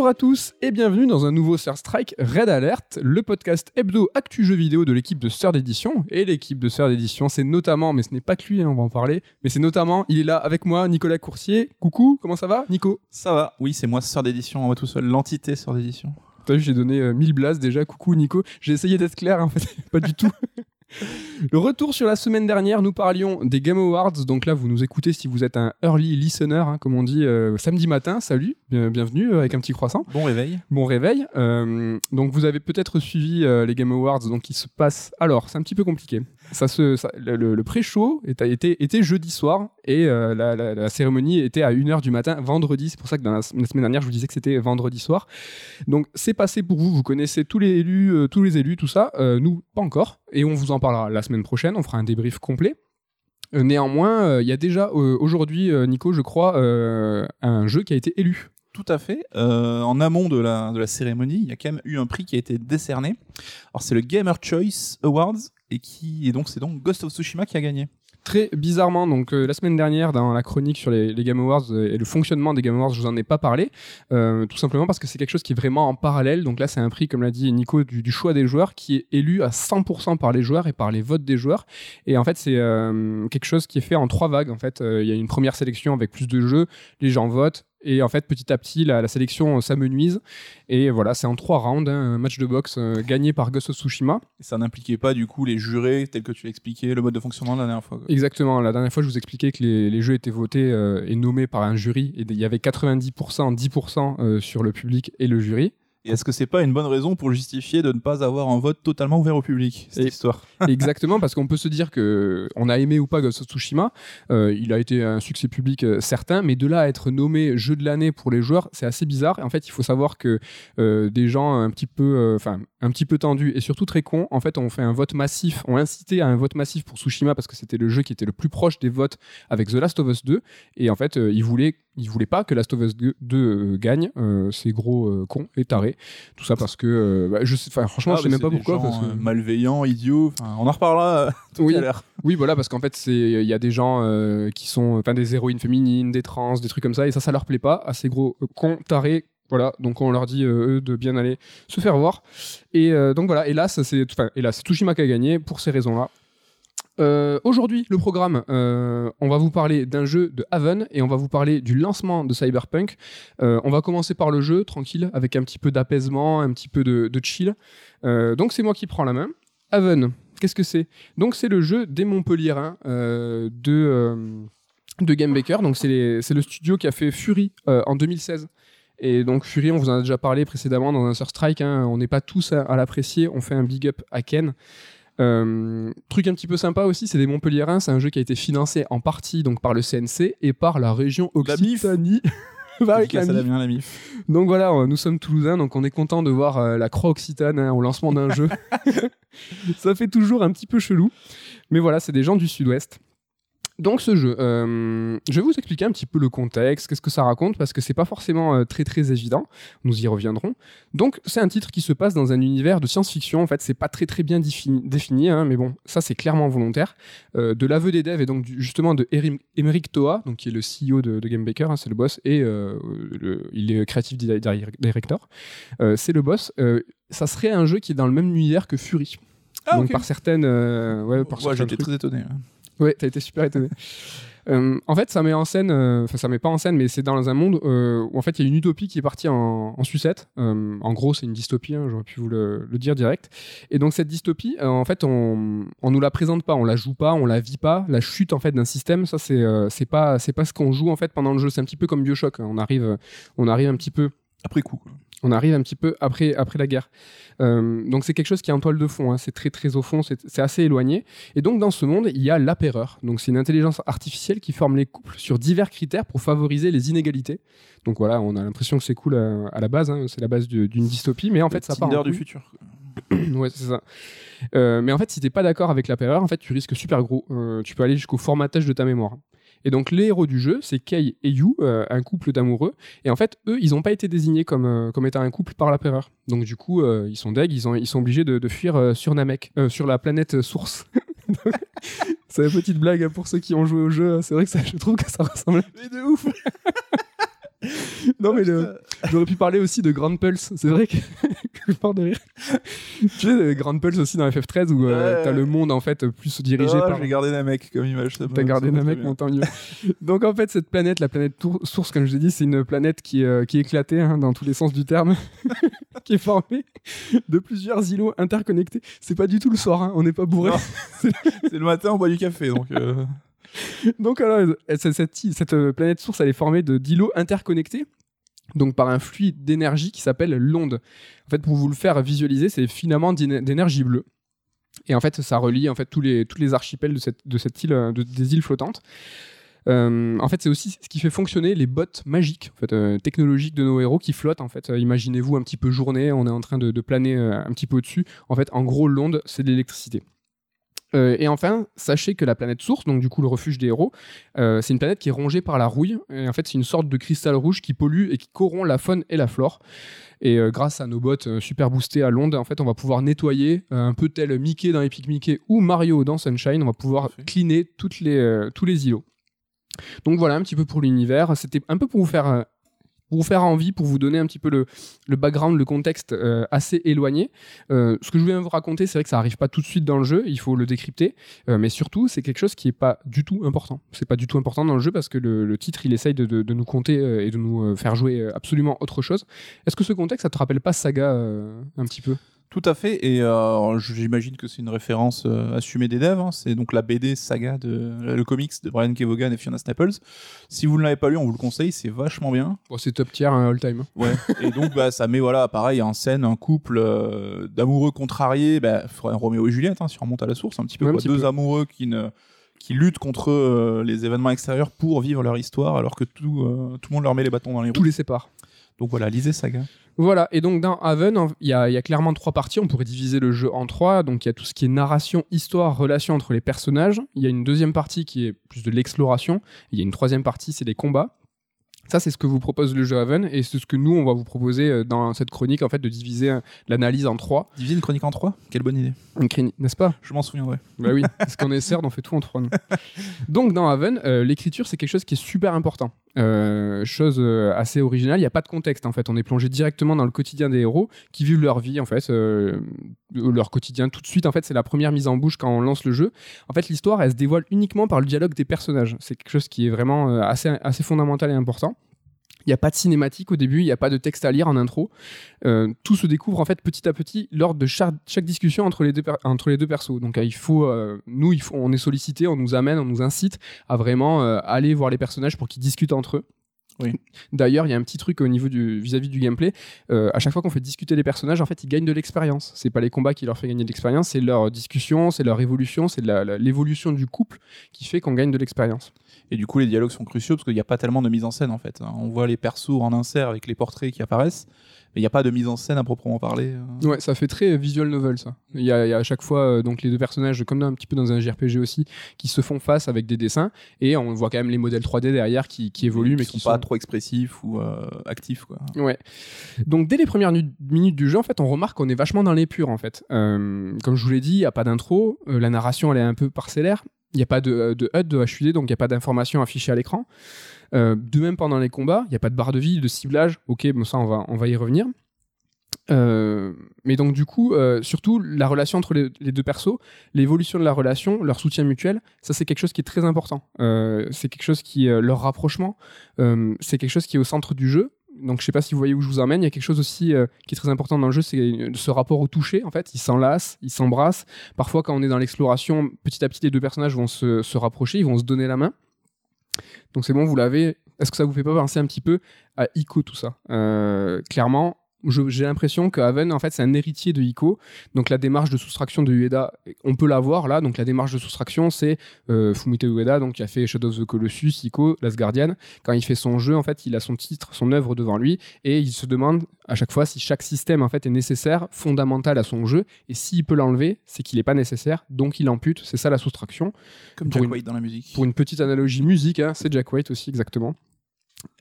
Bonjour à tous et bienvenue dans un nouveau Sir Strike Red Alert, le podcast hebdo actu jeux vidéo de l'équipe de Sœur d'édition. Et l'équipe de Sœur d'édition, c'est notamment, mais ce n'est pas que lui, hein, on va en parler, mais c'est notamment, il est là avec moi, Nicolas Coursier. Coucou, comment ça va, Nico? Ça va, oui, c'est moi, Sœur d'édition, moi tout seul, l'entité Sœur d'édition. T'as vu, j'ai donné euh, 1000 blases déjà. Coucou, Nico. J'ai essayé d'être clair, en fait, pas du tout. Le retour sur la semaine dernière, nous parlions des Game Awards. Donc là, vous nous écoutez si vous êtes un early listener, hein, comme on dit, euh, samedi matin. Salut, bien- bienvenue euh, avec un petit croissant. Bon réveil. Bon réveil. Euh, donc vous avez peut-être suivi les Game Awards, donc qui se passent. Alors, c'est un petit peu compliqué. Le, pré-show était, jeudi soir et euh, la, cérémonie était à 1h du matin, vendredi. C'est pour ça que la, semaine dernière, je vous disais que c'était vendredi soir. Donc c'est passé pour vous. Vous connaissez tous les élus, euh, tous les élus, tout ça. Euh, nous, pas encore. Et on vous en parlera la semaine prochaine. On fera un débrief complet. Néanmoins, il y a déjà aujourd'hui, Nico, je crois, un jeu qui a été élu. Tout à fait. Euh, en amont de la, cérémonie, il y a quand même eu un prix qui a été décerné. Alors c'est le Gamer Choice Awards et qui et donc c'est donc Ghost of Tsushima qui a gagné. Très bizarrement, donc euh, la semaine dernière, dans la chronique sur les, Game Awards euh, et le fonctionnement des Game Awards, je vous en ai pas parlé, tout simplement parce que c'est quelque chose qui est vraiment en parallèle. Donc là, c'est un prix, comme l'a dit Nico, du, du choix des joueurs qui est élu à 100% par les joueurs et par les votes des joueurs. Et en fait, c'est quelque chose qui est fait en trois vagues. En fait, il y a une première sélection avec plus de jeux, les gens votent. Et en fait, petit à petit, la, la sélection euh, s'amenuise. Et voilà, c'est en trois rounds, hein, un match de boxe euh, gagné par Ghost of Tsushima. Et ça n'impliquait pas du coup les jurés tels que tu l'as expliqué, le mode de fonctionnement de la dernière fois. quoi. Exactement. La dernière fois, je vous expliquais que les, les jeux étaient votés euh, et nommés par un jury. Et il y avait 90%, 10% euh, sur le public et le jury. Et est-ce que c'est pas une bonne raison pour justifier de ne pas avoir un vote totalement ouvert au public cette Et- histoire? Exactement, parce qu'on peut se dire que on a aimé ou pas Ghost of Tsushima. euh, il a été un succès public euh, certain, mais de là à être nommé jeu de l'année pour les joueurs, c'est assez bizarre. En fait, il faut savoir que euh, des gens un petit peu, enfin, un petit peu tendus et surtout très cons, en fait, ont fait un vote massif, ont incité à un vote massif pour Tsushima parce que c'était le jeu qui était le plus proche des votes avec The Last of Us 2. Et en fait, ils voulaient, ils voulaient pas que Last of Us 2, 2, euh, gagne. Euh, ces gros euh, cons et tarés. Tout ça parce que, bah, je sais, franchement, Ah, je sais même pas pourquoi. gens, parce que- malveillants, idiots. On en reparlera tout Oui. à l'heure. Oui, voilà, parce qu'en fait, c'est il y a des gens qui sont, enfin, des héroïnes féminines, des trans, des trucs comme ça, et ça, ça leur plaît pas à ces gros cons tarés. Voilà, donc on leur dit euh, eux de bien aller se faire voir. Et euh, donc voilà, hélas, c'est enfin, hélas, Tsushima qui a gagné pour ces raisons-là. Euh, Aujourd'hui, le programme, euh, on va vous parler d'un jeu de Haven et on va vous parler du lancement de Cyberpunk. Euh, on va commencer par le jeu, tranquille, avec un petit peu d'apaisement, un petit peu de, chill. Donc c'est moi qui prends la main. Haven, qu'est-ce que c'est? Donc c'est le jeu des Montpelliérains de, de Game Baker. Donc c'est le studio qui a fait Fury en 2016. Et donc Fury, on vous en a déjà parlé précédemment dans un Sur Strike. hein. on n'est pas tous à, à l'apprécier. On fait un big up à Ken. Euh, truc un petit peu sympa aussi, c'est des Montpelliérains. C'est un jeu qui a été financé en partie donc par le CNC et par la région. Occitanie. Bah, avec la MIF. bien la MIF. Donc voilà, euh, nous sommes toulousains, donc on est content de voir euh, la croix occitane hein, au lancement d'un jeu. Ça fait toujours un petit peu chelou. Mais voilà, c'est des gens du sud-ouest. Donc ce jeu, euh, je vais vous expliquer un petit peu le contexte, qu'est-ce que ça raconte, parce que c'est pas forcément euh, très très évident. Nous y reviendrons. Donc c'est un titre qui se passe dans un univers de science-fiction. En fait, c'est pas très très bien défini, défini, hein, mais bon, ça c'est clairement volontaire. Euh, de l'aveu des devs et donc du- justement de Emeric Toa, donc qui est le CEO de, de Game Baker, hein, c'est le boss, et le- il est creative di- di- director. C'est le boss. Ça serait un jeu qui est dans le même univers que Fury. Ah, donc par certaines, ouais, par Ouais, J'étais très étonné. hein. Ouais, t'as été super étonné. Euh, en fait, ça met en scène, euh, enfin, ça met pas en scène, mais c'est dans un monde euh, où en fait il y a une utopie qui est partie en, en sucette. Euh, en gros, c'est une dystopie, hein, j'aurais pu vous le, le dire direct. Et donc, cette dystopie, euh, en fait, on, on nous la présente pas, on la joue pas, on la vit pas. La chute en fait d'un système, ça, c'est euh, c'est pas, c'est pas ce qu'on joue en fait pendant le jeu. C'est un petit peu comme Bioshock. hein. On arrive, on arrive un petit peu Après coup. On arrive un petit peu après, après la guerre. Euh, donc c'est quelque chose qui est en toile de fond, hein. c'est très très au fond, c'est assez éloigné. Et donc dans ce monde, il y a l'apéreur. Donc c'est une intelligence artificielle qui forme les couples sur divers critères pour favoriser les inégalités. Donc voilà, on a l'impression que c'est cool à, à la base, hein. c'est la base d'une dystopie, mais en fait ça part en du futur. ouais, c'est ça. Euh, mais en fait, si t'es pas d'accord avec l'apéreur, en fait, tu risques super gros. Euh, tu peux aller jusqu'au formatage de ta mémoire. Et donc, les héros du jeu, c'est Kei et Yu, euh, un couple d'amoureux. Et en fait, eux, ils n'ont pas été désignés comme, euh, comme étant un couple par l'apéreur. Donc, du coup, euh, ils sont deg, ils, ont, ils sont obligés de, de fuir sur Namek, sur la planète source. c'est une petite blague hein, pour ceux qui ont joué au jeu. C'est vrai que ça, je trouve que ça ressemble. Mais de ouf Non, mais le- j'aurais pu parler aussi de Grand Pulse. C'est vrai que je pars de rire. tu sais, euh, Grand Pulse aussi dans FF13 où euh, t'as le monde en fait plus dirigé Ah, par. J'ai gardé Namek comme image. T'as gardé Namek, mon tant mieux. Donc en fait, cette planète, la planète source, comme je l'ai dit, c'est une planète qui, est, euh, qui est éclatée hein, dans tous les sens du terme, qui est formée de plusieurs îlots interconnectés. C'est pas du tout le soir, hein, on n'est pas bourré. C'est le matin, on boit du café. Donc, euh, Donc alors, cette, euh, planète source, elle est formée de d'îlots interconnectés. Donc par un fluide d'énergie qui s'appelle l'onde. En fait, pour vous le faire visualiser, c'est finalement d'éne- d'énergie bleue. Et en fait, ça relie en fait tous les, archipels de cette, île, euh, de- des îles flottantes. Euh, en fait, c'est aussi ce qui fait fonctionner les bottes magiques, technologiques de nos héros qui flottent. En fait, imaginez-vous un petit peu journée, on est en train de, de planer un petit peu au-dessus. En fait, en gros, l'onde, c'est de l'électricité. Euh, et enfin, sachez que la planète source, donc du coup le refuge des héros, euh, c'est une planète qui est rongée par la rouille. Et en fait, c'est une sorte de cristal rouge qui pollue et qui corrompt la faune et la flore. Et euh, grâce à nos bottes euh, super boostées à l'onde, en fait, on va pouvoir nettoyer, un peu tel Mickey dans Epic Mickey ou Mario dans Sunshine, on va pouvoir cleaner toutes les, tous les îlots. Donc voilà un petit peu pour l'univers. C'était un peu pour vous faire, pour vous faire envie, pour vous donner un petit peu le, background, le contexte euh, assez éloigné. Euh, ce que je viens vous raconter, c'est vrai que ça arrive pas tout de suite dans le jeu, il faut le décrypter. Euh, mais surtout, c'est quelque chose qui est pas du tout important. C'est pas du tout important dans le jeu parce que le, titre, il essaye de, de- de nous compter et de nous faire jouer absolument autre chose. Est-ce que ce contexte, ça te rappelle pas Saga un petit peu? Tout à fait, et euh, j'imagine que c'est une référence euh, assumée des devs. hein. C'est donc la BD saga de le comics de Brian Kevogan et Fiona Staples. Si vous ne l'avez pas lu, on vous le conseille, c'est vachement bien. Bon, C'est top tier, un all-time. Ouais. et donc bah, ça met voilà pareil en scène un couple euh, d'amoureux contrariés, bah, faudrait un Roméo et Juliette, hein, si on remonte à la source un petit peu, Ouais, un quoi. petit deux peu. amoureux qui ne qui luttent contre euh, les événements extérieurs pour vivre leur histoire, alors que tout euh, tout le monde leur met les bâtons dans les roues. Tous les séparent. Donc voilà, lisez saga. Voilà, et donc dans Haven, en- il y, a il y a clairement trois parties. On pourrait diviser le jeu en trois. Donc il y a tout ce qui est narration, histoire, relation entre les personnages. Il y a une deuxième partie qui est plus de l'exploration. Il y a une troisième partie, c'est les combats. Ça, c'est ce que vous propose le jeu Haven, et c'est ce que nous, on va vous proposer euh, dans cette chronique, en fait, de diviser euh, l'analyse en trois. Diviser une chronique en trois, quelle bonne idée. Une chronique, N'est-ce pas? Je m'en souviendrai. Bah oui, parce qu'on est CERD, on fait tout en trois. nous. Donc dans Haven, euh, l'écriture c'est quelque chose qui est super important. Euh, chose euh, assez originale, il n'y a pas de contexte en fait. On est plongé directement dans le quotidien des héros qui vivent leur vie en fait, euh, leur quotidien tout de suite. En fait, c'est la première mise en bouche quand on lance le jeu. En fait, l'histoire elle se dévoile uniquement par le dialogue des personnages. C'est quelque chose qui est vraiment assez, assez fondamental et important. Il n'y a pas de cinématique au début, il n'y a pas de texte à lire en intro. Euh, tout se découvre en fait petit à petit lors de chaque, discussion entre les deux, entre persos. Donc euh, il euh, nous, il faut, on est sollicité, on nous amène, on nous incite à vraiment aller voir les personnages pour qu'ils discutent entre eux. Oui. D'ailleurs, il y a un petit truc au niveau du vis-à-vis du gameplay. Euh, à chaque fois qu'on fait discuter les personnages, en fait, ils gagnent de l'expérience. C'est pas les combats qui leur fait gagner de l'expérience, c'est leur discussion, c'est leur évolution, c'est l'évolution du couple qui fait qu'on gagne de l'expérience. Et du coup, les dialogues sont cruciaux parce qu'il n'y a pas tellement de mise en scène en fait. On voit les persos en insert avec les portraits qui apparaissent, mais il n'y a pas de mise en scène à proprement parler. euh. Ouais, ça fait très visual novel ça. Il y a, il y a à chaque fois euh, donc les deux personnages, comme dans, un petit peu dans un JRPG aussi, qui se font face avec des dessins et on voit quand même les modèles 3D derrière qui, qui évoluent mais qui qui sont pas trop expressifs ou euh, actifs quoi. Ouais. Donc dès les premières nu- minutes du jeu, en fait, on remarque qu'on est vachement dans l'épure en fait. Euh, comme je vous l'ai dit, il y a pas d'intro, euh, la narration elle est un peu parcellaire. Il n'y a pas de, de HUD, de HUD, donc il n'y a pas d'informations affichées à l'écran. Euh, de même pendant les combats, il n'y a pas de barre de vie, de ciblage. Ok, bon ça on va, on va y revenir. Euh, mais donc du coup, euh, surtout la relation entre les, deux persos, l'évolution de la relation, leur soutien mutuel, ça c'est quelque chose qui est très important. C'est quelque chose qui, leur rapprochement, c'est quelque chose qui est au centre du jeu. Donc je sais pas si vous voyez où je vous emmène. Il y a quelque chose aussi qui est très important dans le jeu, c'est ce rapport au toucher. En fait, ils s'enlacent, ils s'embrassent. Parfois, quand on est dans l'exploration, petit à petit, les deux personnages vont se, se rapprocher, ils vont se donner la main. Donc c'est bon, vous l'avez. Est-ce que ça vous fait pas penser un petit peu à Ico tout ça? Euh, Clairement, j'ai l'impression que Haven, en fait, c'est un héritier de Ico. Donc la démarche de soustraction de Ueda, on peut la voir là. Donc la démarche de soustraction, c'est euh, Fumito Ueda, donc qui a fait Shadow of the Colossus, Ico, Last Guardian. Quand il fait son jeu, en fait, il a son titre, son œuvre devant lui, et il se demande à chaque fois si chaque système en fait est nécessaire, fondamental à son jeu, et s'il peut l'enlever, c'est qu'il n'est pas nécessaire, donc il ampute. C'est ça la soustraction. Comme Pour Jack une- White dans la musique. Pour une petite analogie musique, hein, c'est Jack White aussi exactement.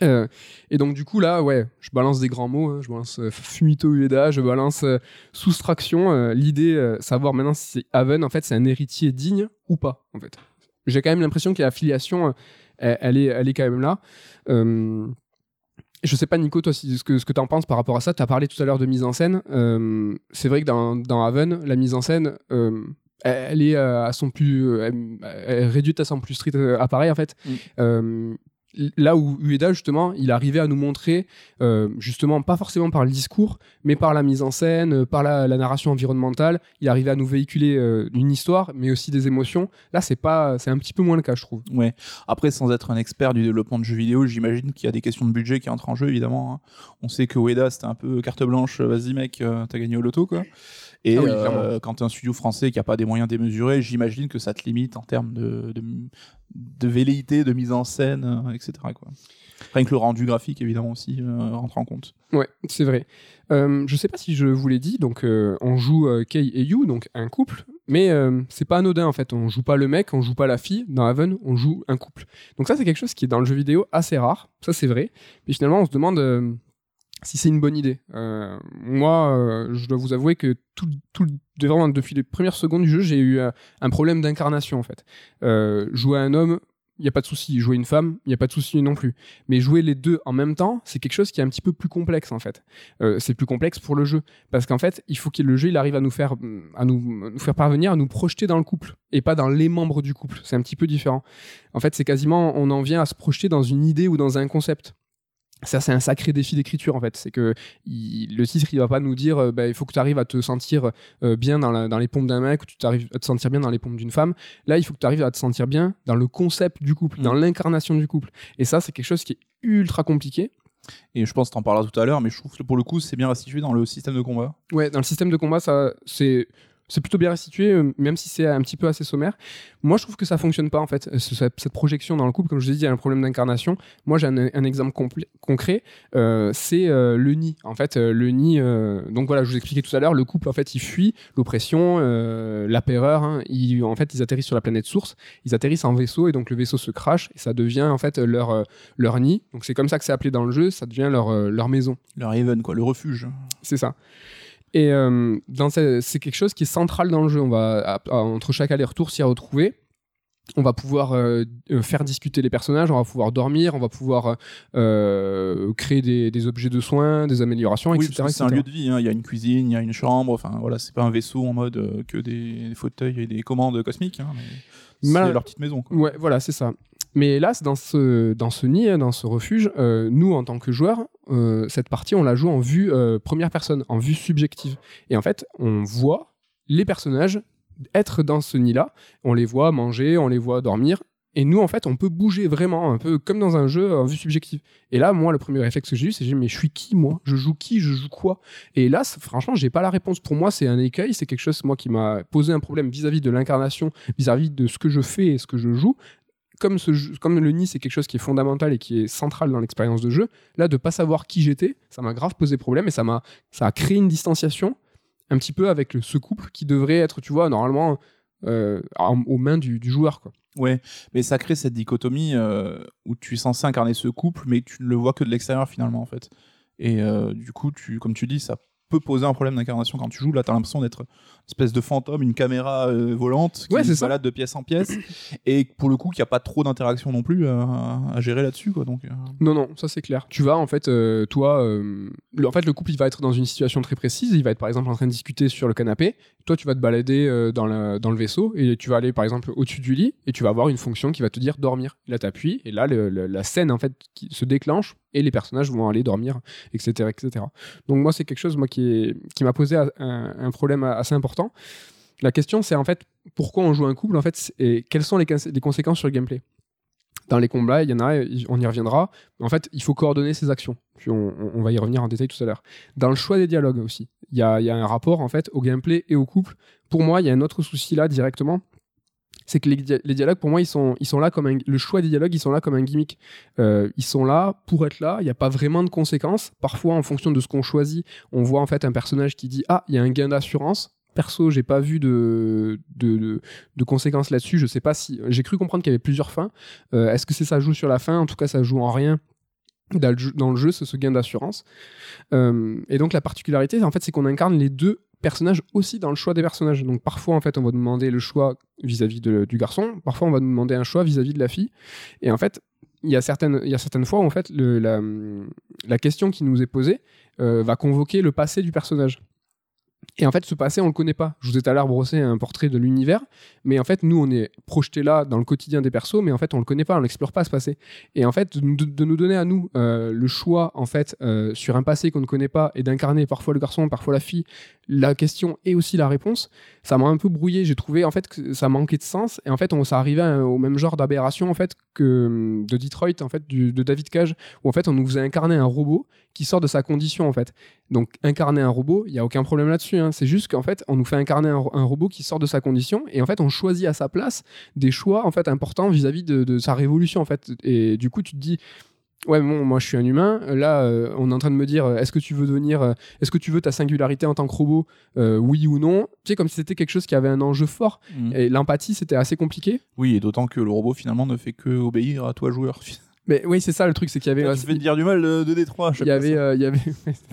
Euh, et donc du coup là, ouais, je balance des grands mots, hein, je balance euh, Fumito Ueda, je balance euh, soustraction. L'idée, savoir maintenant si Haven, en fait, c'est un héritier digne ou pas, en fait. J'ai quand même l'impression que la filiation, elle, elle est, elle est quand même là. Je sais pas, Nico, toi, si, ce que, ce que tu en penses par rapport à ça. Tu as parlé tout à l'heure de mise en scène. C'est vrai que dans, dans Haven, la mise en scène, elle est à son plus. réduite à son plus strict appareil, en fait. Mm. Là où Ueda, justement, il arrivait à nous montrer, euh, justement, pas forcément par le discours, mais par la mise en scène, euh, par la, la narration environnementale, il arrivait à nous véhiculer euh, une histoire, mais aussi des émotions. Là, c'est pas, c'est un petit peu moins le cas, je trouve. Ouais. Après, sans être un expert du développement de jeux vidéo, j'imagine qu'il y a des questions de budget qui entrent en jeu, évidemment. hein. On sait que Ueda, c'était un peu carte blanche, vas-y mec, t'as gagné au loto, quoi. Et Ah oui, euh, quand t'es un studio français qui a pas des moyens démesurés, j'imagine que ça te limite en termes de, de, de velléité, de mise en scène, euh, etc. Quoi. Rien que le rendu graphique, évidemment, aussi, euh, rentre en compte. Ouais, c'est vrai. Euh, je sais pas si je vous l'ai dit, donc on joue Kei et Yu, donc un couple, mais c'est pas anodin en fait. On joue pas le mec, on joue pas la fille. Dans Haven, on joue un couple. Donc ça, c'est quelque chose qui est dans le jeu vidéo assez rare. Ça, c'est vrai. Mais finalement, on se demande si c'est une bonne idée. Euh, moi, euh, je dois vous avouer que tout, tout, vraiment, depuis les premières secondes du jeu, j'ai eu euh, un problème d'incarnation en fait. Jouer un homme, il y a pas de souci. Jouer une femme, il y a pas de souci non plus. Mais jouer les deux en même temps, c'est quelque chose qui est un petit peu plus complexe en fait. C'est plus complexe pour le jeu parce qu'en fait, il faut que le jeu il arrive à nous faire à nous, nous faire parvenir à nous projeter dans le couple et pas dans les membres du couple. C'est un petit peu différent. En fait, c'est quasiment on en vient à se projeter dans une idée ou dans un concept. Ça, c'est un sacré défi d'écriture en fait. C'est que il- le titre, il va pas nous dire, euh, bah, il faut que tu arrives à te sentir euh, bien dans, la- dans les pompes d'un mec ou tu arrives à te sentir bien dans les pompes d'une femme. Là, il faut que tu arrives à te sentir bien dans le concept du couple, Mm. dans l'incarnation du couple. Et ça, c'est quelque chose qui est ultra compliqué. Et je pense que t'en parleras tout à l'heure, mais je trouve que pour le coup, c'est bien restitué dans le système de combat. Ouais, dans le système de combat, ça, c'est, c'est plutôt bien restitué, euh, même si c'est un petit peu assez sommaire. Moi, je trouve que ça fonctionne pas, en fait, ce- cette projection dans le couple. Comme je vous ai dit, il y a un problème d'incarnation. Moi, j'ai un, un exemple concret, euh, c'est euh, le nid. En fait, euh, le nid, donc voilà, je vous expliquais tout à l'heure, le couple, en fait, il fuit l'oppression, la péreur. hein. Ils- en fait, ils atterrissent sur la planète source, ils atterrissent en vaisseau, et donc le vaisseau se crache, et ça devient, en fait, leur, leur nid. Donc, c'est comme ça que c'est appelé dans le jeu, ça devient leur, leur maison. Le Raven, quoi, le refuge. C'est ça. Et euh, c'est quelque chose qui est central dans le jeu. On va, à- à- entre chaque aller-retour, s'y retrouver. On va pouvoir euh, euh, faire discuter les personnages, on va pouvoir dormir, on va pouvoir euh, créer des, des objets de soins, des améliorations, Oui, etc. c'est un lieu de vie. hein. Il y a une cuisine, il y a une chambre. Enfin, voilà, c'est pas un vaisseau en mode que des, fauteuils et des commandes cosmiques. hein, mais C'est leur petite maison. Quoi. Ouais, voilà, c'est ça. Mais c'est dans ce, nid, dans ce refuge, euh, nous, en tant que joueurs, euh, cette partie, on la joue en vue euh, première personne, en vue subjective. Et en fait, on voit les personnages être dans ce nid-là. On les voit manger, on les voit dormir. Et nous, en fait, on peut bouger vraiment, un peu comme dans un jeu en vue subjective. Et là, moi, le premier réflexe que j'ai eu, c'est mais je suis qui, moi? Je joue qui? Je joue quoi? Et là, franchement, j'ai pas la réponse. Pour moi, c'est un écueil, c'est quelque chose, moi, qui m'a posé un problème vis-à-vis de l'incarnation, vis-à-vis de ce que je fais et ce que je joue comme, le nid, c'est quelque chose qui est fondamental et qui est central dans l'expérience de jeu, là, de pas savoir qui j'étais, ça m'a grave posé problème et ça m'a ça a créé une distanciation un petit peu avec ce couple qui devrait être, tu vois, normalement euh, aux mains du, du joueur. Quoi. Ouais, mais ça crée cette dichotomie euh, où tu es censé incarner ce couple, mais tu ne le vois que de l'extérieur finalement en fait. Et euh, du coup, tu, comme tu dis, ça peut poser un problème d'incarnation quand tu joues. Là, tu as l'impression d'être une espèce de fantôme, une caméra euh, volante qui Ouais, se balade de pièce en pièce. et pour le coup, qu'il n'y a pas trop d'interaction non plus euh, à gérer là-dessus. quoi. Donc, euh, Non, non, ça c'est clair. Tu vas en fait, toi, le, en fait, le couple il va être dans une situation très précise. Il va être par exemple en train de discuter sur le canapé. Toi, tu vas te balader dans, la- dans le vaisseau et tu vas aller par exemple au-dessus du lit et tu vas avoir une fonction qui va te dire dormir. Là, t'appuies et là, le- le- la scène en fait qui se déclenche et les personnages vont aller dormir, etc., etc. Donc moi, c'est quelque chose moi qui, qui m'a posé un, problème assez important. La question, c'est en fait pourquoi on joue un couple en fait et quelles sont les, cons- les conséquences sur le gameplay? Dans les combats, il y en a, on y reviendra. En fait, il faut coordonner ses actions. Puis on va y revenir en détail tout à l'heure. Dans le choix des dialogues aussi, il y a, il y a un rapport en fait au gameplay et au couple. Pour moi, il y a un autre souci là directement. C'est que les, dia- les dialogues, pour moi, ils sont, ils sont là comme un, le choix des dialogues, ils sont là comme un gimmick. Euh, ils sont là pour être là. Il n'y a pas vraiment de conséquences. Parfois, en fonction de ce qu'on choisit, on voit en fait un personnage qui dit ah, il y a un gain d'assurance. Perso, j'ai pas vu de, de, conséquences là-dessus. Je sais pas si j'ai cru comprendre qu'il y avait plusieurs fins. Euh, Est-ce que c'est ça joue sur la fin? En tout cas, ça joue en rien dans le jeu, dans le jeu, c'est ce gain d'assurance. Euh, et donc la particularité, en fait, c'est qu'on incarne les deux personnages aussi dans le choix des personnages. Donc parfois, en fait, on va demander le choix vis-à-vis du garçon, parfois on va demander un choix vis-à-vis de la fille. Et en fait, il y a certaines, fois où en fait la question qui nous est posée euh, va convoquer le passé du personnage. Et en fait, ce passé, on le connaît pas. Je vous ai tout à l'heure brossé un portrait de l'univers, mais en fait, nous, on est projeté là dans le quotidien des persos, mais en fait, on le connaît pas, on n'explore pas ce passé. Et en fait, de, nous donner à nous euh, le choix, en fait, euh, sur un passé qu'on ne connaît pas et d'incarner parfois le garçon, parfois la fille, la question et aussi la réponse, ça m'a un peu brouillé. J'ai trouvé en fait que ça manquait de sens. Et en fait, s'est arrivé au même genre d'aberration en fait que de Detroit, en fait, de David Cage, où en fait, on nous faisait incarner un robot qui sort de sa condition en fait. Donc incarner un robot, il y a aucun problème là-dessus. Hein. C'est juste qu'en fait, on nous fait incarner un, un, robot qui sort de sa condition et en fait, on choisit à sa place des choix en fait importants vis-à-vis de, de, sa révolution en fait. Et du coup, tu te dis. Ouais, bon, moi je suis un humain. Là, euh, on est en train de me dire, est-ce que tu veux devenir, euh, est-ce que tu veux ta singularité en tant que robot, euh, oui ou non? Tu sais, comme si c'était quelque chose qui avait un enjeu fort. Mhm. Et l'empathie, c'était assez compliqué. Oui, et d'autant que le robot finalement ne fait que obéir à toi joueur. Mais oui, c'est ça le truc, c'est qu'il y avait. tu fais dire du mal de, de Détroit. Il y avait, euh, il y avait,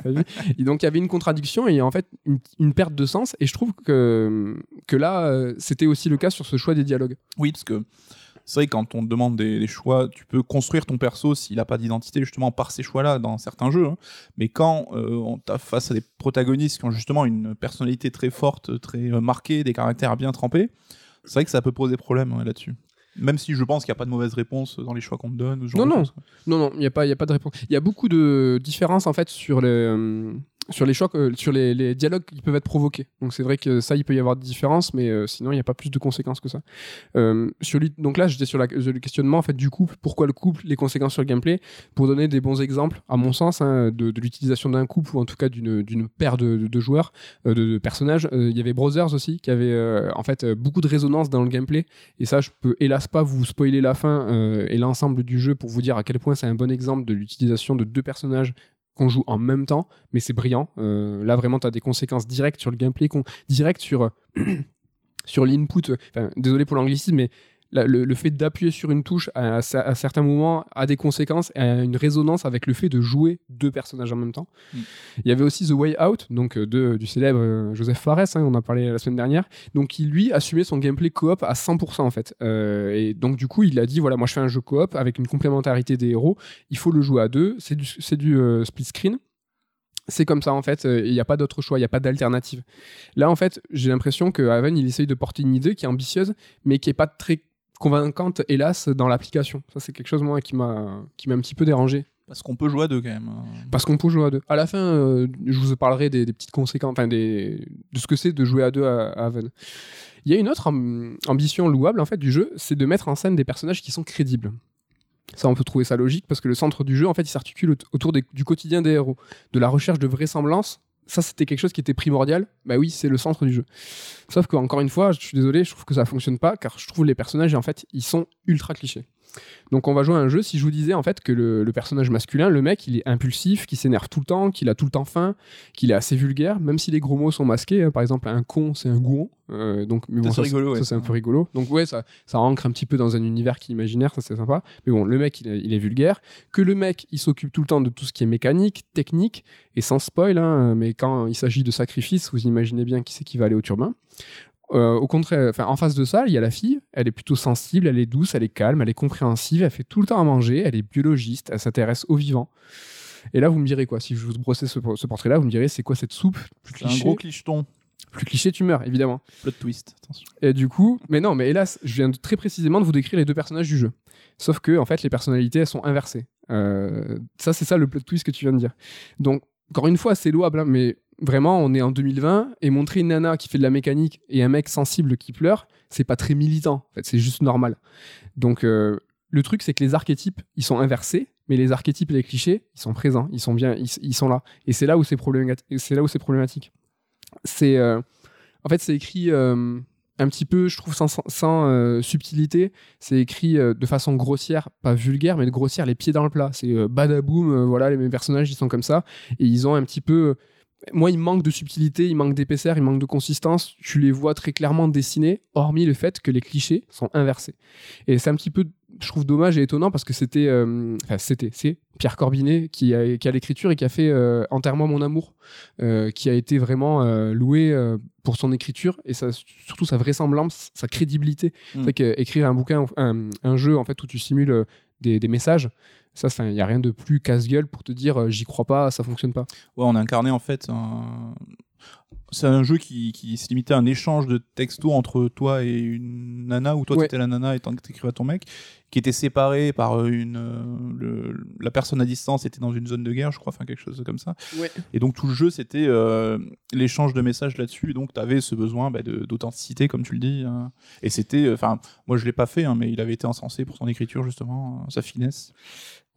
et donc il y avait une contradiction et en fait une, une, perte de sens. Et je trouve que que là, euh, c'était aussi le cas sur ce choix des dialogues. Oui, parce que c'est vrai que quand on te demande des, des, choix, tu peux construire ton perso s'il n'a pas d'identité justement par ces choix-là dans certains jeux. Hein. Mais quand euh, on t'a face à des protagonistes qui ont justement une personnalité très forte, très marquée, des caractères bien trempés, c'est vrai que ça peut poser problème hein, là-dessus. Même si je pense qu'il n'y a pas de mauvaise réponse dans les choix qu'on te donne. Ce genre non, de non. non, non, il n'y a, pas- il y a pas de réponse. Il y a beaucoup de différences en fait sur les, euh, sur les que- sur les, dialogues qui peuvent être provoqués. Donc c'est vrai que ça, il peut y avoir des différences, mais euh, sinon, il n'y a pas plus de conséquences que ça. Euh, sur donc là, j'étais sur la- le questionnement en fait du couple. Pourquoi le couple Les conséquences sur le gameplay? Pour donner des bons exemples, à mon sens, hein, de, l'utilisation d'un couple ou en tout cas d'une paire de, de- joueurs, euh, de, de personnages. Il y avait Brothers aussi qui avait en fait beaucoup de résonance dans le gameplay. Et ça, je peux hélas pas vous spoiler la fin et l'ensemble du jeu pour vous dire à quel point c'est un bon exemple de l'utilisation de deux personnages qu'on joue en même temps, mais c'est brillant. Euh, là, vraiment, tu as des conséquences directes sur le gameplay, directes sur, sur l'input. Enfin, désolé pour l'anglicisme, mais la- le, le fait d'appuyer sur une touche à, à cer- à certains moments a des conséquences et a une résonance avec le fait de jouer deux personnages en même temps. Mm. Il y avait aussi The Way Out, donc euh, de, du célèbre euh, Joseph Fares, hein, on en a parlé la semaine dernière, donc qui lui assumait son gameplay coop à 100% en fait. Euh, et donc du coup, il a dit voilà, moi je fais un jeu coop avec une complémentarité des héros, il faut le jouer à deux, c'est du, du euh, split screen. C'est comme ça en fait, euh, il n'y a pas d'autre choix, il n'y a pas d'alternative. Là en fait, j'ai l'impression que Haven il essaye de porter une idée qui est ambitieuse, mais qui est pas très convaincante hélas dans l'application. Ça c'est quelque chose moi qui m'a qui m'a un petit peu dérangé Parce qu'on peut jouer à deux quand même. parce qu'on peut jouer à deux. À la fin, euh, je vous parlerai des, des petites conséquences, enfin des, de ce que c'est de jouer à deux à, à Haven. Il y a une autre am- ambition louable en fait du jeu, c'est de mettre en scène des personnages qui sont crédibles. Ça, on peut trouver ça logique parce que le centre du jeu, en fait, il s'articule aut- autour des- du quotidien des héros, de la recherche de vraisemblance. Ça, c'était quelque chose qui était primordial. Bah oui, c'est le centre du jeu. Sauf qu'encore une fois, je suis désolé, je trouve que ça fonctionne pas car je trouve les personnages, en fait, ils sont ultra clichés. Donc on va jouer à un jeu, si je vous disais en fait que le, le personnage masculin, le mec, il est impulsif, qui s'énerve tout le temps, qu'il a tout le temps faim, qu'il est assez vulgaire, même si les gros mots sont masqués. hein. Par exemple, un con, c'est un gouon. Euh, donc, mais Ça, bon, rigolo, ça, ouais. c'est un peu rigolo. Donc ouais, ça, ça ancre un petit peu dans un univers qui est imaginaire, ça c'est sympa. Mais bon, le mec, il est, il est vulgaire. Que le mec, il s'occupe tout le temps de tout ce qui est mécanique, technique, et sans spoil, hein, mais quand il s'agit de sacrifice, vous imaginez bien qui c'est qui va aller au turbin. Euh, au contraire, enfin, en face de ça, il y a la fille. Elle est plutôt sensible, elle est douce, elle est calme, elle est compréhensive, elle fait tout le temps à manger, elle est biologiste, elle s'intéresse aux vivants. Et là, vous me direz quoi? Si je vous brossais ce, ce portrait-là, vous me direz c'est quoi cette soupe? Plus C'est un cliché, gros clicheton. plus cliché, tu meurs, évidemment. Plot twist. Attention. Et du coup, mais non, mais hélas, je viens de- très précisément de vous décrire les deux personnages du jeu. Sauf que, en fait, les personnalités, elles sont inversées. Euh, ça, c'est ça le plot twist que tu viens de dire. Donc, encore une fois, c'est louable, hein, mais vraiment, on est en 2020 et montrer une nana qui fait de la mécanique et un mec sensible qui pleure, c'est pas très militant. En fait, c'est juste normal. Donc, euh, le truc, c'est que les archétypes, ils sont inversés, mais les archétypes et les clichés, ils sont présents, ils sont bien, ils, sont là. Et c'est là où c'est problématique. C'est euh, en fait, c'est écrit euh, un petit peu, je trouve, sans, subtilité. C'est écrit de façon grossière, pas vulgaire, mais de grossière, les pieds dans le plat. C'est badaboum, voilà, les mêmes personnages, ils sont comme ça. Et ils ont un petit peu. Moi, il manque de subtilité, il manque d'épaisseur, il manque de consistance. Tu les vois très clairement dessinés, hormis le fait que les clichés sont inversés. Et c'est un petit peu, je trouve, dommage et étonnant parce que c'était. euh, Enfin, c'était. C'est Pierre Corbinet, qui a, qui a l'écriture et qui a fait euh, Enterre-moi mon amour, euh, qui a été vraiment euh, loué pour son écriture et ça, surtout sa vraisemblance, sa crédibilité. Mm. C'est vrai qu'écrire un bouquin, un, un jeu en fait où tu simules des, messages, ça, il n'y a rien de plus casse-gueule pour te dire euh, j'y crois pas, ça fonctionne pas. Ouais, on a incarné en fait un. C'est un jeu qui, qui se limitait à un échange de textos entre toi et une nana, ou toi Ouais. t'étais la nana et t'écrivais à ton mec, qui était séparé par une. euh, le- la personne à distance était dans une zone de guerre, je crois, enfin quelque chose comme ça. Ouais. Et donc tout le jeu c'était euh, l'échange de messages là-dessus, et donc t'avais ce besoin bah, d'authenticité, comme tu le dis. hein. Et c'était. Enfin, moi je l'ai pas fait, hein, mais il avait été encensé pour son écriture justement, euh, sa finesse.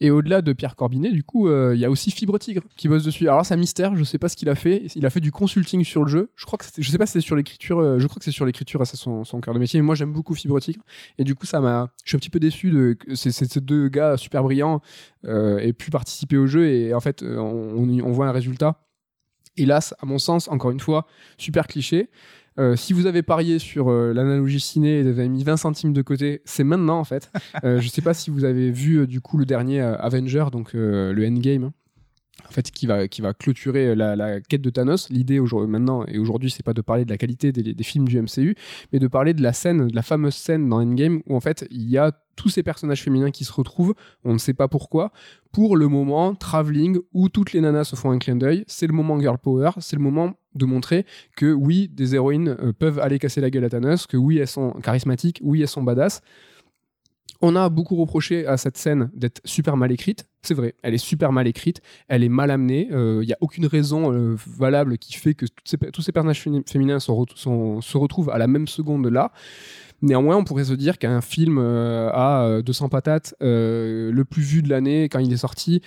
Et au-delà de Pierre Corbinet, du coup, euh, il y a aussi Fibre Tigre qui bosse dessus. Alors c'est un mystère, je sais pas ce qu'il a fait. Il a fait du consulting sur le jeu. Je crois que je sais pas si c'est sur l'écriture. euh, je crois que c'est sur l'écriture, c'est son, son cœur de métier. Mais moi, j'aime beaucoup Fibre Tigre. Et du coup, ça m'a. Je suis un petit peu déçu de ces, deux gars super brillants euh, aient pu participer au jeu. Et en fait, euh, on voit un résultat. Hélas, à mon sens, encore une fois, super cliché. Euh, si vous avez parié sur euh, l'analogie ciné et vous avez mis 20 centimes de côté, c'est maintenant en fait. Euh, je sais pas si vous avez vu du coup le dernier Avenger, donc le Endgame, hein, en fait qui va qui va clôturer la, la quête de Thanos. L'idée aujourd'hui maintenant et aujourd'hui c'est pas de parler de la qualité des, des films du MCU, mais de parler de la scène, de la fameuse scène dans Endgame où en fait il y a tous ces personnages féminins qui se retrouvent, on ne sait pas pourquoi, pour le moment travelling où toutes les nanas se font un clin d'œil. C'est le moment girl power, c'est le moment de montrer que oui, des héroïnes euh, peuvent aller casser la gueule à Thanos, que oui, elles sont charismatiques, oui, elles sont badass. On a beaucoup reproché à cette scène d'être super mal écrite. C'est vrai, elle est super mal écrite, elle est mal amenée. Il n'y a aucune raison euh, valable qui fait que tous ces personnages fémi- féminins se retrouvent à la même seconde là. Néanmoins, on pourrait se dire qu'un film euh, à euh, 200 patates, euh, le plus vu de l'année quand il est sorti,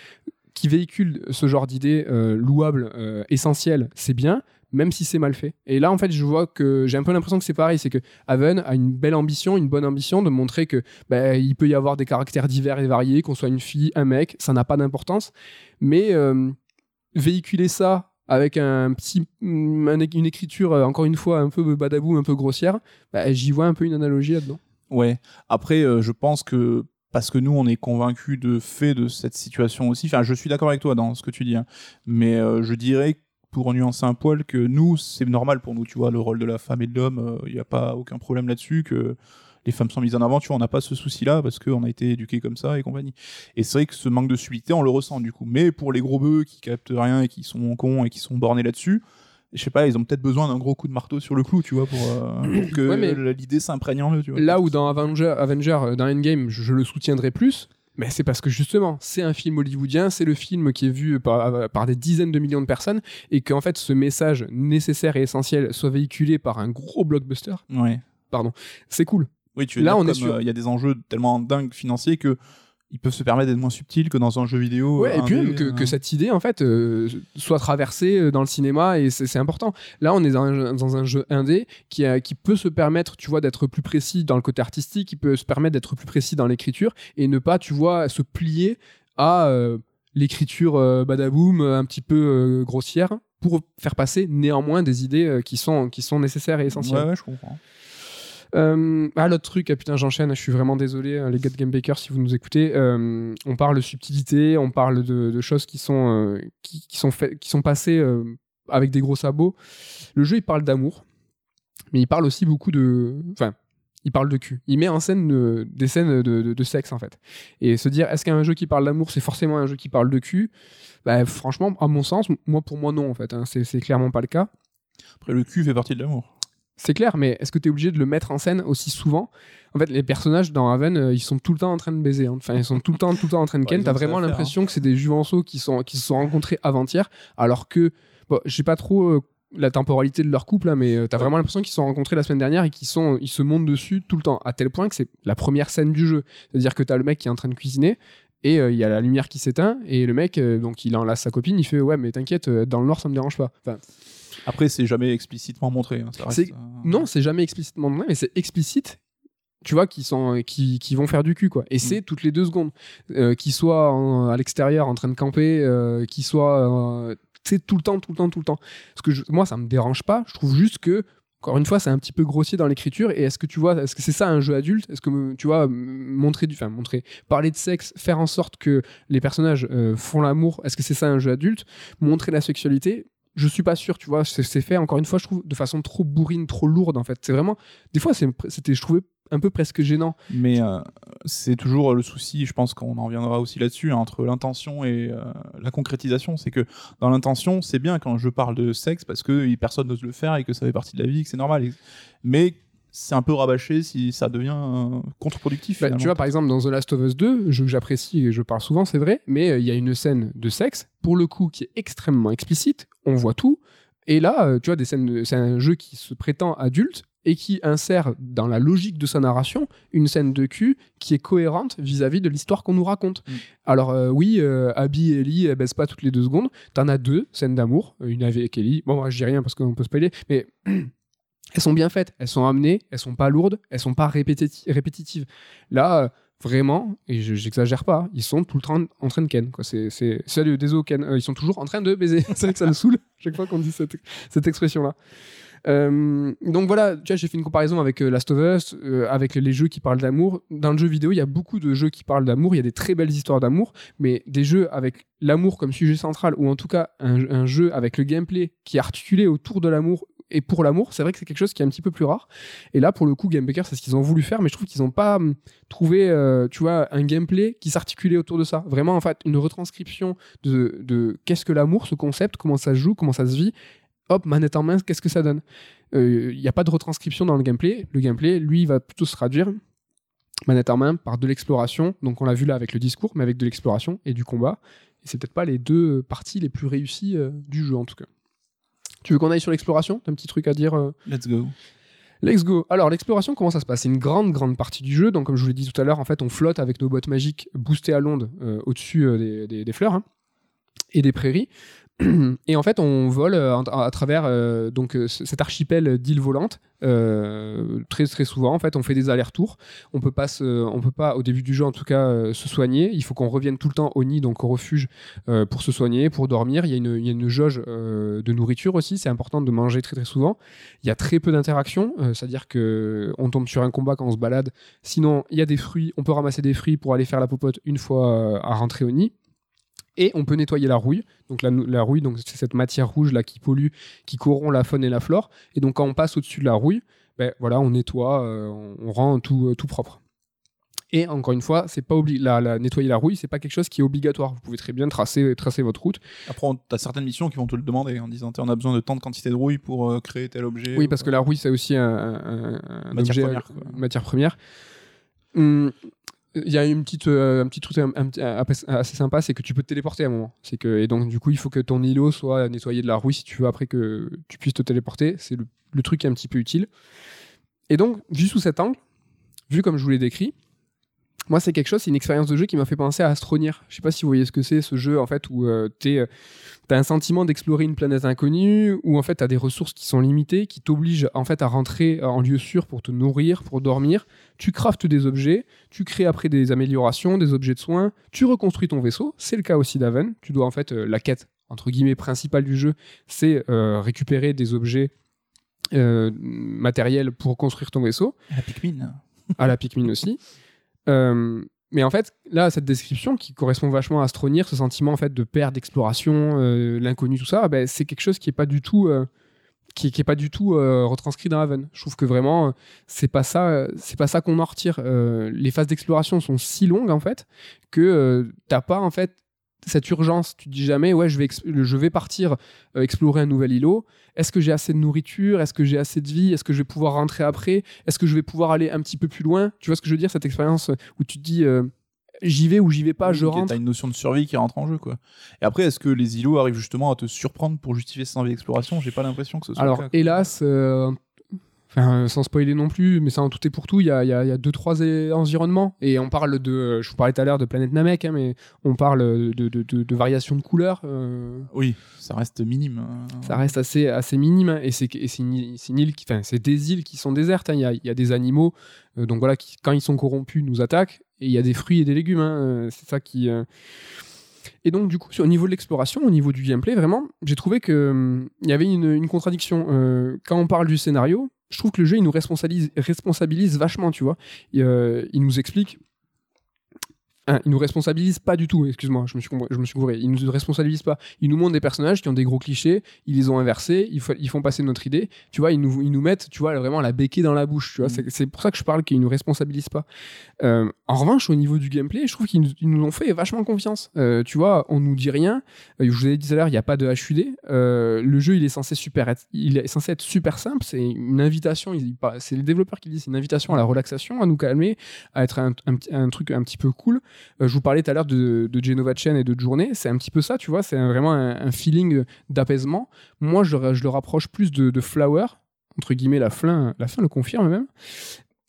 qui véhicule ce genre d'idées euh, louables, euh, c'est bien, même si c'est mal fait. Et là, en fait, je vois que j'ai un peu l'impression que c'est pareil, c'est que Haven a une belle ambition, une bonne ambition de montrer que bah, il peut y avoir des caractères divers et variés, qu'on soit une fille, un mec, ça n'a pas d'importance. Mais euh, véhiculer ça avec un petit, mm, un- une écriture, euh, encore une fois, un peu badaboum, un peu grossière, bah, j'y vois un peu une analogie là-dedans. Ouais. Après, je pense que parce que nous, on est convaincus de fait de cette situation aussi. Enfin, je suis d'accord avec toi dans ce que tu dis, hein. mais euh, je dirais pour nuancer un poil que nous, c'est normal pour nous, tu vois, le rôle de la femme et de l'homme, il n'y a pas aucun problème là-dessus, que les femmes sont mises en avant, on n'a pas ce souci-là parce qu'on a été éduqués comme ça et compagnie. Et c'est vrai que ce manque de subtilité, on le ressent du coup. Mais pour les gros bœufs qui captent rien et qui sont cons et qui sont bornés là-dessus, je sais pas, ils ont peut-être besoin d'un gros coup de marteau sur le clou, tu vois, pour, euh, pour que Ouais, l'idée s'imprègne en eux, tu vois. Là où dans Avenger, Avenger euh, dans Endgame, je, je le soutiendrai plus, mais c'est parce que justement, c'est un film hollywoodien, c'est le film qui est vu par, euh, par des dizaines de millions de personnes, et qu'en fait, ce message nécessaire et essentiel soit véhiculé par un gros blockbuster, Ouais. c'est cool. Oui, tu veux Là, dire on est euh, il y a des enjeux tellement dingues financiers que ils peuvent se permettre d'être moins subtils que dans un jeu vidéo. Ouais, et puis même que, que cette idée, en fait, euh, soit traversée euh, dans le cinéma, et c'est important. Là, on est dans un, dans un jeu indé qui, a- qui peut se permettre, tu vois, d'être plus précis dans le côté artistique, qui peut se permettre d'être plus précis dans l'écriture, et ne pas, tu vois, se plier à euh, l'écriture euh, badaboum, un petit peu grossière, pour faire passer néanmoins des idées qui, sont, qui sont nécessaires et essentielles. Ouais, ouais, je comprends. Euh, ah, l'autre truc, ah, putain, j'enchaîne, je suis vraiment désolé, hein, les gars de Game Baker, si vous nous écoutez. Euh, on parle de subtilité, on parle de, choses qui sont, euh, qui, sont, qui sont passées avec des gros sabots. Le jeu, il parle d'amour, mais il parle aussi beaucoup de. Enfin, il parle de cul. Il met en scène de- des scènes de, sexe, en fait. Et se dire, est-ce qu'un jeu qui parle d'amour, c'est forcément un jeu qui parle de cul? Bah, Franchement, à mon sens, moi, pour moi, non, en fait. hein. c'est clairement pas le cas. Après, le cul fait partie de l'amour. C'est clair, mais est-ce que tu es obligé de le mettre en scène aussi souvent? En fait, les personnages dans Raven, euh, ils sont tout le temps en train de baiser. hein. Enfin, ils sont tout le temps, tout le temps en train de ken. ils T'as ont ça vraiment l'impression que c'est des juvenceaux qui, sont, qui se sont rencontrés avant-hier, alors que, bon, j'ai pas trop euh, la temporalité de leur couple, là, mais euh, t'as vraiment l'impression qu'ils se sont rencontrés la semaine dernière et qu'ils sont, ils se montent dessus tout le temps, à tel point que c'est la première scène du jeu. C'est-à-dire que t'as le mec qui est en train de cuisiner. Et euh, il y a la lumière qui s'éteint, et le mec, euh, donc il enlace sa copine, il fait Ouais, mais t'inquiète, euh, dans le noir, ça me dérange pas. Enfin, Après, c'est jamais explicitement montré. hein, ça reste, C'est- euh, non, c'est jamais explicitement donné, mais c'est explicite. Tu vois, qui sont, qui, qui vont faire du cul, quoi. Et c'est toutes les deux secondes. Euh, qu'ils soient en- à l'extérieur en train de camper, euh, qu'ils soient, euh, tu sais, tout le temps, tout le temps, tout le temps. Parce que je- moi, ça me dérange pas. Je trouve juste que encore une fois, c'est un petit peu grossier dans l'écriture. Et est-ce que tu vois, est-ce que c'est ça un jeu adulte? Est-ce que tu vois, montrer du, enfin montrer, parler de sexe, faire en sorte que les personnages euh, font l'amour, est-ce que c'est ça un jeu adulte? Montrer la sexualité, je suis pas sûr, tu vois, c'est fait encore une fois, je trouve, de façon trop bourrine, trop lourde en fait. C'est vraiment, des fois, c'était, je trouvais un peu presque gênant. Mais euh, c'est toujours le souci, je pense qu'on en reviendra aussi là-dessus, hein, entre l'intention et euh, la concrétisation. C'est que dans l'intention, c'est bien quand je parle de sexe parce que personne n'ose le faire et que ça fait partie de la vie, que c'est normal. Mais c'est un peu rabâché si ça devient euh, contre-productif. Bah, tu vois, par exemple, dans The Last of Us 2, jeu que j'apprécie et je parle souvent, c'est vrai, mais il y a une scène de sexe, pour le coup, qui est extrêmement explicite, on voit tout. Et là, tu vois, des scènes, c'est un jeu qui se prétend adulte, et qui insère dans la logique de sa narration une scène de cul qui est cohérente vis-à-vis de l'histoire qu'on nous raconte. Mm. Alors euh, oui, euh, Abby et Ellie elles baissent pas toutes les deux secondes. T'en as deux scènes d'amour, euh, une avec Ellie. Bon, moi je dis rien parce qu'on peut spoiler, mais elles sont bien faites, elles sont amenées, elles sont pas lourdes, elles sont pas répétitives. Là, vraiment, et j'exagère pas, ils sont tout le temps en train de ken. C'est, Salut, désolé Ken, ils sont toujours en train de baiser. c'est vrai que ça me saoule chaque fois qu'on dit cette, expression-là. Euh, donc voilà, tu vois, j'ai fait une comparaison avec euh, Last of Us, euh, avec les jeux qui parlent d'amour. Dans le jeu vidéo, il y a beaucoup de jeux qui parlent d'amour, il y a des très belles histoires d'amour, mais des jeux avec l'amour comme sujet central, ou en tout cas un, jeu avec le gameplay qui est articulé autour de l'amour et pour l'amour, c'est vrai que c'est quelque chose qui est un petit peu plus rare. Et là, pour le coup, Game c'est ce qu'ils ont voulu faire, mais je trouve qu'ils n'ont pas hum, trouvé, tu vois, un gameplay qui s'articulait autour de ça. Vraiment, en fait, une retranscription de, qu'est-ce que l'amour, ce concept, comment ça se joue, comment ça se vit, hop, manette en main, qu'est-ce que ça donne? Il euh, n'y a pas de retranscription dans le gameplay. Le gameplay, lui, va plutôt se traduire manette en main par de l'exploration. Donc on l'a vu là avec le discours, mais avec de l'exploration et du combat. Et c'est peut-être pas les deux parties les plus réussies euh, du jeu en tout cas. Tu veux qu'on aille sur l'exploration? T'as un petit truc à dire euh? Let's go. Let's go. Alors l'exploration, comment ça se passe? C'est une grande, grande partie du jeu. Donc comme je vous l'ai dit tout à l'heure, en fait, on flotte avec nos bottes magiques boostées à l'onde au-dessus des, fleurs hein, et des prairies. Et en fait, on vole euh, à, travers euh, donc euh, cet archipel d'îles volantes très très souvent. En fait, on fait des allers-retours. On peut pas, on peut pas au début du jeu en tout cas se soigner. Il faut qu'on revienne tout le temps au nid, donc au refuge, pour se soigner, pour dormir. Il y a une, il y a une jauge de nourriture aussi. C'est important de manger très très souvent. Il y a très peu d'interactions, c'est-à-dire que on tombe sur un combat quand on se balade. Sinon, il y a des fruits. On peut ramasser des fruits pour aller faire la popote une fois à rentrer au nid. Et on peut nettoyer la rouille. Donc la, rouille, donc c'est cette matière rouge là qui pollue, qui corrompt la faune et la flore. Et donc quand on passe au-dessus de la rouille, ben voilà, on nettoie, euh, on rend tout, euh, tout propre. Et encore une fois, c'est pas la, nettoyer la rouille, c'est pas quelque chose qui est obligatoire. Vous pouvez très bien tracer, tracer votre route. Après, tu as certaines missions qui vont te le demander en disant on a besoin de tant de quantité de rouille pour euh, créer tel objet. Oui, parce que la rouille, c'est aussi un, matière objet, première, matière première. Hum, il y a une petite, euh, un petit truc assez sympa, c'est que tu peux te téléporter à un moment. C'est que, et donc, du coup, il faut que ton îlot soit nettoyé de la rouille si tu veux après que tu puisses te téléporter. C'est le, le, truc qui est un petit peu utile. Et donc, vu sous cet angle, vu comme je vous l'ai décrit, moi, c'est quelque chose, c'est une expérience de jeu qui m'a fait penser à Astronir. Je sais pas si vous voyez ce que c'est, ce jeu, en fait, où euh, tu as un sentiment d'explorer une planète inconnue, où en fait, tu as des ressources qui sont limitées, qui t'obligent en fait à rentrer en lieu sûr pour te nourrir, pour dormir. Tu craftes des objets, tu crées après des améliorations, des objets de soins, tu reconstruis ton vaisseau. C'est le cas aussi d'Aven. Tu dois en fait, euh, la quête, entre guillemets, principale du jeu, c'est euh, récupérer des objets matériels pour construire ton vaisseau. À la Pikmin. à la Pikmin aussi. Euh, mais en fait, là, cette description qui correspond vachement à Stronir, ce sentiment en fait de perte d'exploration, euh, l'inconnu, tout ça, ben, c'est quelque chose qui est pas du tout, euh, qui, qui, est pas du tout retranscrit dans Haven. Je trouve que vraiment, c'est pas ça, c'est pas ça qu'on en retire. les phases d'exploration sont si longues en fait que t'as pas en fait cette urgence. Tu te dis jamais, ouais, je vais, je vais partir explorer un nouvel îlot. Est-ce que j'ai assez de nourriture? Est-ce que j'ai assez de vie? Est-ce que je vais pouvoir rentrer après? Est-ce que je vais pouvoir aller un petit peu plus loin? Tu vois ce que je veux dire Cette expérience où tu te dis euh, j'y vais ou j'y vais pas, je rentre? T'as une notion de survie qui rentre en jeu, quoi. Et après, est-ce que les îlots arrivent justement à te surprendre pour justifier cette envie d'exploration? J'ai pas l'impression que ce soit Alors, le cas, hélas, euh, Enfin, sans spoiler non plus, mais ça en tout et pour tout, il y a, y, a, y a, deux trois environnements et on parle de, je vous parlais tout à l'heure de planète Namek, hein, mais on parle de, de, de, variations de couleurs. Euh. Oui, ça reste minime. Hein. Ça reste assez assez minime hein, et c'est c'est une, île qui, enfin c'est des îles qui sont désertes. Il y a, y, a, des animaux, euh, donc voilà, qui quand ils sont corrompus nous attaquent et il y a des fruits et des légumes. c'est ça qui Et donc, du coup, au niveau de l'exploration, au niveau du gameplay, vraiment, j'ai trouvé qu'il hum, il y avait une, une contradiction. Euh, quand on parle du scénario, je trouve que le jeu, il nous responsabilise, responsabilise vachement, tu vois. Et, euh, il nous explique Hein, il nous responsabilise pas du tout, excuse-moi, je me suis je me suis gouré. Il nous responsabilise pas. Il nous montre des personnages qui ont des gros clichés, ils les ont inversés, ils, ils font passer notre idée. Tu vois, ils nous, ils nous mettent, tu vois, vraiment la béquille dans la bouche. Tu vois, mm. c'est pour ça que je parle qu'ils nous responsabilisent pas. Euh, en revanche, au niveau du gameplay, je trouve qu'ils nous, ont fait vachement confiance. Euh, tu vois, on nous dit rien. Euh, je vous ai dit tout à l'heure, il n'y a pas de HUD. le jeu, il est censé être, super simple. C'est une invitation. C'est les développeurs qui disent, c'est une invitation à la relaxation, à nous calmer, à être un, truc un petit peu cool. Euh, je vous parlais tout à l'heure de, de Genova Chen et de Journée. C'est un petit peu ça, tu vois. C'est vraiment un, feeling d'apaisement. Moi, je, le rapproche plus de, Flower. Entre guillemets, la fin le confirme même.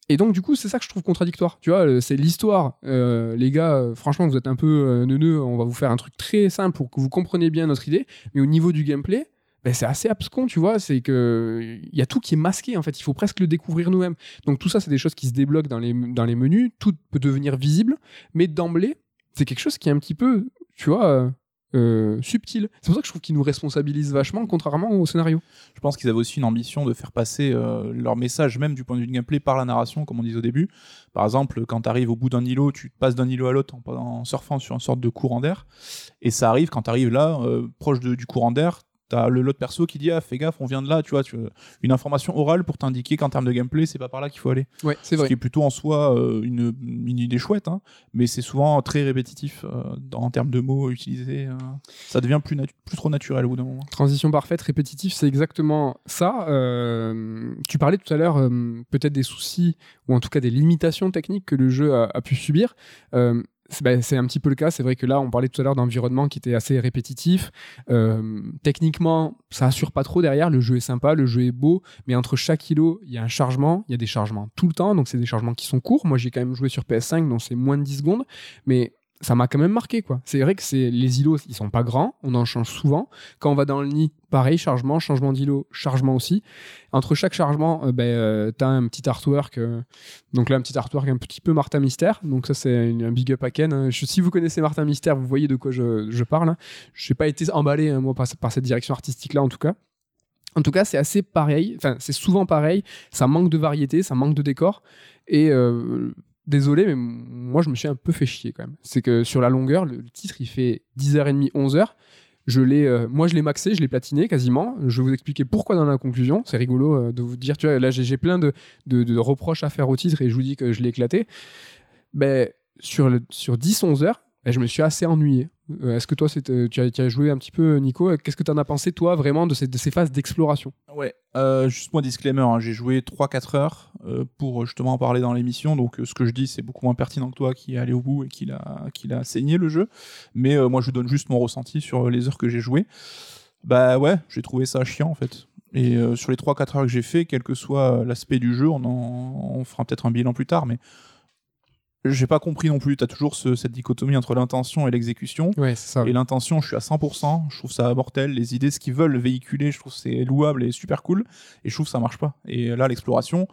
Et donc, du coup, c'est ça que je trouve contradictoire. Tu vois, c'est l'histoire. Euh, les gars, euh, franchement, vous êtes un peu neuneux. On va vous faire un truc très simple pour que vous compreniez bien notre idée. Mais au niveau du gameplay, ben, c'est assez abscon, tu vois. C'est que il y a tout qui est masqué en fait. Il faut presque le découvrir nous-mêmes. Donc tout ça, c'est des choses qui se débloquent dans les dans les menus. Tout peut devenir visible, mais d'emblée, c'est quelque chose qui est un petit peu, tu vois. Euh, euh, subtil. C'est pour ça que je trouve qu'ils nous responsabilisent vachement, contrairement au scénario. Je pense qu'ils avaient aussi une ambition de faire passer euh, leur message, même du point de vue du gameplay, par la narration, comme on disait au début. Par exemple, quand tu arrives au bout d'un îlot, tu passes d'un îlot à l'autre en, en, surfant sur une sorte de courant d'air. Et ça arrive, quand tu arrives là, proche du courant d'air, t'as le l'autre perso qui dit ah fais gaffe on vient de là tu vois tu une information orale pour t'indiquer qu'en termes de gameplay c'est pas par là qu'il faut aller. Ouais c'est vrai. ce qui est plutôt en soi euh, une, une, idée chouette hein, mais c'est souvent très répétitif euh, en termes de mots utilisés euh. ça devient plus plus trop naturel au bout d'un moment. Transition parfaite répétitif c'est exactement ça. Tu parlais tout à l'heure peut-être des soucis ou en tout cas des limitations techniques que le jeu a, a pu subir bah, c'est un petit peu le cas. C'est vrai que là, on parlait tout à l'heure d'environnement qui était assez répétitif. Euh, techniquement, ça assure pas trop derrière. Le jeu est sympa, le jeu est beau, mais entre chaque kilo, il y a un chargement. Il y a des chargements tout le temps, donc c'est des chargements qui sont courts. Moi, j'ai quand même joué sur PS5, donc c'est moins de 10 secondes. Mais ça m'a quand même marqué quoi. C'est vrai que c'est les îlots, ils sont pas grands, on en change souvent. Quand on va dans le nid, pareil, chargement, changement d'îlot, chargement aussi. Entre chaque chargement, euh, ben, euh, t'as un petit artwork. Euh, donc là, un petit artwork un petit peu Martin Mystère. Donc ça, c'est un big up à Ken. Hein. si vous connaissez Martin Mystère, vous voyez de quoi je, parle. Hein. Je n'ai pas été emballé hein, moi par, cette direction artistique là en tout cas. En tout cas, c'est assez pareil. Enfin, c'est souvent pareil. Ça manque de variété, ça manque de décor. Et désolé, mais moi, je me suis un peu fait chier quand même. C'est que sur la longueur, le, titre, il fait 10h30, 11h. Je l'ai, euh, moi, je l'ai maxé, je l'ai platiné quasiment. Je vais vous expliquer pourquoi dans la conclusion. C'est rigolo euh, de vous dire, tu vois, là, j'ai plein de, reproches à faire au titre et je vous dis que je l'ai éclaté. Ben, sur, sur 10-11 heures, ben, je me suis assez ennuyé. Euh, est-ce que toi, euh, tu as, joué un petit peu, Nico Qu'est-ce que tu en as pensé, toi, vraiment, de ces, phases d'exploration? Ouais, euh, juste moi, disclaimer, hein, j'ai joué 3-4 heures pour justement en parler dans l'émission, donc ce que je dis, c'est beaucoup moins pertinent que toi qui est allé au bout et qui l'a, qui l'a saigné le jeu. Mais moi, je donne juste mon ressenti sur les heures que j'ai joué. Bah ouais, j'ai trouvé ça chiant en fait. Et sur les 3-4 heures que j'ai fait, quel que soit l'aspect du jeu, on, on fera peut-être un bilan plus tard, mais j'ai pas compris non plus. Tu as toujours cette dichotomie entre l'intention et l'exécution. Ouais, ça, Et l'intention, je suis à 100%. Je trouve ça mortel. Les idées, ce qu'ils veulent véhiculer, je trouve c'est louable et super cool. Et je trouve ça marche pas. Et là, l'exploration,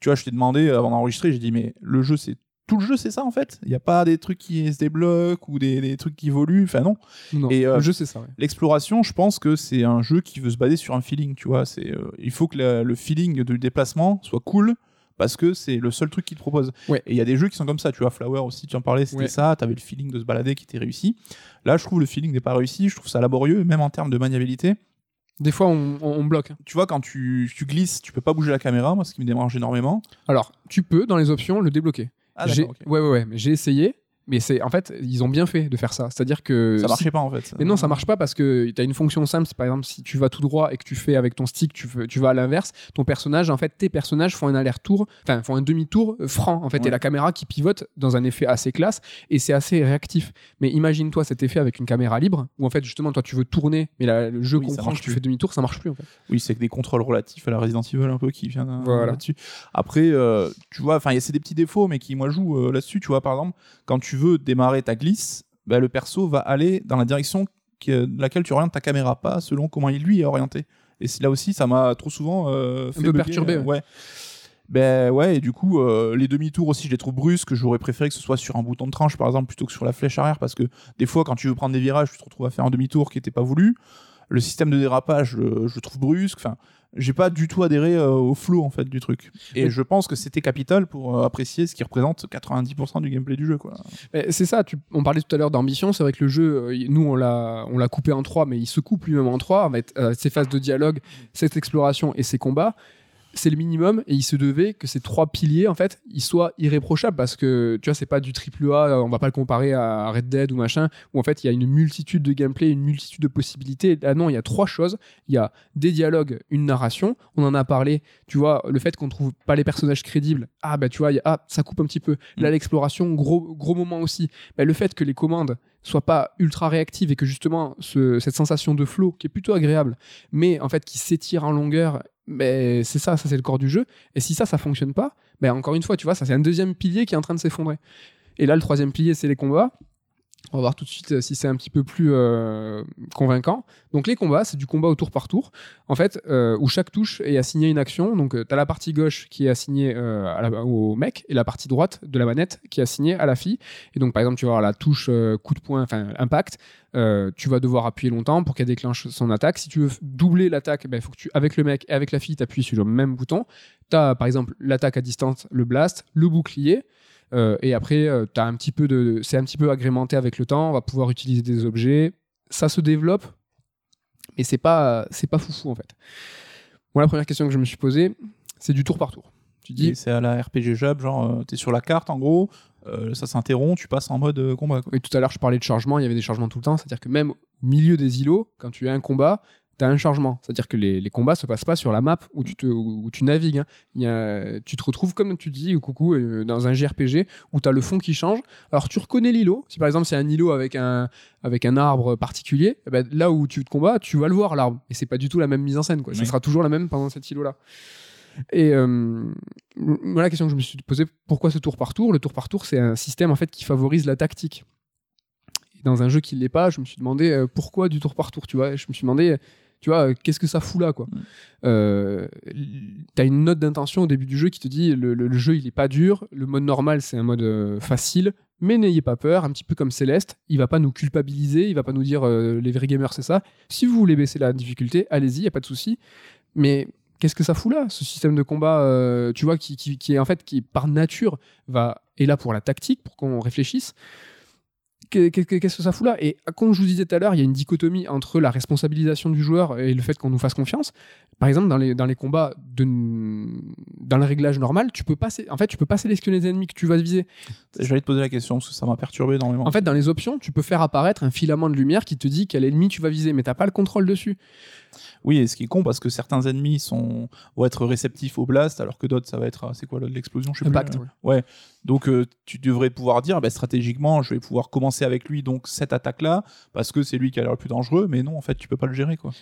tu vois, je t'ai demandé avant d'enregistrer, j'ai dit, mais le jeu, c'est tout le jeu, c'est ça en fait? Il n'y a pas des trucs qui se débloquent ou des, trucs qui évoluent? Enfin non. non et euh, le jeu, c'est ça. L'exploration, je pense que c'est un jeu qui veut se baser sur un feeling. Tu vois, c'est euh, il faut que le feeling du déplacement soit cool parce que c'est le seul truc qu'il te propose. Et il y a des jeux qui sont comme ça, tu vois, Flower aussi, tu en parlais, c'était ça, tu avais le feeling de se balader qui était réussi. Là, je trouve le feeling n'est pas réussi, je trouve ça laborieux, même en termes de maniabilité. Des fois, on, bloque. Hein. Tu vois, quand tu, tu, glisses, tu peux pas bouger la caméra, moi, ce qui me dérange énormément. Alors, tu peux, dans les options, le débloquer. Ah, ouais, ouais, ouais, mais j'ai essayé. Mais c'est en fait, ils ont bien fait de faire ça. C'est-à-dire que ça marchait pas en fait. Mais non, ça marche pas parce que tu as une fonction simple. Par exemple, si tu vas tout droit et que tu fais avec ton stick, tu, tu vas à l'inverse. Ton personnage, en fait, tes personnages font un aller-retour, enfin font un demi-tour euh, franc en fait, et la caméra qui pivote dans un effet assez classe et c'est assez réactif. Mais imagine-toi cet effet avec une caméra libre où en fait justement toi tu veux tourner, mais le jeu comprend que tu fais demi-tour, ça marche plus en fait. Oui, c'est que des contrôles relatifs à la Resident Evil un peu qui viennent euh, là-dessus. Après, euh, tu vois, enfin, c'est des petits défauts, mais qui moi jouent là-dessus. Tu vois, par exemple, quand tu veux démarrer ta glisse, bah, le perso va aller dans la direction que, laquelle tu orientes ta caméra, pas selon comment il lui est orienté. Et là aussi, ça m'a trop souvent euh, fait perturber. ouais. Ben ouais, et du coup, euh, les demi-tours aussi, je les trouve brusques. J'aurais préféré que ce soit sur un bouton de tranche, par exemple, plutôt que sur la flèche arrière, parce que des fois, quand tu veux prendre des virages, tu te retrouves à faire un demi-tour qui n'était pas voulu. Le système de dérapage, euh, je le trouve brusque. Enfin, j'ai pas du tout adhéré euh, au flow en fait du truc. Et je pense que c'était capital pour euh, apprécier ce qui représente 90% du gameplay du jeu, quoi. C'est ça, tu- on parlait tout à l'heure d'ambition, c'est vrai que le jeu, nous on l'a, on l'a coupé en trois, mais il se coupe lui-même en trois, avec euh, ses phases de dialogue, cette exploration et ses combats. C'est le minimum et il se devait que ces trois piliers en fait ils soient irréprochables parce que tu vois c'est pas du triple A on va pas le comparer à Red Dead ou machin où en fait il y a une multitude de gameplay une multitude de possibilités. Ah non il y a trois choses. Il y a des dialogues une narration. On en a parlé tu vois le fait qu'on trouve pas les personnages crédibles. Ah bah tu vois il y a- ah ça coupe un petit peu. Là l'exploration gros gros moment aussi. Bah, le fait que les commandes soient pas ultra réactives et que justement ce- cette sensation de flow qui est plutôt agréable mais en fait qui s'étire en longueur mais c'est ça ça c'est le corps du jeu. Et si ça ça fonctionne pas ben encore une fois tu vois ça c'est un deuxième pilier qui est en train de s'effondrer. Et là le troisième pilier c'est les combats on va voir tout de suite euh, si c'est un petit peu plus euh, convaincant. Donc les combats, c'est du combat au tour par tour, en fait, euh, où chaque touche est assignée une action. Donc tu as la partie gauche qui est assignée euh, au mec et la partie droite de la manette qui est assignée à la fille. Et donc par exemple, tu vas avoir la touche euh, coup de poing, enfin impact. euh, tu vas devoir appuyer longtemps pour qu'elle déclenche son attaque. Si tu veux doubler l'attaque, il faut que tu, avec le mec et avec la fille, tu appuies sur le même bouton. Tu as par exemple l'attaque à distance, le blast, le bouclier. Euh, et après, euh, t'as un petit peu de, c'est un petit peu agrémenté avec le temps. On va pouvoir utiliser des objets. Ça se développe, mais c'est pas, c'est pas foufou en fait. Moi, la première question que je me suis posée, c'est du tour par tour. Tu dis, c'est à la RPG Jab, genre, euh, t'es sur la carte en gros, euh, ça s'interrompt, tu passes en mode euh, combat. Quoi. et tout à l'heure, je parlais de chargement. Il y avait des chargements tout le temps. C'est-à-dire que même au milieu des îlots, quand tu as un combat, tu as un chargement. C'est-à-dire que les, les combats se passent pas sur la map où tu, te, où tu navigues. hein. Y a, tu te retrouves, comme tu dis, coucou, euh, dans un JRPG où tu as le fond qui change. Alors tu reconnais l'îlot. Si par exemple c'est un îlot avec un, avec un arbre particulier, eh ben, là où tu te combats, tu vas le voir l'arbre. Et c'est pas du tout la même mise en scène. Quoi. Ça Oui. sera toujours la même pendant cet îlot-là. Et euh, voilà la question que je me suis posée pourquoi ce tour par tour? Le tour par tour, c'est un système en fait qui favorise la tactique. Dans un jeu qui ne l'est pas, je me suis demandé euh, pourquoi du tour par tour, tu vois? Je me suis demandé, tu vois, euh, qu'est-ce que ça fout là, quoi. Euh, T'as une note d'intention au début du jeu qui te dit le, le- le jeu il est pas dur, le mode normal c'est un mode euh, facile, mais n'ayez pas peur, un petit peu comme Céleste, il va pas nous culpabiliser, il va pas nous dire euh, les vrais gamers c'est ça. Si vous voulez baisser la difficulté, allez-y, y a pas de souci. Mais qu'est-ce que ça fout là, ce système de combat, tu vois, qui, qui- qui est en fait qui par nature va est là pour la tactique, pour qu'on réfléchisse. Que- que- que- Qu'est-ce que ça fout là Et comme je vous disais tout à l'heure, il y a une dichotomie entre la responsabilisation du joueur et le fait qu'on nous fasse confiance. Par exemple, dans les, dans les combats, de, dans le réglage normal, tu peux pas, en fait, tu peux pas sélectionner les ennemis que tu vas viser. J'allais te poser la question parce que ça m'a perturbé énormément. En fait, dans les options, tu peux faire apparaître un filament de lumière qui te dit quel ennemi tu vas viser, mais t'as pas le contrôle dessus. Oui, et ce qui est con parce que certains ennemis sont vont être réceptifs au blast alors que d'autres ça va être euh, c'est quoi l'explosion je sais plus. Euh, ouais. Donc euh, tu devrais pouvoir dire bah, stratégiquement je vais pouvoir commencer avec lui donc cette attaque là parce que c'est lui qui a l'air le plus dangereux mais non en fait tu peux pas le gérer quoi.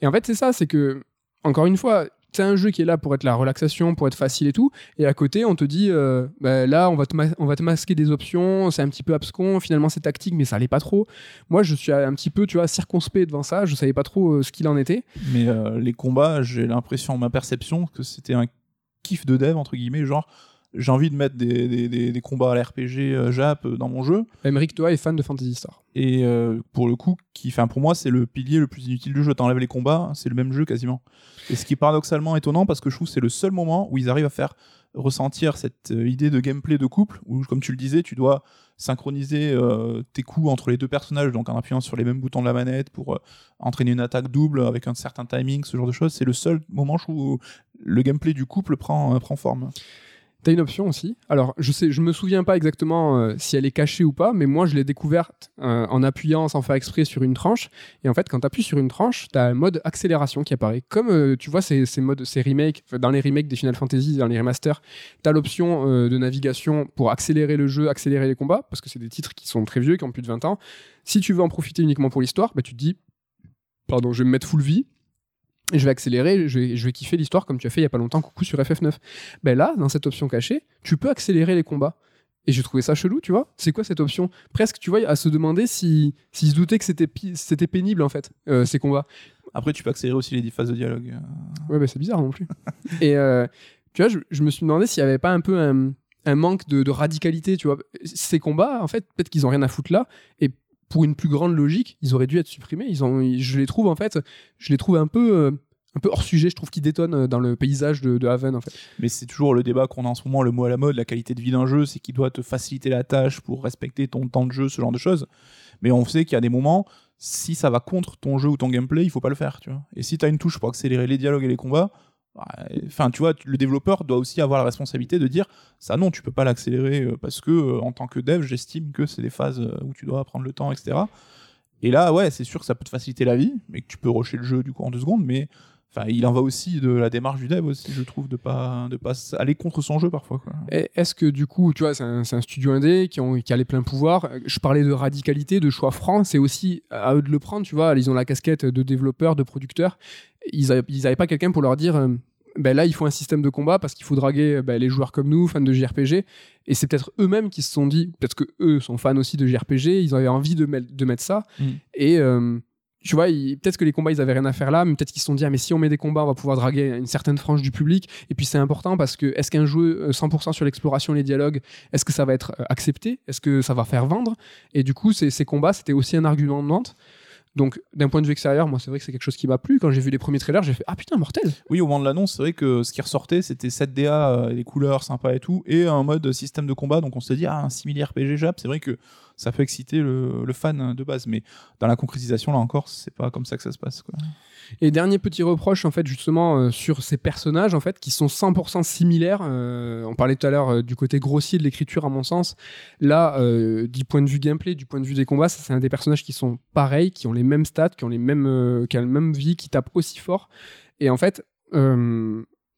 Et en fait, c'est ça, c'est que, encore une fois, c'est un jeu qui est là pour être la relaxation, pour être facile et tout. Et à côté, on te dit, euh, bah, là, on va, te on va te masquer des options, c'est un petit peu abscon, finalement c'est tactique, mais ça allait pas trop. Moi, je suis un petit peu, tu vois, circonspect devant ça, je savais pas trop euh, ce qu'il en était. Mais euh, les combats j'ai l'impression ma perception que c'était un kiff de dev entre guillemets genre j'ai envie de mettre des, des, des- des combats à l'RPG euh, Jap euh, dans mon jeu. Emmerich Toa est fan de Fantasy Star. et euh, pour le coup qui enfin pour moi c'est le pilier le plus inutile du jeu. T'enlèves les combats c'est le même jeu quasiment. Et ce qui est paradoxalement étonnant parce que je trouve que c'est le seul moment où ils arrivent à faire ressentir cette idée de gameplay de couple où comme tu le disais tu dois synchroniser euh, tes coups entre les deux personnages donc en appuyant sur les mêmes boutons de la manette pour euh, entraîner une attaque double avec un certain timing ce genre de choses. C'est le seul moment je trouve où le gameplay du couple prend, euh, prend forme T'as une option aussi? Alors, je sais, je me souviens pas exactement euh, si elle est cachée ou pas, mais moi, je l'ai découverte euh, en appuyant sans faire exprès sur une tranche. Et en fait, quand tu appuies sur une tranche, tu as un mode accélération qui apparaît. Comme euh, tu vois ces, modes, ces remakes, dans les remakes des Final Fantasy, dans les remasters, tu as l'option de navigation pour accélérer le jeu, accélérer les combats, parce que c'est des titres qui sont très vieux, qui ont plus de 20 ans. Si tu veux en profiter uniquement pour l'histoire, bah, tu te dis, pardon, je vais me mettre full vie. Je vais accélérer, je vais, je vais kiffer l'histoire comme tu as fait il y a pas longtemps, coucou sur FF9. Ben là, dans cette option cachée, tu peux accélérer les combats. Et j'ai trouvé ça chelou, tu vois. C'est quoi cette option? Presque, tu vois, à se demander si s'ils se doutaient que c'était c'était pénible en fait euh, ces combats. après tu peux accélérer aussi les phases de dialogue Ouais, bah, c'est bizarre non plus. et euh, tu vois, je, je me suis demandé s'il y avait pas un peu un, un manque de, de radicalité, tu vois. Ces combats, en fait, peut-être qu'ils ont rien à foutre là, et pour une plus grande logique, ils auraient dû être supprimés. Ils ont, je les trouve en fait, je les trouve un peu, euh, un peu hors sujet. Je trouve qu'ils détonnent euh, dans le paysage de, Haven en fait. Mais c'est toujours le débat qu'on a en ce moment, le mot à la mode, la qualité de vie d'un jeu, c'est qu'il doit te faciliter la tâche pour respecter ton temps de jeu, ce genre de choses. Mais on sait qu'il y a des moments, si ça va contre ton jeu ou ton gameplay, il faut pas le faire, tu vois. Et si t'as une touche pour accélérer les dialogues et les combats, enfin, tu vois, le développeur doit aussi avoir la responsabilité de dire ça non, tu peux pas l'accélérer euh, parce que euh, en tant que dev, j'estime que c'est des phases euh, où tu dois prendre le temps, etc. Et là, ouais, c'est sûr que ça peut te faciliter la vie, mais que tu peux rusher le jeu du coup en deux secondes, mais Enfin, il en va aussi de la démarche du dev aussi, je trouve, de pas de pas aller contre son jeu parfois. Est-ce que du coup, tu vois, c'est un, studio indé qui, ont, qui a les pleins pouvoirs. Je parlais de radicalité, de choix franc. C'est aussi à eux de le prendre. Tu vois, ils ont la casquette de développeur, de producteur. Ils avaient, ils avaient pas quelqu'un pour leur dire. euh, ben là, il faut un système de combat parce qu'il faut draguer ben, les joueurs comme nous, fans de JRPG. Et c'est peut-être eux-mêmes qui se sont dit, peut-être que eux sont fans aussi de JRPG, ils avaient envie de, mettre- de mettre ça. Mm. Et euh, tu vois, peut-être que les combats, ils avaient rien à faire là, mais peut-être qu'ils se sont dit, ah, mais si on met des combats, on va pouvoir draguer une certaine frange du public. Et puis c'est important parce que est-ce qu'un jeu euh, 100% sur l'exploration et les dialogues, est-ce que ça va être euh, accepté? Est-ce que ça va faire vendre? Et du coup, ces, combats, c'était aussi un argument de vente. Donc, d'un point de vue extérieur, moi, c'est vrai que c'est quelque chose qui m'a plu. Quand j'ai vu les premiers trailers, j'ai fait Ah putain, mortel Oui, au moment de l'annonce, c'est vrai que ce qui ressortait, c'était 7DA, euh, les couleurs sympas et tout, et un mode système de combat. Donc on s'est dit, ah, un simili RPG Jap, c'est vrai que ça peut exciter le, fan de base. Mais dans la concrétisation, là encore, c'est pas comme ça que ça se passe. Et dernier petit reproche, en fait, justement, euh, sur ces personnages, en fait, qui sont 100% similaires. Euh, on parlait tout à l'heure euh, du côté grossier de l'écriture, à mon sens. Là, du point de vue gameplay, du point de vue des combats, c'est un des personnages qui sont pareils, qui ont les mêmes stats, qui ont les mêmes, qui ont la même vie, qui tapent aussi fort. Et en fait,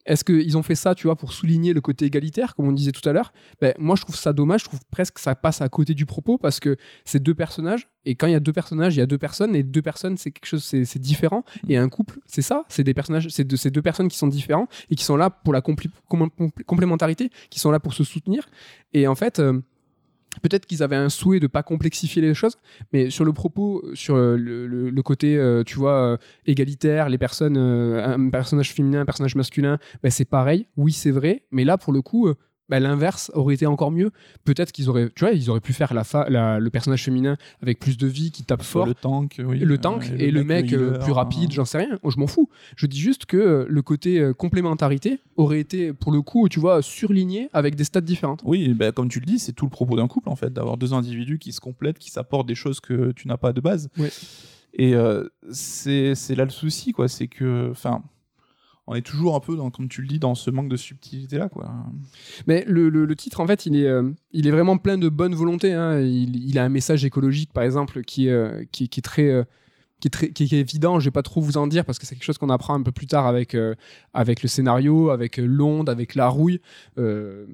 est-ce qu'ils ont fait ça, tu vois, pour souligner le côté égalitaire, comme on disait tout à l'heure? Ben, Moi, je trouve ça dommage. Je trouve presque que ça passe à côté du propos parce que c'est deux personnages. Et quand il y a deux personnages, il y a deux personnes. Et deux personnes, c'est quelque chose, c'est différent. Et un couple, c'est ça. C'est des personnages, c'est de, deux personnes qui sont différents et qui sont là pour la complémentarité, qui sont là pour se soutenir. Et en fait. euh, Peut-être qu'ils avaient un souhait de pas complexifier les choses, mais sur le propos, sur euh, le, côté, euh, tu vois, euh, égalitaire, les personnes, un personnage féminin, un personnage masculin, ben, c'est pareil. Oui, c'est vrai, mais là, pour le coup, ben, l'inverse aurait été encore mieux. Peut-être qu'ils auraient, tu vois, ils auraient pu faire la fa- la- le personnage féminin avec plus de vie, qui tape fort, Le tank, oui. le tank et, le mec, euh, plus rapide, euh, j'en sais rien, Oh, je m'en fous. Je dis juste que euh, le côté euh, complémentarité aurait été, pour le coup, tu vois, surligné avec des stats différentes. Oui, bah, comme tu le dis, c'est tout le propos d'un couple en fait, d'avoir deux individus qui se complètent, qui s'apportent des choses que tu n'as pas de base. Ouais. Et euh, c'est c'est là le souci, quoi. C'est que, enfin, on est toujours un peu, dans, comme tu le dis, dans ce manque de subtilité là, quoi. Mais le, titre, en fait, il est, euh, il est vraiment plein de bonne volonté. hein. Il, a un message écologique, par exemple, qui, euh, qui, qui est très. Qui est, très, qui est évident, je vais pas trop vous en dire parce que c'est quelque chose qu'on apprend un peu plus tard avec, euh, avec le scénario, avec euh, l'onde, avec la rouille. Euh,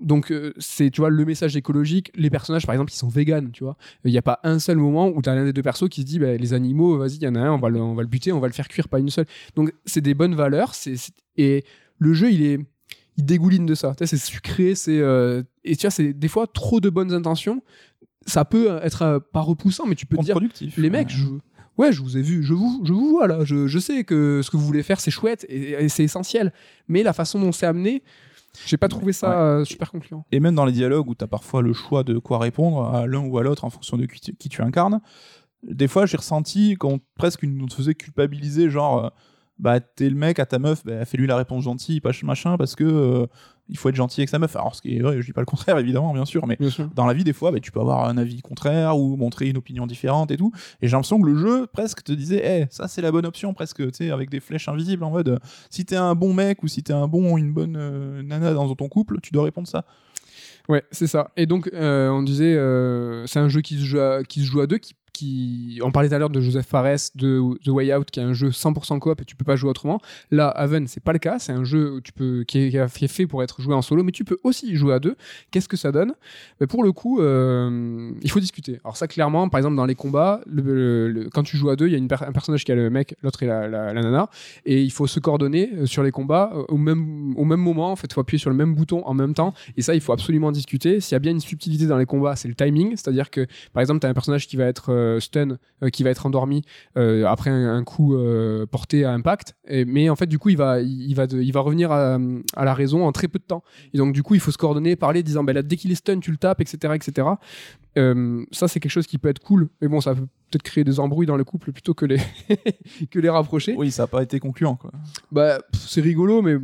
donc euh, c'est tu vois le message écologique. Les personnages par exemple ils sont véganes, tu vois. Il n'y a pas un seul moment où tu as l'un des deux persos qui se dit bah, les animaux, vas-y, il y en a un, on va, le, on va le buter, on va le faire cuire, pas une seule. Donc c'est des bonnes valeurs. c'est c'est- et le jeu il est il dégouline de ça. Tu sais, C'est sucré, c'est et tu vois c'est des fois trop de bonnes intentions. Ça peut être pas repoussant, mais tu peux te dire les mecs, je, ouais, je vous ai vu, je vous, je vous vois là, je, je sais que ce que vous voulez faire c'est chouette et, et c'est essentiel, mais la façon dont c'est amené, j'ai pas trouvé ça Ouais. euh, super concluant. Et même dans les dialogues où tu as parfois le choix de quoi répondre à l'un ou à l'autre en fonction de qui tu, qui tu incarnes, des fois j'ai ressenti qu'on presque une, on te faisait culpabiliser, genre, euh, bah t'es le mec à ta meuf, bah, fais-lui la réponse gentille, pas ch- machin, parce que euh, il faut être gentil avec sa meuf. Alors ce qui est vrai, je dis pas le contraire évidemment, bien sûr, mais Bien sûr. dans la vie, des fois, bah, tu peux avoir un avis contraire ou montrer une opinion différente et tout. Et j'ai l'impression que le jeu presque te disait, Eh, ça c'est la bonne option, presque, tu sais, avec des flèches invisibles en mode, si t'es un bon mec ou si t'es un bon, une bonne euh, nana dans ton couple, tu dois répondre ça. Ouais, c'est ça. Et donc, euh, on disait, euh, c'est un jeu qui se joue à, qui se joue à deux. Qui, On parlait tout à l'heure de Joseph Fares, de The Way Out, qui est un jeu 100% coop et tu peux pas jouer autrement. Là, Haven, c'est pas le cas. C'est un jeu qui, est, fait pour être joué en solo, mais tu peux aussi jouer à deux. Qu'est-ce que ça donne? Mais Pour le coup, euh, il faut discuter. Alors, ça, clairement, par exemple, dans les combats, quand tu joues à deux, il y a un personnage qui a le mec, l'autre est la, nana, et il faut se coordonner euh, sur les combats euh, au, même, au même moment. En fait, il faut appuyer sur le même bouton en même temps. Et ça, il faut absolument discuter. S'il y a bien une subtilité dans les combats, c'est le timing. C'est-à-dire que, par exemple, tu as un personnage qui va être stun euh, qui va être endormi euh, après un, un coup euh, porté à impact. Et- mais en fait, du coup, il va, il, il va, de- il va revenir à, à la raison en très peu de temps. Et donc, du coup, il faut se coordonner, parler, disant, ben là, dès qu'il est stun, tu le tapes, etc., etc. Euh, ça, c'est quelque chose qui peut être cool. Mais bon, ça peut peut-être créer des embrouilles dans le couple plutôt que les, que les rapprocher. Oui, ça n'a pas été concluant. Quoi. Bah, c'est rigolo, mais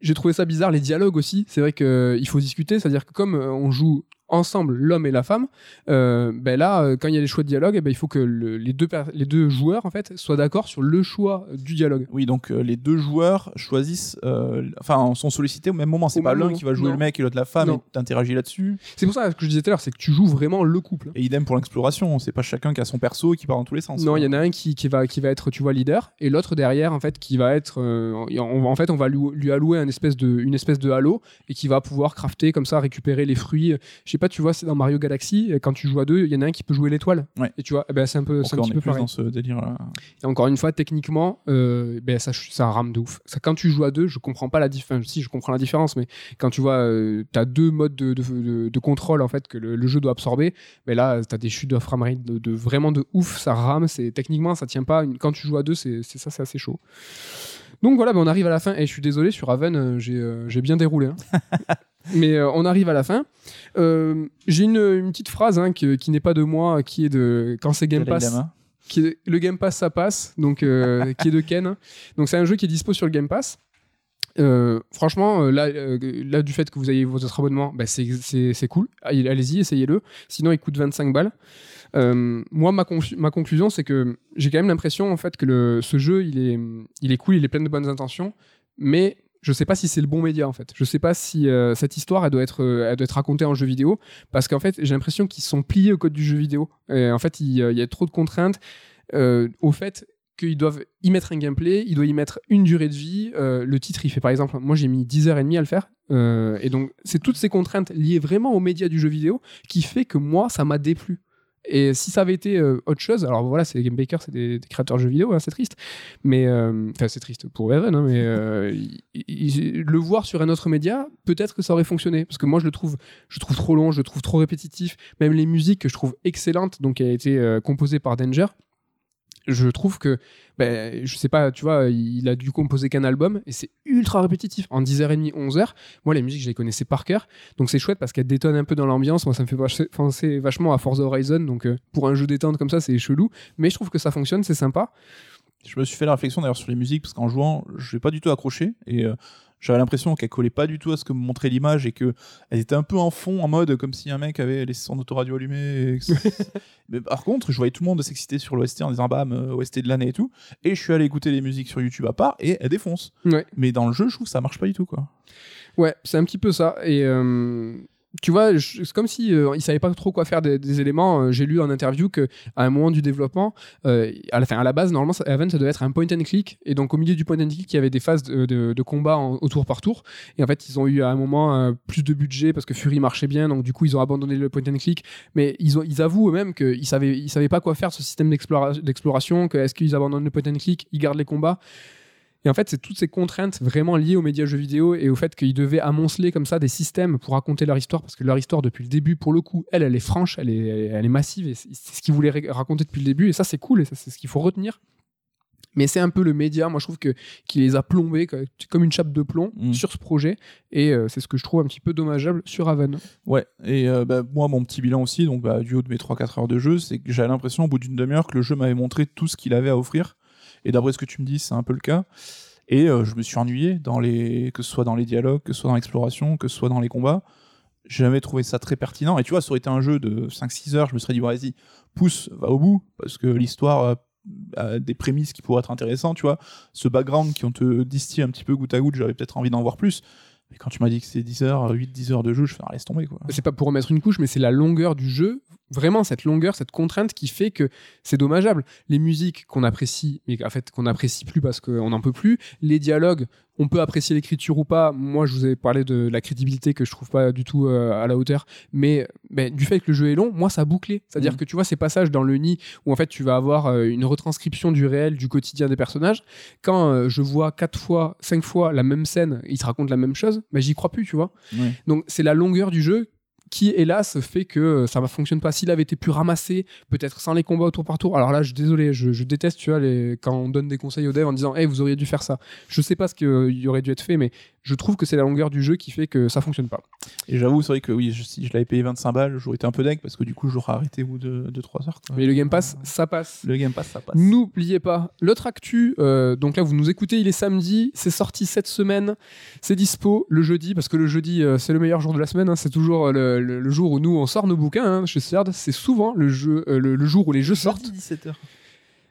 j'ai trouvé ça bizarre. Les dialogues aussi, c'est vrai qu'il faut discuter. C'est-à-dire que comme euh, on joue ensemble, l'homme et la femme, euh, ben là, euh, quand il y a les choix de dialogue, eh ben, il faut que le- les, deux les deux joueurs en fait, soient d'accord sur le choix du dialogue. Oui, donc euh, les deux joueurs choisissent, euh, enfin, sont sollicités au même moment. C'est pas l'un qui va jouer Non. le mec et l'autre la femme Non. et t'interagis là-dessus. C'est pour ça que je disais tout à l'heure, c'est que tu joues vraiment le couple. Et idem pour l'exploration. C'est pas chacun qui a son perso et qui part dans tous les sens. Non, il y en a un qui, qui, va, qui va être, tu vois, leader, et l'autre derrière, en fait, qui va être. on- en fait, on va lui, lui allouer un espèce de, une espèce de halo, et qui va pouvoir crafter comme ça, récupérer les fruits. Sais pas, tu vois, c'est dans Mario Galaxy, quand tu joues à deux, il y en a un qui peut jouer l'étoile. Ouais. Et tu vois, eh ben, c'est un peu, c'est un petit peu plus pareil. dans ce délire-là. Et encore une fois, techniquement, euh, ben ça, ça rame de ouf. Ça, quand tu joues à deux, je comprends pas la différence. Si, je comprends la différence, mais quand tu vois, tu as deux modes de, de, de- de contrôle en fait que le, le jeu doit absorber, ben là, tu as des chutes de framerate de, de vraiment de ouf. Ça rame. C'est techniquement, ça tient pas. Une- Quand tu joues à deux, c'est ça, c'est assez chaud. Donc voilà, ben on arrive à la fin. Et je suis désolé sur Haven, euh, j'ai euh, bien déroulé. hein. Mais euh, on arrive à la fin. Euh, j'ai une, une petite phrase hein, qui n'est pas de moi, qui est de quand c'est Game Pass. Lama. qui est- le Game Pass ça passe donc euh, qui est de Ken. Donc c'est un jeu qui est dispo sur le Game Pass. Franchement là, là du fait que vous ayez votre abonnement bah, c'est- cool. Allez- allez-y essayez-le. Sinon il coûte 25 balles. Euh, moi ma, ma conclusion c'est que j'ai quand même l'impression en fait que le, ce jeu il est, il est cool il est plein de bonnes intentions mais je sais pas si c'est le bon média en fait. Je sais pas si euh, cette histoire elle doit être euh, doit être racontée en jeu vidéo parce qu'en fait j'ai l'impression qu'ils sont pliés au code du jeu vidéo. En fait il, y a trop de contraintes euh, au fait qu'ils doivent y mettre un gameplay, ils doivent y mettre une durée de vie. Le titre il fait par exemple, moi j'ai mis 10h30 à le faire. Et donc c'est toutes ces contraintes liées vraiment au média du jeu vidéo qui fait que moi ça m'a déplu. Et si ça avait été euh, autre chose, alors voilà, c'est Game Baker, c'est des, des créateurs de jeux vidéo, hein, c'est triste. Mais euh, enfin, c'est triste pour Evan, hein, mais euh, le voir sur un autre média, peut-être que ça aurait fonctionné. Parce que moi, je le trouve, je trouve trop long, je le trouve trop répétitif. Même les musiques que je trouve excellentes, donc qui a été composée par Danger. Je trouve que, ben, je sais pas, tu vois, il a dû composer qu'un album et c'est ultra répétitif. En 10h30, 11h, moi, les musiques, je les connaissais par cœur. Donc c'est chouette parce qu'elle détonne un peu dans l'ambiance. Moi, ça me fait penser vachement à Forza Horizon. Donc euh, pour un jeu détente comme ça, c'est chelou. Mais je trouve que ça fonctionne, c'est sympa. Je me suis fait la réflexion d'ailleurs sur les musiques parce qu'en jouant, je n'ai pas du tout accroché et euh, j'avais l'impression qu'elle collait pas du tout à ce que me montrait l'image et que elle était un peu en fond, en mode comme si un mec avait laissé son autoradio allumé. Mais par contre, je voyais tout le monde s'exciter sur l'OST en disant bam, euh, OST de l'année et tout. Et je suis allé écouter les musiques sur YouTube à part et elle défonce. Ouais. Mais dans le jeu, je trouve que ça marche pas du tout quoi. Ouais, c'est un petit peu ça. Et euh, tu vois, c'est comme si euh, il savait pas trop quoi faire des, éléments. Euh, J'ai lu en interview que à un moment du développement, euh, à la fin, à la base, normalement, ça- ça devait être un point and click. Et donc au milieu du point and click, il y avait des phases de, de- de combat en- au tour par tour. Et en fait, ils ont eu à un moment plus de budget parce que Fury marchait bien. Donc du coup, ils ont abandonné le point and click. Mais ils, ils avouent eux-mêmes qu'ils savaient, ils savaient pas quoi faire ce système d'explora- d'exploration. Que est-ce qu'ils abandonnent le point and click, ils gardent les combats. Et en fait, c'est toutes ces contraintes vraiment liées aux médias jeux vidéo et au fait qu'ils devaient amonceler comme ça des systèmes pour raconter leur histoire, parce que leur histoire, depuis le début, pour le coup, elle, elle est franche, elle est, elle est massive, et c'est ce qu'ils voulaient ra- raconter depuis le début, et ça, c'est cool, et ça, c'est ce qu'il faut retenir. Mais c'est un peu le média, moi je trouve que qui les a plombés co- comme une chape de plomb Mm. sur ce projet, et euh, c'est ce que je trouve un petit peu dommageable sur Haven. Ouais, et euh, bah, moi, mon petit bilan aussi, donc bah, du haut de mes 3-4 heures de jeu, c'est que j'avais l'impression au bout d'une demi-heure que le jeu m'avait montré tout ce qu'il avait à offrir. Et d'après ce que tu me dis, c'est un peu le cas. Et euh, je me suis ennuyé, dans les... que ce soit dans les dialogues, que ce soit dans l'exploration, que ce soit dans les combats. J'ai jamais trouvé ça très pertinent. Et tu vois, ça aurait été un jeu de 5-6 heures, je me serais dit, vas-y, pousse, va au bout, parce que l'histoire a des prémices qui pourraient être intéressantes, tu vois. Ce background qui on te distille un petit peu goutte à goutte, j'avais peut-être envie d'en voir plus. Quand tu m'as dit que c'est 10 heures, 8-10 heures de jeu, je fais, ah, laisse tomber, quoi. C'est pas pour remettre une couche, mais c'est la longueur du jeu, vraiment cette longueur, cette contrainte qui fait que c'est dommageable. Les musiques qu'on apprécie, mais en fait qu'on apprécie plus parce qu'on n'en peut plus. Les dialogues, on peut apprécier l'écriture ou pas. Moi, je vous ai parlé de la crédibilité que je trouve pas du tout euh, à la hauteur, mais du fait que le jeu est long, moi ça a bouclé. C'est-à-dire Mhm. que tu vois ces passages dans le nid où en fait tu vas avoir euh, une retranscription du réel, du quotidien des personnages. Quand euh, je vois quatre fois, cinq fois la même scène, ils te racontent la même chose, ben j'y crois plus, tu vois. Ouais. Donc c'est la longueur du jeu qui hélas fait que ça ne fonctionne pas. S'il avait été plus ramassé, peut-être sans les combats au tour par tour. Alors là, je désolé, je, déteste tu vois, les, quand on donne des conseils aux devs en disant hey, vous auriez dû faire ça. Je sais pas ce qui aurait dû être fait, mais je trouve que c'est la longueur du jeu qui fait que ça fonctionne pas. Et j'avoue, c'est vrai que oui, si je l'avais payé 25 balles, j'aurais été un peu dingue parce que du coup, j'aurais arrêté au bout de, 3 heures. Mais le Game Pass, ça passe. Le Game Pass, ça passe. N'oubliez pas, l'autre actu, euh, donc là, vous nous écoutez, il est samedi, c'est sorti cette semaine, c'est dispo le jeudi, parce que le jeudi, euh, c'est le meilleur jour de la semaine, hein. c'est toujours le, le, jour où nous, on sort nos bouquins hein, chez CERD, c'est souvent le, jeu, euh, le, jour où les jeux sortent. 17h.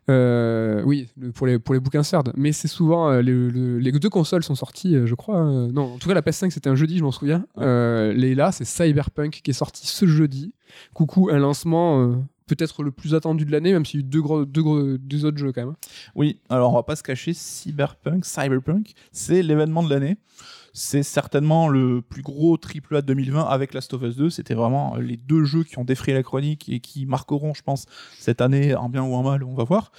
Euh, oui, pour les, pour les bouquins CERD. Mais c'est souvent. Euh, les, deux consoles sont sorties, je crois. non, en tout cas, la PS5, c'était un jeudi, je m'en souviens. les là, c'est Cyberpunk qui est sorti ce jeudi. Coucou, un lancement peut-être le plus attendu de l'année, même s'il y a eu deux, gros, deux, deux, autres jeux quand même. Oui, alors on va pas se cacher, Cyberpunk, Cyberpunk, c'est l'événement de l'année c'est certainement le plus gros triple A de 2020 avec Last of Us 2. C'était vraiment les deux jeux qui ont défrayé la chronique et qui marqueront, je pense, cette année, en bien ou en mal, on va voir.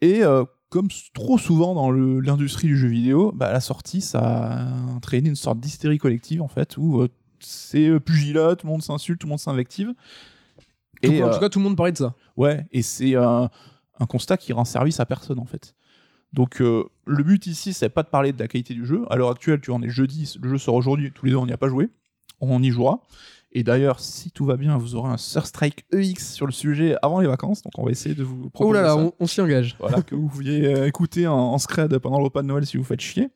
Et euh, comme trop souvent dans l'industrie du jeu vidéo, bah, la sortie, ça a entraîné une sorte d'hystérie collective, en fait, où euh, c'est euh, pugilat, tout le monde s'insulte, tout le monde s'invective. Et, en tout cas, tout le monde parlait de ça. Ouais, et c'est un constat qui rend service à personne, en fait. Donc euh, le but ici, c'est pas de parler de la qualité du jeu. À l'heure actuelle, tu en es jeudi, le jeu sort aujourd'hui, tous les deux on n'y a pas joué, on y jouera. Et d'ailleurs, si tout va bien, vous aurez un Surstrike EX sur le sujet avant les vacances, donc on va essayer de vous proposer. Oh là là, on, s'y engage. Voilà, que vous pouviez euh, écouter en, scred pendant le repas de Noël si vous faites chier.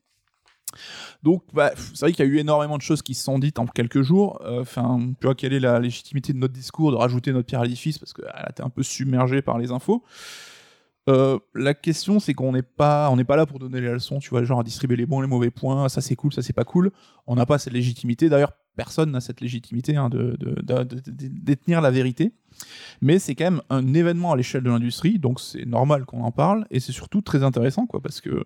Donc, bah, c'est vrai qu'il y a eu énormément de choses qui se sont dites en quelques jours. Euh, enfin, tu vois, quelle est la légitimité de notre discours, de rajouter notre pierre à l'édifice, parce qu'elle a été un peu submergée par les infos. Euh, la question, c'est qu'on n'est pas, on n'est pas là pour donner les leçons, tu vois, genre à distribuer les bons, les mauvais points, ça c'est cool, ça c'est pas cool. On n'a pas cette légitimité. D'ailleurs, personne n'a cette légitimité hein, de, détenir la vérité. Mais c'est quand même un événement à l'échelle de l'industrie, donc c'est normal qu'on en parle, et c'est surtout très intéressant, quoi, parce que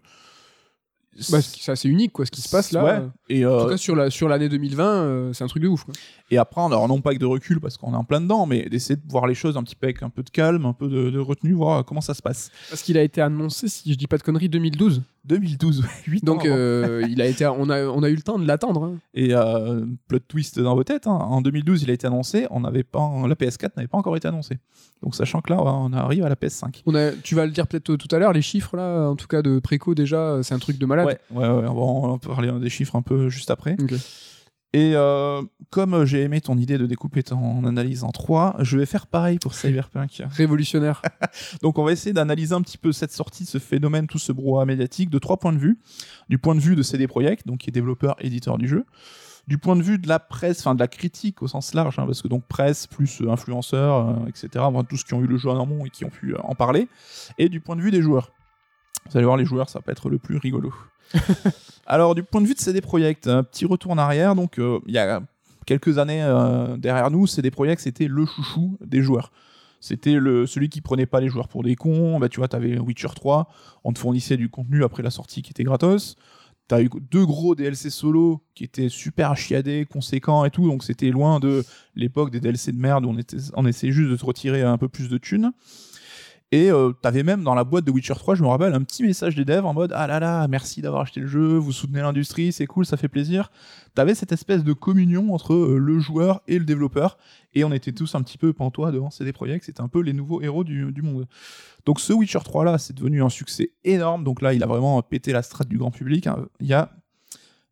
bah, c'est assez unique quoi ce qui se passe là. Et En tout euh, cas sur la sur l'année 2020, euh, c'est un truc de ouf. Quoi. Et après, alors non pas que de recul parce qu'on est en plein dedans, mais d'essayer de voir les choses un petit peu avec un peu de calme, un peu de, retenue, voir comment ça se passe. Parce qu'il a été annoncé, si je dis pas de conneries, 2012. 2012, 8 Donc euh, il a été, on a, on a eu le temps de l'attendre. Hein. Et euh, plot twist dans vos têtes, hein. en 2012 il a été annoncé, on n'avait pas, la PS4 n'avait pas encore été annoncée. Donc sachant que là on arrive à la PS5. On a, tu vas le dire peut-être tout à l'heure, les chiffres là, en tout cas de préco déjà, c'est un truc de malade. Ouais, ouais, ouais on va parler des chiffres un peu juste après. Et euh, comme j'ai aimé ton idée de découper ton analyse en trois, je vais faire pareil pour Cyberpunk. Révolutionnaire. Donc on va essayer d'analyser un petit peu cette sortie, ce phénomène, tout ce brouhaha médiatique de trois points de vue. Du point de vue de CD Projekt, donc qui est développeur, éditeur du jeu. Du point de vue de la presse, enfin de la critique au sens large, hein, parce que donc presse plus euh, influenceurs, euh, etc. tous ceux qui ont eu le jeu en amont et qui ont pu en parler. Et du point de vue des joueurs. Vous allez voir, les joueurs, ça peut être le plus rigolo. Alors, du point de vue de CD Projekt, un petit retour en arrière. Donc, euh, il y a quelques années euh, derrière nous, CD Projekt, c'était le chouchou des joueurs. C'était celui qui prenait pas les joueurs pour des cons. Bah, tu vois, t'avais Witcher 3, on te fournissait du contenu après la sortie qui était gratos. T'as eu deux gros DLC solo qui étaient super chiadés, conséquents et tout. Donc, c'était loin de l'époque des DLC de merde où on, était, on essayait juste de te retirer un peu plus de thunes. Et euh, t'avais même dans la boîte de Witcher 3, je me rappelle, un petit message des devs en mode Ah là là, merci d'avoir acheté le jeu, vous soutenez l'industrie, c'est cool, ça fait plaisir. T'avais cette espèce de communion entre euh, le joueur et le développeur, et on était tous un petit peu pantois devant CD Projekt, c'était un peu les nouveaux héros du, du monde. Donc ce Witcher 3 là, c'est devenu un succès énorme, donc là il a vraiment pété la strate du grand public. Hein. Il y a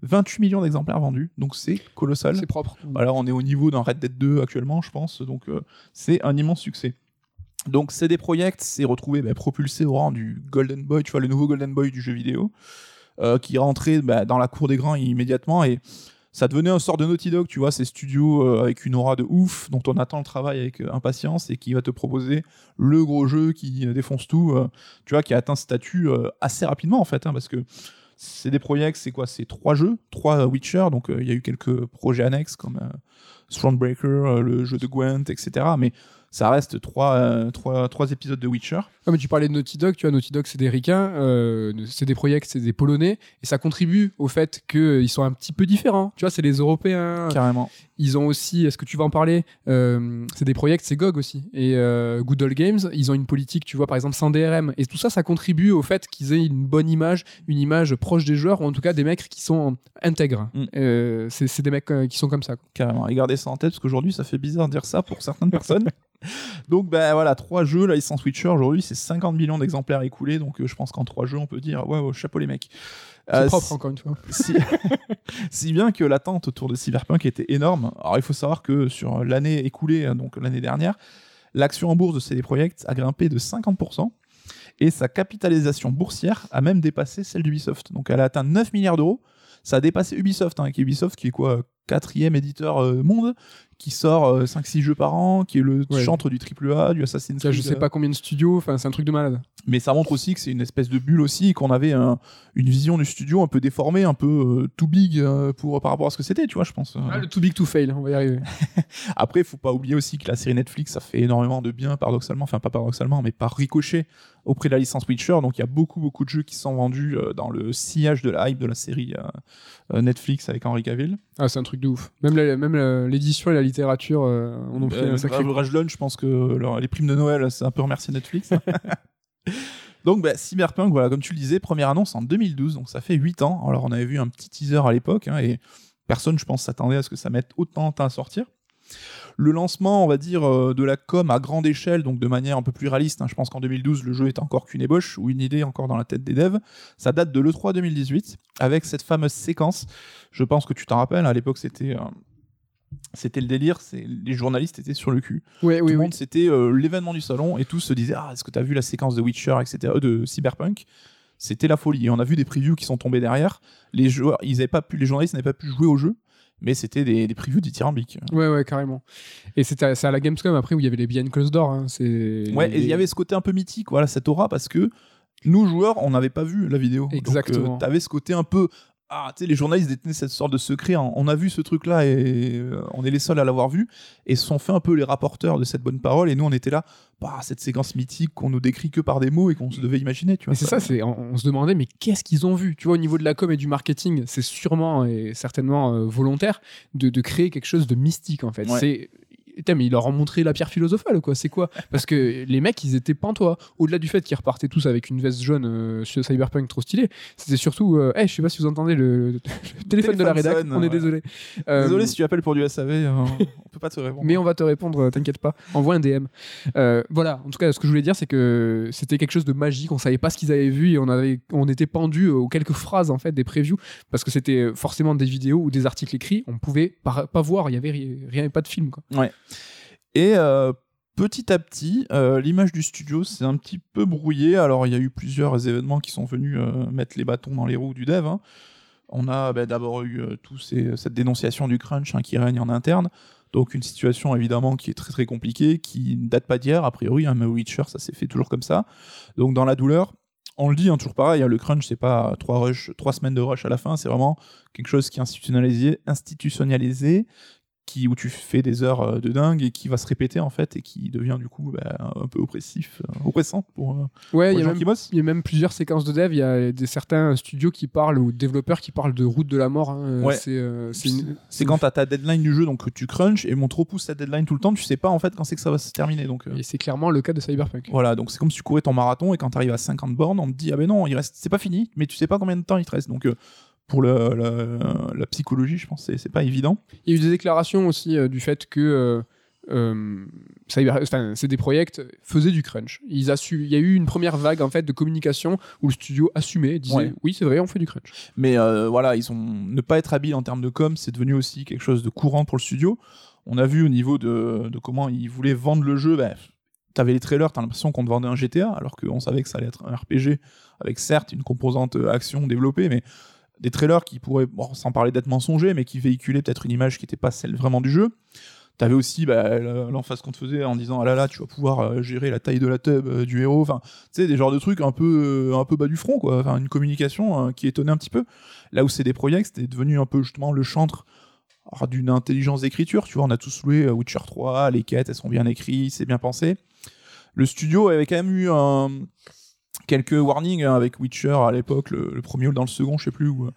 28 millions d'exemplaires vendus, donc c'est colossal. C'est propre. Alors on est au niveau d'un Red Dead 2 actuellement, je pense, donc euh, c'est un immense succès. Donc CD Projekt s'est retrouvé bah, propulsé au rang du Golden Boy, tu vois, le nouveau Golden Boy du jeu vidéo, euh, qui rentrait bah, dans la cour des grands immédiatement et ça devenait un sort de Naughty Dog, tu vois, ces studios euh, avec une aura de ouf, dont on attend le travail avec euh, impatience et qui va te proposer le gros jeu qui défonce tout, tu vois, qui a atteint ce statut assez rapidement en fait, hein, parce que CD Projekt, c'est quoi? C'est trois jeux, trois Witcher, donc il y a eu quelques projets annexes comme Thronebreaker, le jeu de Gwent, etc. Mais ça reste trois, euh, trois, trois épisodes de Witcher. Ah, mais tu parlais de Naughty Dog, tu vois, Naughty Dog, c'est des ricains, euh, c'est des projets, c'est des Polonais, et ça contribue au fait qu'ils sont un petit peu différents. Tu vois, c'est les Européens. Carrément. Ils ont aussi, est-ce que tu vas en parler euh, C'est des projets, c'est GOG aussi. Et Good Old Games, ils ont une politique, tu vois, par exemple, sans DRM. Et tout ça, ça contribue au fait qu'ils aient une bonne image, une image proche des joueurs, ou en tout cas des mecs qui sont intègres. Mm. C'est des mecs qui sont comme ça. quoi. Carrément. Et gardez ça en tête parce qu'aujourd'hui, ça fait bizarre de dire ça pour certaines personnes. donc, ben voilà, trois jeux, la licence Witcher aujourd'hui, c'est 50 millions d'exemplaires écoulés. Donc, euh, je pense qu'en trois jeux, on peut dire, ouais, chapeau les mecs. C'est Euh, propre, si- encore une fois. si, si bien que l'attente autour de Cyberpunk était énorme. Alors, il faut savoir que sur l'année écoulée, euh, donc l'année dernière, l'action en bourse de CD Projekt a grimpé de 50%. Et sa capitalisation boursière a même dépassé celle d'Ubisoft. Donc elle a atteint 9 milliards d'euros. Ça a dépassé Ubisoft, hein, qui est Ubisoft qui est quoi quatrième éditeur euh, monde, qui sort 5-6 jeux par an, qui est le Ouais. chantre du AAA, du Assassin's Creed. je sais pas combien de studios, enfin, c'est un truc de malade. Mais ça montre aussi que c'est une espèce de bulle aussi, qu'on avait un- une vision du studio un peu déformée, un peu euh, too big euh, pour, par rapport à ce que c'était, tu vois, je pense. Ah, le too big to fail, on va y arriver. Après, faut pas oublier aussi que la série Netflix, ça fait énormément de bien, paradoxalement, enfin pas paradoxalement, mais par ricochet auprès de la licence Witcher. Donc il y a beaucoup, beaucoup de jeux qui sont vendus euh, dans le sillage de la hype de la série euh, euh, Netflix avec Henry Cavill. Ah, c'est un truc de ouf. Même l'édition et la littérature euh, en pris Euh, un sacré Lunch, je pense que leur- les primes de Noël, c'est un peu remercier Netflix. donc, bah, Cyberpunk, voilà, comme tu le disais, première annonce en 2012, donc ça fait 8 ans. Alors, on avait vu un petit teaser à l'époque, hein, et personne, je pense, s'attendait à ce que ça mette autant de temps à sortir. Le lancement, on va dire, euh, de la com à grande échelle, donc de manière un peu plus réaliste, hein, je pense qu'en 2012, le jeu était encore qu'une ébauche, ou une idée encore dans la tête des devs. Ça date de l'E3 2018, avec cette fameuse séquence. Je pense que tu t'en rappelles, à l'époque, c'était. euh, c'était le délire, c'est les journalistes étaient sur le cul. Ouais, Tout oui, le oui. monde, c'était euh, l'événement du salon et tous se disaient Ah, est-ce que tu as vu la séquence de Witcher, etc., euh, de Cyberpunk? C'était la folie. Et on a vu des previews qui sont tombés derrière. Les, joueurs, ils avaient pas pu, les journalistes n'avaient pas pu jouer au jeu, mais c'était des, des previews dithyrambiques. Ouais, ouais, carrément. Et c'était à- c'est à la Gamescom après où il y avait les Behind Closed Doors. hein, Ouais, et il y avait ce côté un peu mythique, voilà, cette aura, parce que nous, joueurs, on n'avait pas vu la vidéo. Exactement. tu avais ce côté un peu. Ah, tu sais, les journalistes détenaient cette sorte de secret. hein. On a vu ce truc-là et euh, on est les seuls à l'avoir vu. Et se sont fait un peu les rapporteurs de cette bonne parole. Et nous, on était là, bah, cette séquence mythique qu'on nous décrit que par des mots et qu'on se devait imaginer, tu vois. C'est ça, c'est, on, on se demandait, mais qu'est-ce qu'ils ont vu? Tu vois, au niveau de la com et du marketing, c'est sûrement et certainement euh, volontaire de, de créer quelque chose de mystique, en fait. Ouais. C'est. Putain, mais ils leur ont montré la pierre philosophale, quoi. C'est quoi Parce que les mecs, ils étaient pantois. Au-delà du fait qu'ils repartaient tous avec une veste jaune euh, sur Cyberpunk trop stylé, c'était surtout. euh, hey, je sais pas si vous entendez le, le téléphone de la rédac, sonne, on est ouais. désolé. Euh, Désolé si tu appelles pour du SAV, euh, on peut pas te répondre. mais on va te répondre, euh, t'inquiète pas. Envoie un DM. Euh, voilà, en tout cas, ce que je voulais dire, c'est que c'était quelque chose de magique. On savait pas ce qu'ils avaient vu et on, avait, on était pendu aux quelques phrases en fait des previews parce que c'était forcément des vidéos ou des articles écrits. On pouvait pas, voir, il y avait ri- rien, pas de film. Quoi. Et euh, petit à petit, euh, l'image du studio s'est un petit peu brouillée. Alors, il y a eu plusieurs événements qui sont venus euh, mettre les bâtons dans les roues du dev. hein. On a bah, d'abord eu tout ces- cette dénonciation du crunch hein, qui règne en interne. Donc, une situation évidemment qui est très très compliquée, qui ne date pas d'hier, a priori. Hein, mais Witcher, ça s'est fait toujours comme ça. Donc, dans la douleur, on le dit, toujours pareil, le crunch, c'est pas trois, semaines de rush à la fin, c'est vraiment quelque chose qui est institutionnalisé qui, où tu fais des heures euh, de dingue et qui va se répéter en fait et qui devient du coup bah, un peu oppressif, euh, oppressant pour, euh, Ouais, pour il les gens même, qui bossent. il y a même plusieurs séquences de dev. Il y a des, certains studios qui parlent ou développeurs qui parlent de route de la mort. hein. Ouais. C'est euh, quand t'as ta deadline du jeu, donc tu crunch et mon trop pousse ta deadline tout le temps, tu sais pas en fait quand c'est que ça va se terminer. Donc euh, Et c'est clairement le cas de Cyberpunk. voilà, donc c'est comme si tu courais ton marathon et quand t'arrives à 50 bornes, on te dit ah ben non, il reste, c'est pas fini, mais tu sais pas combien de temps il te reste. Donc euh, pour le- la, la psychologie, je pense que c'est- pas évident. Il y a eu des déclarations aussi euh, du fait que euh, euh, CD Projekt faisait du crunch. Ils assu- il y a eu une première vague en fait de communication où le studio assumait, disait Ouais. oui c'est vrai on fait du crunch. Mais euh, voilà, ils ont ne pas être habile en termes de com, c'est devenu aussi quelque chose de courant pour le studio. On a vu au niveau de, de comment ils voulaient vendre le jeu, bah, t'avais les trailers, t'as l'impression qu'on te vendait un GTA, alors qu'on savait que ça allait être un RPG avec certes une composante action développée, mais des trailers qui pourraient, sans parler d'être mensongers, mais qui véhiculaient peut-être une image qui n'était pas celle vraiment du jeu. T'avais aussi bah, l'emphase qu'on te faisait en disant ah là là tu vas pouvoir euh, gérer la taille de la tub euh, du héros enfin tu sais des genres de trucs un peu euh, un peu bas du front quoi enfin une communication euh, qui étonnait un petit peu là où c'est des projets c'était devenu un peu justement le chantre alors, d'une intelligence d'écriture. Tu vois, on a tous loué Witcher 3, les quêtes, elles sont bien écrites, c'est bien pensé. Le studio avait quand même eu un, quelques warnings hein, avec Witcher à l'époque, le, le premier ou dans le second, je sais plus, où euh,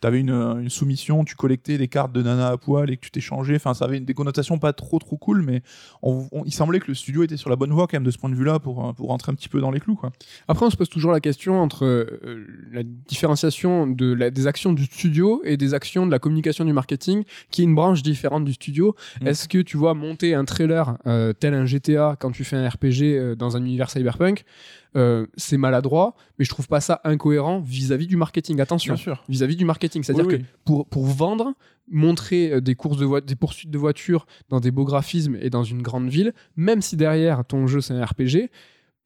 t'avais une, euh, une soumission, tu collectais des cartes de nana à poil et que tu t'échangeais. Enfin, ça avait une, des connotations pas trop trop cool, mais on- on- il semblait que le studio était sur la bonne voie quand même de ce point de vue-là pour, euh, pour rentrer un petit peu dans les clous. Quoi. Après, on se pose toujours la question entre euh, la différenciation de la- des actions du studio et des actions de la communication du marketing, qui est une branche différente du studio. Mm. Est-ce que tu vois monter un trailer euh, tel un GTA quand tu fais un RPG euh, dans un univers cyberpunk euh, C'est maladroit, mais je trouve pas ça incohérent vis-à-vis du marketing. Attention, vis-à-vis du marketing. C'est-à-dire Oui, que oui. pour, pour vendre, montrer euh, des courses de des poursuites de voitures dans des beaux graphismes et dans une grande ville, même si derrière ton jeu c'est un RPG,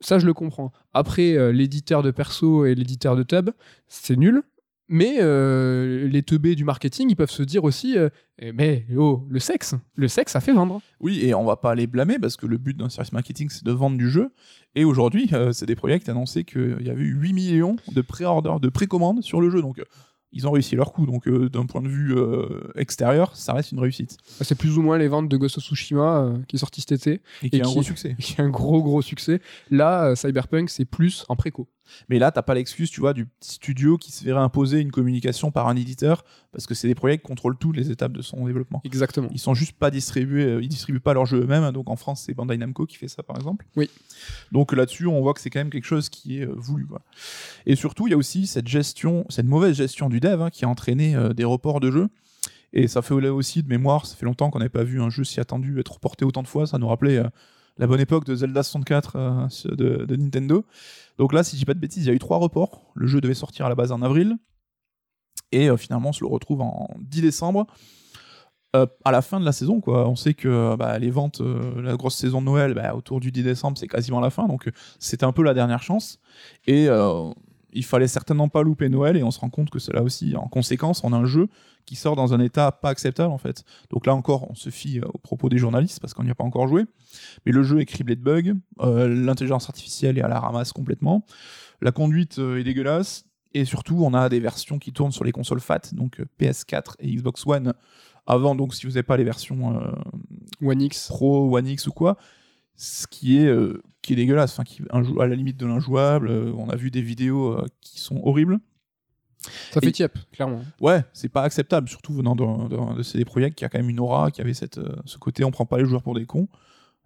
ça je le comprends. Après, euh, l'éditeur de perso et l'éditeur de tub, c'est nul. Mais euh, les teubés du marketing, ils peuvent se dire aussi, euh, Eh, mais oh, le sexe, le sexe, ça fait vendre. Oui, et on va pas les blâmer parce que le but d'un service marketing, c'est de vendre du jeu. Et aujourd'hui, euh, c'est des projets qui annonçaient qu'il y avait eu 8 millions de pré-orders, de précommandes sur le jeu. Donc, euh, ils ont réussi leur coup. Donc, euh, d'un point de vue euh, extérieur, ça reste une réussite. C'est plus ou moins les ventes de Ghost of Tsushima euh, qui est sorti cet été, Et qui a un gros succès. qui est un gros gros succès. Là, Cyberpunk, c'est plus en préco. Mais là, t'as pas l'excuse, tu vois, du petit studio qui se verrait imposer une communication par un éditeur parce que c'est des projets qui contrôlent toutes les étapes de son développement. Exactement. Ils sont juste pas distribués, euh, ils distribuent pas leurs jeux eux-mêmes. hein. Donc en France, c'est Bandai Namco qui fait ça par exemple. Oui. Donc là-dessus, on voit que c'est quand même quelque chose qui est euh, voulu. quoi. Et surtout, il y a aussi cette gestion, cette mauvaise gestion du dev hein, qui a entraîné euh, des reports de jeux. Et ça fait aussi de mémoire, ça fait longtemps qu'on n'avait pas vu un jeu si attendu être reporté autant de fois. Ça nous rappelait euh, la bonne époque de Zelda 64 euh, de, Nintendo. Donc là, si je dis pas de bêtises, il y a eu trois reports. Le jeu devait sortir à la base en avril. Et euh, finalement, on se le retrouve en 10 décembre. Euh, à la fin de la saison. On sait que bah, les ventes, la grosse saison de Noël, bah, autour du 10 décembre, c'est quasiment la fin. Donc c'était un peu la dernière chance. Et il fallait certainement pas louper Noël. Et on se rend compte que c'est là aussi, en conséquence, on a un jeu qui sort dans un état pas acceptable en fait. Donc là encore, on se fie euh, aux propos des journalistes parce qu'on n'y a pas encore joué. Mais le jeu est criblé de bugs. euh, L'intelligence artificielle est à la ramasse complètement. La conduite euh, est dégueulasse. Et surtout, on a des versions qui tournent sur les consoles FAT, donc euh, PS4 et Xbox One. Avant, donc, si vous n'avez pas les versions euh, One X. Pro, One X ou quoi, ce qui est, euh, qui est dégueulasse, enfin, qui, à la limite de l'injouable. euh, on a vu des vidéos euh, qui sont horribles. Ça fait Et- tiep, clairement. Ouais, c'est pas acceptable, surtout venant de, de, de CD Projekt qui a quand même une aura, qui avait cette, euh, ce côté on prend pas les joueurs pour des cons.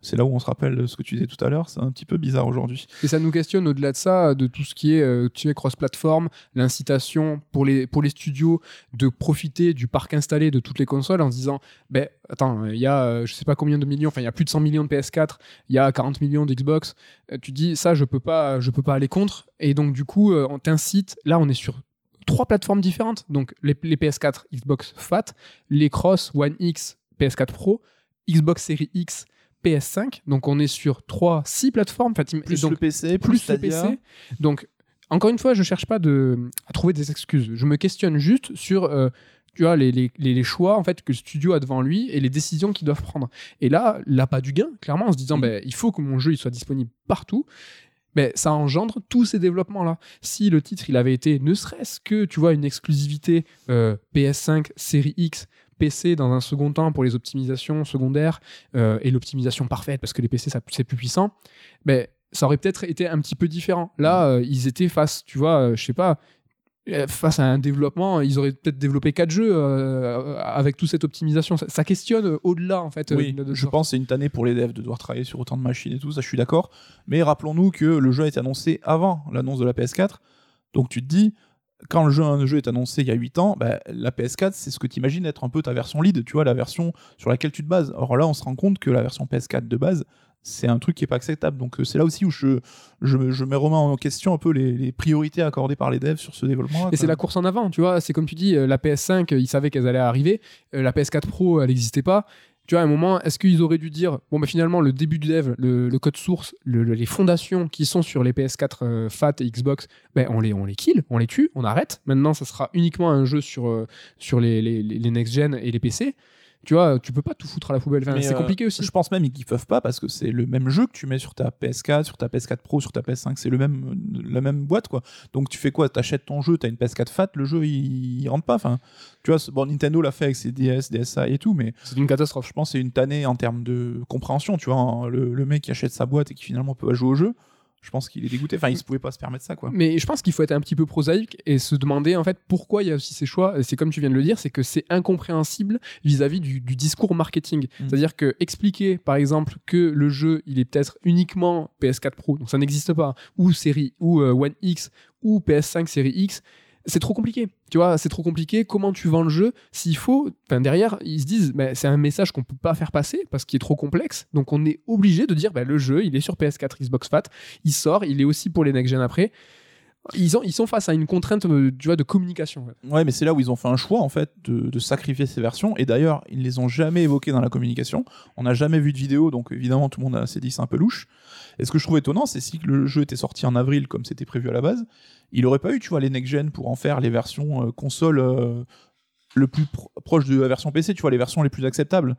C'est là où on se rappelle ce que tu disais tout à l'heure, c'est un petit peu bizarre aujourd'hui. Et ça nous questionne au-delà de ça, de tout ce qui est euh, cross-platform, l'incitation pour les, pour les studios de profiter du parc installé de toutes les consoles en se disant ben attends, il y a euh, je sais pas combien de millions, enfin il y a plus de 100 millions de PS4, il y a 40 millions d'Xbox. Euh, tu dis ça, je peux pas, je peux pas aller contre. Et donc du coup, euh, on t'incite. Là, on est sur trois plateformes différentes. Donc les, les PS4, Xbox Fat, les Cross, One X, PS4 Pro, Xbox Series X. PS5, donc on est sur 3, 6 plateformes. Enfin, Plus donc, le PC, plus, plus le. PC. Donc, encore une fois, je cherche pas de, à trouver des excuses. Je me questionne juste sur euh, tu vois, les, les, les- choix en fait, que le studio a devant lui et les décisions qu'il doit prendre. Et là, là, pas du gain, clairement, en se disant Mhm. ben, il faut que mon jeu il soit disponible partout. Ben, ça engendre tous ces développements-là. Si le titre il avait été ne serait-ce que tu vois une exclusivité euh, PS5, série X, PC dans un second temps pour les optimisations secondaires euh, et l'optimisation parfaite parce que les PC c'est plus puissant, ben, ça aurait peut-être été un petit peu différent. Là, euh, ils étaient face, tu vois, euh, je sais pas, euh, face à un développement, ils auraient peut-être développé quatre jeux euh, avec toute cette optimisation. Ça, ça questionne au-delà, en fait. Oui, de- de je ça. pense que c'est une tannée pour les devs de devoir travailler sur autant de machines et tout, ça je suis d'accord. Mais rappelons-nous que le jeu a été annoncé avant l'annonce de la PS4. Donc tu te dis, quand le jeu, un jeu est annoncé il y a 8 ans, bah, la PS4 c'est ce que tu imagines être un peu ta version lead, tu vois, la version sur laquelle tu te bases. Or là on se rend compte que la version PS4 de base, c'est un truc qui est pas acceptable. Donc euh, c'est là aussi où je, je, je me remets en question un peu les, les priorités accordées par les devs sur ce développement. Et c'est la course en avant, tu vois. C'est comme tu dis, euh, la PS5, euh, ils savaient qu'elles allaient arriver. La PS4 Pro, elle n'existait pas. Tu vois, à un moment, est-ce qu'ils auraient dû dire, bon, bah, finalement, le début du dev, le, code source, le- le- les fondations qui sont sur les PS4 euh, FAT et Xbox, ben, on, les, on les kill, on les tue, on arrête. Maintenant, ça sera uniquement un jeu sur, euh, sur les- les next-gen et les PC. Tu vois, tu peux pas tout foutre à la poubelle. Enfin, Mais, c'est euh, compliqué aussi. Je pense même qu'ils peuvent pas parce que c'est le même jeu que tu mets sur ta PS4, sur ta PS4 Pro, sur ta PS5, c'est le même, la même boîte quoi. Donc tu fais quoi? T'achètes ton jeu, t'as une PS4 Fat, le jeu il, il rentre pas. Enfin, tu vois, bon Nintendo l'a fait avec ses DS, DSi et tout, mais C'est une catastrophe. je pense que c'est une tannée en termes de compréhension. Tu vois, hein. le, le mec qui achète sa boîte et qui finalement peut pas jouer au jeu, je pense qu'il est dégoûté. Enfin, il se pouvait pas se permettre ça quoi. Mais je pense qu'il faut être un petit peu prosaïque et se demander en fait pourquoi il y a aussi ces choix. C'est comme tu viens de le dire, c'est que c'est incompréhensible vis-à-vis du, du discours marketing. Mm. C'est-à-dire que expliquer par exemple que le jeu il est peut-être uniquement PS4 Pro, donc ça n'existe pas, ou série ou euh, One X ou PS5 série X. C'est trop compliqué, tu vois, c'est trop compliqué. Comment tu vends le jeu S'il faut, enfin derrière, ils se disent, c'est un message qu'on peut pas faire passer parce qu'il est trop complexe. Donc on est obligé de dire, bah, le jeu, il est sur PS4, Xbox Fat, il sort, il est aussi pour les next gen après. Ils, ont, ils sont face à une contrainte, euh, tu vois, de communication. ouais. Mais c'est là où ils ont fait un choix en fait de, sacrifier ces versions. Et d'ailleurs, ils les ont jamais évoquées dans la communication. On n'a jamais vu de vidéo, donc évidemment tout le monde a- s'est dit c'est un peu louche. Et ce que je trouve étonnant, c'est si le jeu était sorti en avril comme c'était prévu à la base, il aurait pas eu, tu vois, les next-gen pour en faire les versions euh, console euh, le plus pro- proche de la version PC, tu vois, les versions les plus acceptables,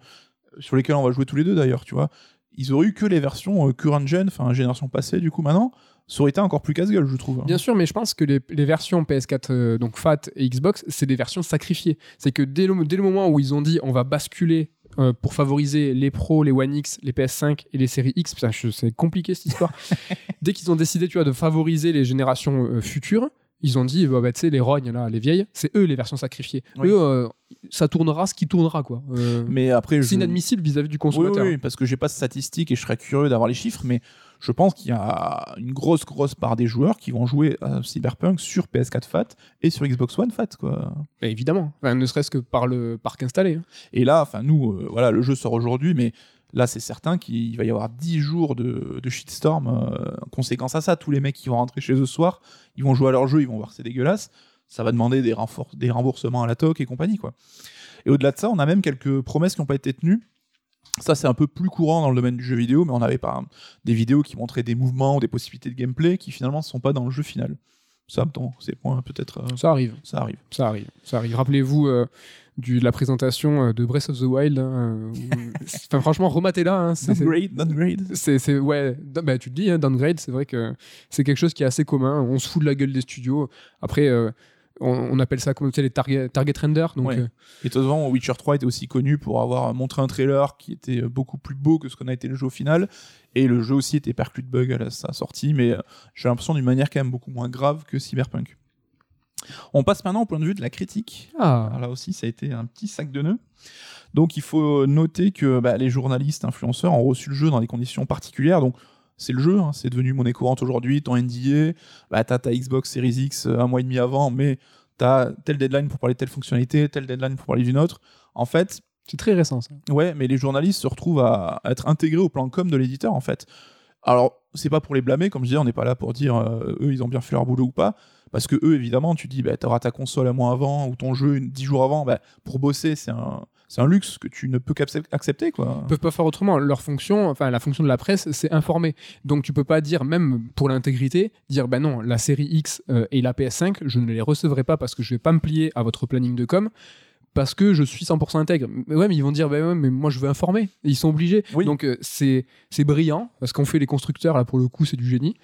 euh, sur lesquelles on va jouer tous les deux d'ailleurs, tu vois. Ils auraient eu que les versions euh, current-gen, enfin génération passée du coup maintenant, ça aurait été encore plus casse-gueule, je trouve. hein. Bien sûr, mais je pense que les, versions PS4, euh, donc FAT et Xbox, c'est des versions sacrifiées. C'est que dès le moment où ils ont dit on va basculer euh, pour favoriser les pros, les One X, les PS5 et les séries X, putain, c'est compliqué cette histoire. dès qu'ils ont décidé, tu vois, de favoriser les générations euh, futures, ils ont dit, bah, bah, tu sais, les rognes, là, les vieilles, c'est eux les versions sacrifiées. Oui. Eux, euh, ça tournera ce qui tournera, quoi. Euh, Mais après, c'est je- inadmissible vis-à-vis du consommateur. oui, oui, parce que j'ai pas de statistiques et je serais curieux d'avoir les chiffres, mais je pense qu'il y a une grosse, grosse part des joueurs qui vont jouer à Cyberpunk sur PS4 Fat et sur Xbox One Fat, quoi. Évidemment, Enfin, ne serait-ce que par le parc installé. hein. Et là, enfin, nous, euh, voilà, le jeu sort aujourd'hui, mais là, c'est certain qu'il va y avoir 10 jours de, de shitstorm. euh, en conséquence à ça, tous les mecs qui vont rentrer chez eux ce soir, ils vont jouer à leur jeu, ils vont voir que c'est dégueulasse. Ça va demander des, remboursements à la TOC et compagnie, quoi. Et au-delà de ça, on a même quelques promesses qui n'ont pas été tenues. Ça, c'est un peu plus courant dans le domaine du jeu vidéo, mais on avait par exemple des vidéos qui montraient des mouvements ou des possibilités de gameplay qui finalement ne sont pas dans le jeu final. Ça, bon, c'est point peut-être. euh, Ça arrive. ça arrive. Ça arrive, ça arrive. Rappelez-vous euh, du, de la présentation euh, de Breath of the Wild. hein, euh, où- franchement, rematez-la. hein, Downgrade, downgrade. c'est, ouais, bah, tu te dis, hein, downgrade, c'est vrai que c'est quelque chose qui est assez commun. On se fout de la gueule des studios. Après, euh, on, on appelle ça comme tu sais, les target, target renders. Donc, Ouais. euh, Et Witcher 3 était aussi connu pour avoir montré un trailer qui était beaucoup plus beau que ce qu'on a été le jeu au final. Et le jeu aussi était perclus de bugs à sa sortie, mais j'ai l'impression d'une manière quand même beaucoup moins grave que Cyberpunk. On passe maintenant au point de vue de la critique. ah, Alors là aussi, ça a été un petit sac de nœuds. Donc il faut noter que bah, les journalistes, influenceurs ont reçu le jeu dans des conditions particulières. Donc c'est le jeu, hein, c'est devenu monnaie courante aujourd'hui. Ton NDA, bah, t'as ta Xbox Series X euh, un mois et demi avant, mais t'as tel deadline pour parler de telle fonctionnalité, tel deadline pour parler d'une autre. En fait, c'est très récent ça. Ouais, mais les journalistes se retrouvent à, à être intégrés au plan com de l'éditeur, en fait. Alors, c'est pas pour les blâmer, comme je disais, on n'est pas là pour dire euh, eux, ils ont bien fait leur boulot ou pas. Parce que eux, évidemment, tu dis, bah, t'auras ta console un mois avant ou ton jeu une- dix jours avant. Bah, pour bosser, c'est un, c'est un luxe que tu ne peux qu'accepter, quoi. Ils peuvent pas faire autrement. Leur fonction, enfin la fonction de la presse, c'est informer. Donc tu peux pas dire, même pour l'intégrité, dire ben non, la série X euh, et la PS5, je ne les recevrai pas parce que je vais pas me plier à votre planning de com. Parce que je suis 100% intègre. Mais ouais, mais ils vont dire, ouais, mais moi je veux informer. Et ils sont obligés. Oui. Donc euh, c'est brillant, parce qu'on fait les constructeurs, là pour le coup, c'est du génie.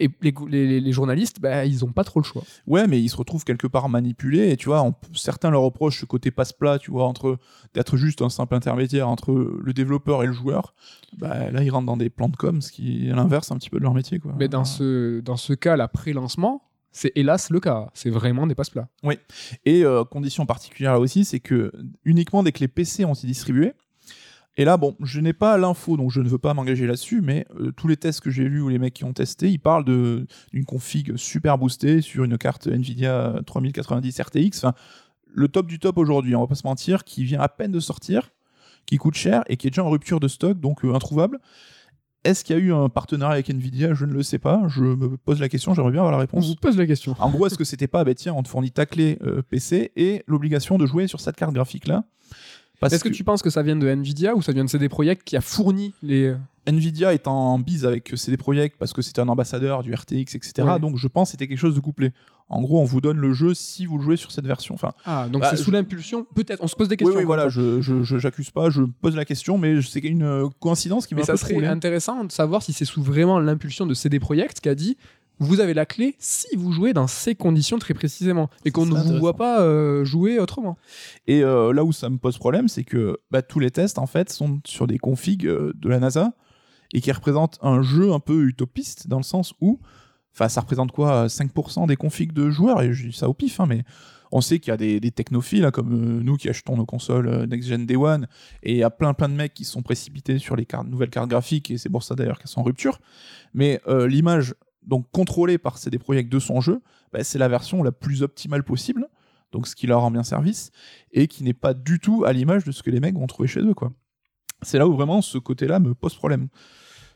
Et les, les, les journalistes, bah, ils ont pas trop le choix. Ouais, mais ils se retrouvent quelque part manipulés. Et tu vois, on- certains leur reprochent ce côté passe-plat, tu vois, entre d'être juste un simple intermédiaire entre le développeur et le joueur. Bah, là, ils rentrent dans des plans de com, ce qui est l'inverse un petit peu de leur métier, quoi. Mais dans ce, dans ce cas, la pré-lancement, c'est hélas le cas. C'est vraiment des passe-plats. Et euh, condition particulière là aussi, c'est que uniquement dès que les PC ont été distribués, et là, bon, je n'ai pas l'info, donc je ne veux pas m'engager là-dessus, mais euh, tous les tests que j'ai lus ou les mecs qui ont testé, ils parlent d'une config super boostée sur une carte Nvidia 3090 RTX. Enfin, le top du top aujourd'hui, on va pas se mentir, qui vient à peine de sortir, qui coûte cher et qui est déjà en rupture de stock, donc euh, introuvable. Est-ce qu'il y a eu un partenariat avec Nvidia? Je ne le sais pas. Je me pose la question, j'aimerais bien avoir la On réponse. vous pose la question. En gros, est-ce que c'était pas, bah tiens, on te fournit ta clé euh, PC et l'obligation de jouer sur cette carte graphique Est-ce que, tu penses que ça vient de Nvidia ou ça vient de CD Projekt qui a fourni les. Nvidia est en bise avec CD Projekt parce que c'était un ambassadeur du RTX, etc. Ouais. Donc je pense que c'était quelque chose de couplé. En gros, on vous donne le jeu si vous le jouez sur cette version. Enfin, Ah, donc Bah, c'est je- sous l'impulsion. Peut-être. On se pose des oui, questions. oui, quoi. voilà, je, je, je- j'accuse pas, je pose la question, mais c'est une euh, coïncidence qui m'a Mais ça serait intéressant de savoir si c'est sous vraiment l'impulsion de CD Projekt qui a dit vous avez la clé si vous jouez dans ces conditions très précisément et qu'on ne vous voit pas euh, jouer autrement. Et euh, là où ça me pose problème, c'est que bah, tous les tests en fait sont sur des configs euh, de la NASA et qui représentent un jeu un peu utopiste dans le sens où, enfin, ça représente quoi, 5% des configs de joueurs? Et je dis ça au pif, hein, mais on sait qu'il y a des, des technophiles hein, comme nous qui achetons nos consoles next gen day one et il y a plein plein de mecs qui sont précipités sur les cartes, nouvelles cartes graphiques et c'est pour ça d'ailleurs qu'elles sont en rupture. Mais euh, l'image donc contrôlée par CD Projekt de son jeu, bah, c'est la version la plus optimale possible. Donc ce qui leur rend bien service et qui n'est pas du tout à l'image de ce que les mecs vont trouver chez eux. C'est là où vraiment ce côté-là me pose problème.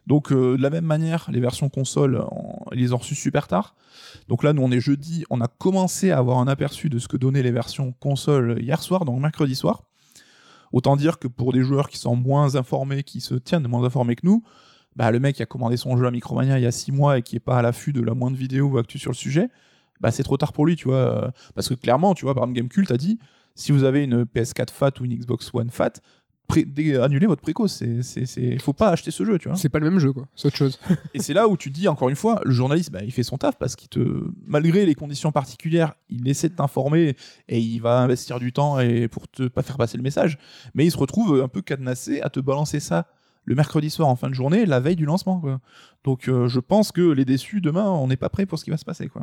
Donc euh, de la même manière, les versions console, on- ils les ont reçues super tard. Donc là, nous on est jeudi, on a commencé à avoir un aperçu de ce que donnaient les versions console hier soir, donc mercredi soir. Autant dire que pour des joueurs qui sont moins informés, qui se tiennent moins informés que nous, bah, le mec qui a commandé son jeu à Micromania il y a 6 mois et qui est pas à l'affût de la moindre vidéo ou actu sur le sujet, bah c'est trop tard pour lui, tu vois. euh, Parce que clairement, tu vois, par exemple, Gamecult a dit si vous avez une PS4 Fat ou une Xbox One Fat, annulez votre préco. C'est. Faut pas acheter ce jeu, tu vois. C'est pas le même jeu, quoi. C'est autre chose. Et c'est là où tu dis, encore une fois, le journaliste, bah, il fait son taf parce qu'il te, malgré les conditions particulières, il essaie de t'informer et il va investir du temps et pour te pas faire passer le message. Mais il se retrouve un peu cadenassé à te balancer ça le mercredi soir en fin de journée, la veille du lancement, quoi. Donc, euh, je pense que les déçus, demain, on n'est pas prêt pour ce qui va se passer, quoi.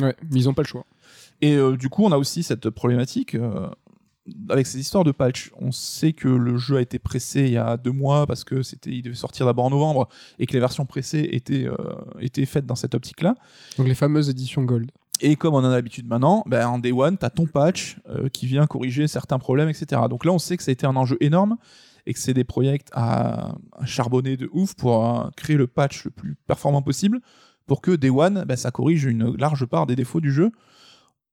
Ouais, mais ils ont pas le choix. Et euh, du coup, on a aussi cette problématique euh, avec ces histoires de patch. On sait que le jeu a été pressé il y a deux mois parce que c'était, il devait sortir d'abord en novembre et que les versions pressées étaient, étaient faites dans cette optique-là. Donc les fameuses éditions Gold. Et comme on en a l'habitude maintenant, ben, en day one, tu as ton patch euh, qui vient corriger certains problèmes, etc. Donc là, on sait que ça a été un enjeu énorme et que c'est des projets à, à charbonner de ouf pour euh, créer le patch le plus performant possible pour que day one, ben, ça corrige une large part des défauts du jeu.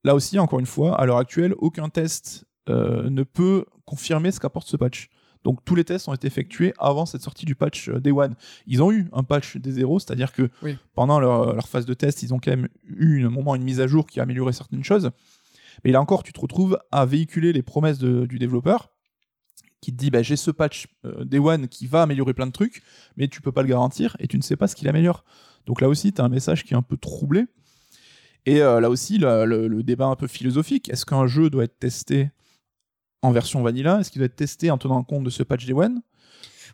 Là aussi, encore une fois, à l'heure actuelle, aucun test euh, ne peut confirmer ce qu'apporte ce patch. Donc tous les tests ont été effectués avant cette sortie du patch euh, Day One. Ils ont eu un patch des zéros, c'est-à-dire que Oui. pendant leur, leur phase de test, ils ont quand même eu un moment une mise à jour qui a amélioré certaines choses. Mais là encore, tu te retrouves à véhiculer les promesses de- du développeur qui te dit bah, j'ai ce patch euh, Day One qui va améliorer plein de trucs, mais tu peux pas le garantir et tu ne sais pas ce qu'il améliore. Donc là aussi, tu as un message qui est un peu troublé. Et euh, là aussi, le, débat un peu philosophique, est-ce qu'un jeu doit être testé en version vanilla? Est-ce qu'il doit être testé en tenant compte de ce patch Day One?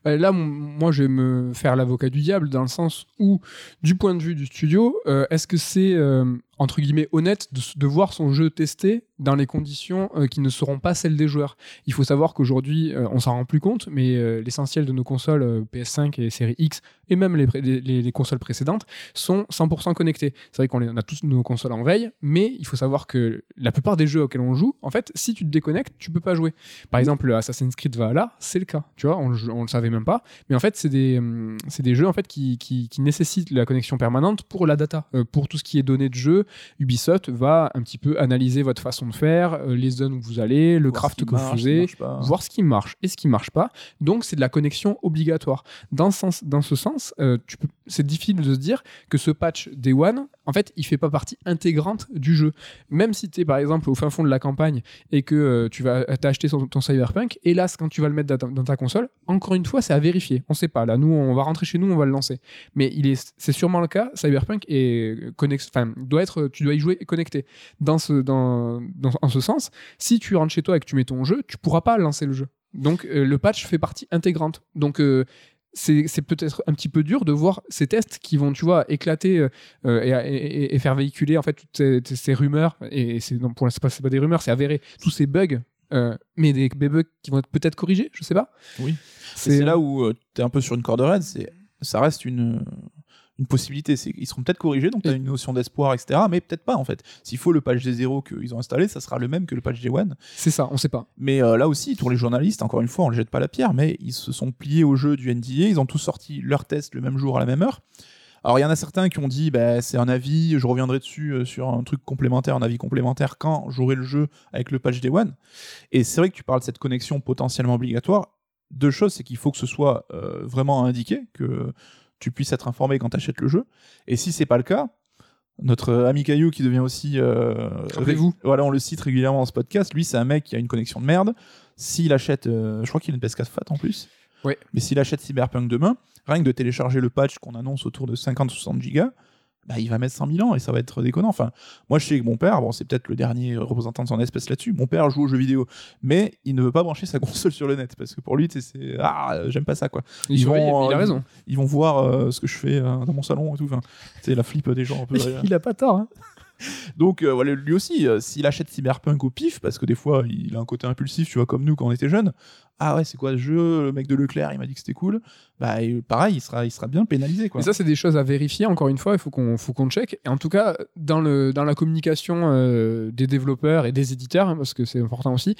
Là, moi, je vais me faire l'avocat du diable dans le sens où, du point de vue du studio, euh, est-ce que c'est euh, entre guillemets honnête de, voir son jeu testé dans les conditions euh, qui ne seront pas celles des joueurs Il faut savoir qu'aujourd'hui, euh, on s'en rend plus compte, mais euh, l'essentiel de nos consoles euh, PS5 et série X et même les, consoles précédentes sont 100% connectées. C'est vrai qu'on a tous nos consoles en veille, mais il faut savoir que la plupart des jeux auxquels on joue, en fait, si tu te déconnectes, tu peux pas jouer. Par exemple, Assassin's Creed Valhalla, c'est le cas. Tu vois, on, on le savait même pas. Mais en fait, c'est des, hum, des jeux en fait qui, qui, qui nécessitent la connexion permanente pour la data, pour tout ce qui est données de jeu. Ubisoft va un petit peu analyser votre façon de faire, euh, les zones où vous allez, le Voir craft que vous marche, faisiez, voir ce qui marche et ce qui marche pas. Donc, c'est de la connexion obligatoire. Dans ce sens, dans ce sens euh, tu peux, c'est difficile de se dire que ce patch Day One, en fait, il fait pas partie intégrante du jeu. Même si tu es par exemple au fin fond de la campagne et que euh, tu vas t'as acheté son- ton Cyberpunk, hélas, quand tu vas le mettre dans ta, dans ta console, encore une fois, c'est à vérifier. On sait pas. Là, nous, on va rentrer chez nous, on va le lancer. Mais il est, c'est sûrement le cas. Cyberpunk est connex, doit être, tu dois y jouer connecté. Dans ce, dans, dans- en ce sens, si tu rentres chez toi et que tu mets ton jeu, tu pourras pas lancer le jeu. Donc, euh, le patch fait partie intégrante. Donc, euh, c'est peut-être un petit peu dur de voir ces tests qui vont, tu vois, éclater euh, euh, et, et- et faire véhiculer en fait toutes ces, ces rumeurs. Et c'est pour l'instant, c'est pas des rumeurs, c'est avéré. Tous ces bugs, euh, mais des, des bugs qui vont être peut-être corrigés, je sais pas. Oui. C'est là où tu es un peu sur une corde raide, c'est ça reste une une possibilité, ils seront peut-être corrigés, donc tu as une notion d'espoir, etc. Mais peut-être pas en fait. S'il faut le patch des zéros qu'ils ont installé, ça sera le même que le patch des one. C'est ça, on sait pas. Mais euh, là aussi, pour les journalistes, encore une fois, on ne jette pas la pierre, mais ils se sont pliés au jeu du NDA, ils ont tous sorti leurs tests le même jour à la même heure. Alors il y en a certains qui ont dit bah, c'est un avis, je reviendrai dessus euh, sur un truc complémentaire, un avis complémentaire quand j'aurai le jeu avec le patch Day One. Et c'est vrai que tu parles de cette connexion potentiellement obligatoire. deux choses, c'est qu'il faut que ce soit euh, vraiment indiqué, que tu puisses être informé quand tu achètes le jeu. Et si c'est pas le cas, notre ami Caillou qui devient aussi euh, Rappelez-vous. voilà on le cite régulièrement dans ce podcast lui c'est un mec qui a une connexion de merde s'il achète euh, je crois qu'il a une PS4 Fat en plus Ouais. mais s'il achète Cyberpunk demain rien que de télécharger le patch qu'on annonce autour de 50-60 gigas bah, il va mettre 100 000 ans et ça va être déconnant. Enfin, moi, je sais que mon père, bon, c'est peut-être le dernier représentant de son espèce là-dessus. Mon père joue aux jeux vidéo, mais il ne veut pas brancher sa console sur le net parce que pour lui, tu sais, c'est ah, j'aime pas ça quoi. Il, Ils vont, il a euh, raison. Ils vont voir euh, ce que je fais euh, dans mon salon et tout. Enfin, tu sais, la flip des gens un peu. il a pas tort. Hein. Donc euh, voilà, lui aussi, euh, s'il achète Cyberpunk au pif, parce que des fois il a un côté impulsif, tu vois, comme nous quand on était jeunes. Ah ouais, c'est quoi ce jeu Le mec de Leclerc, il m'a dit que c'était cool. Bah pareil, il sera, bien pénalisé quoi. Ça, c'est des choses à vérifier. Encore une fois, il faut qu'on qu'on check. Et en tout cas, dans la communication euh, des développeurs et des éditeurs, hein, parce que c'est important aussi,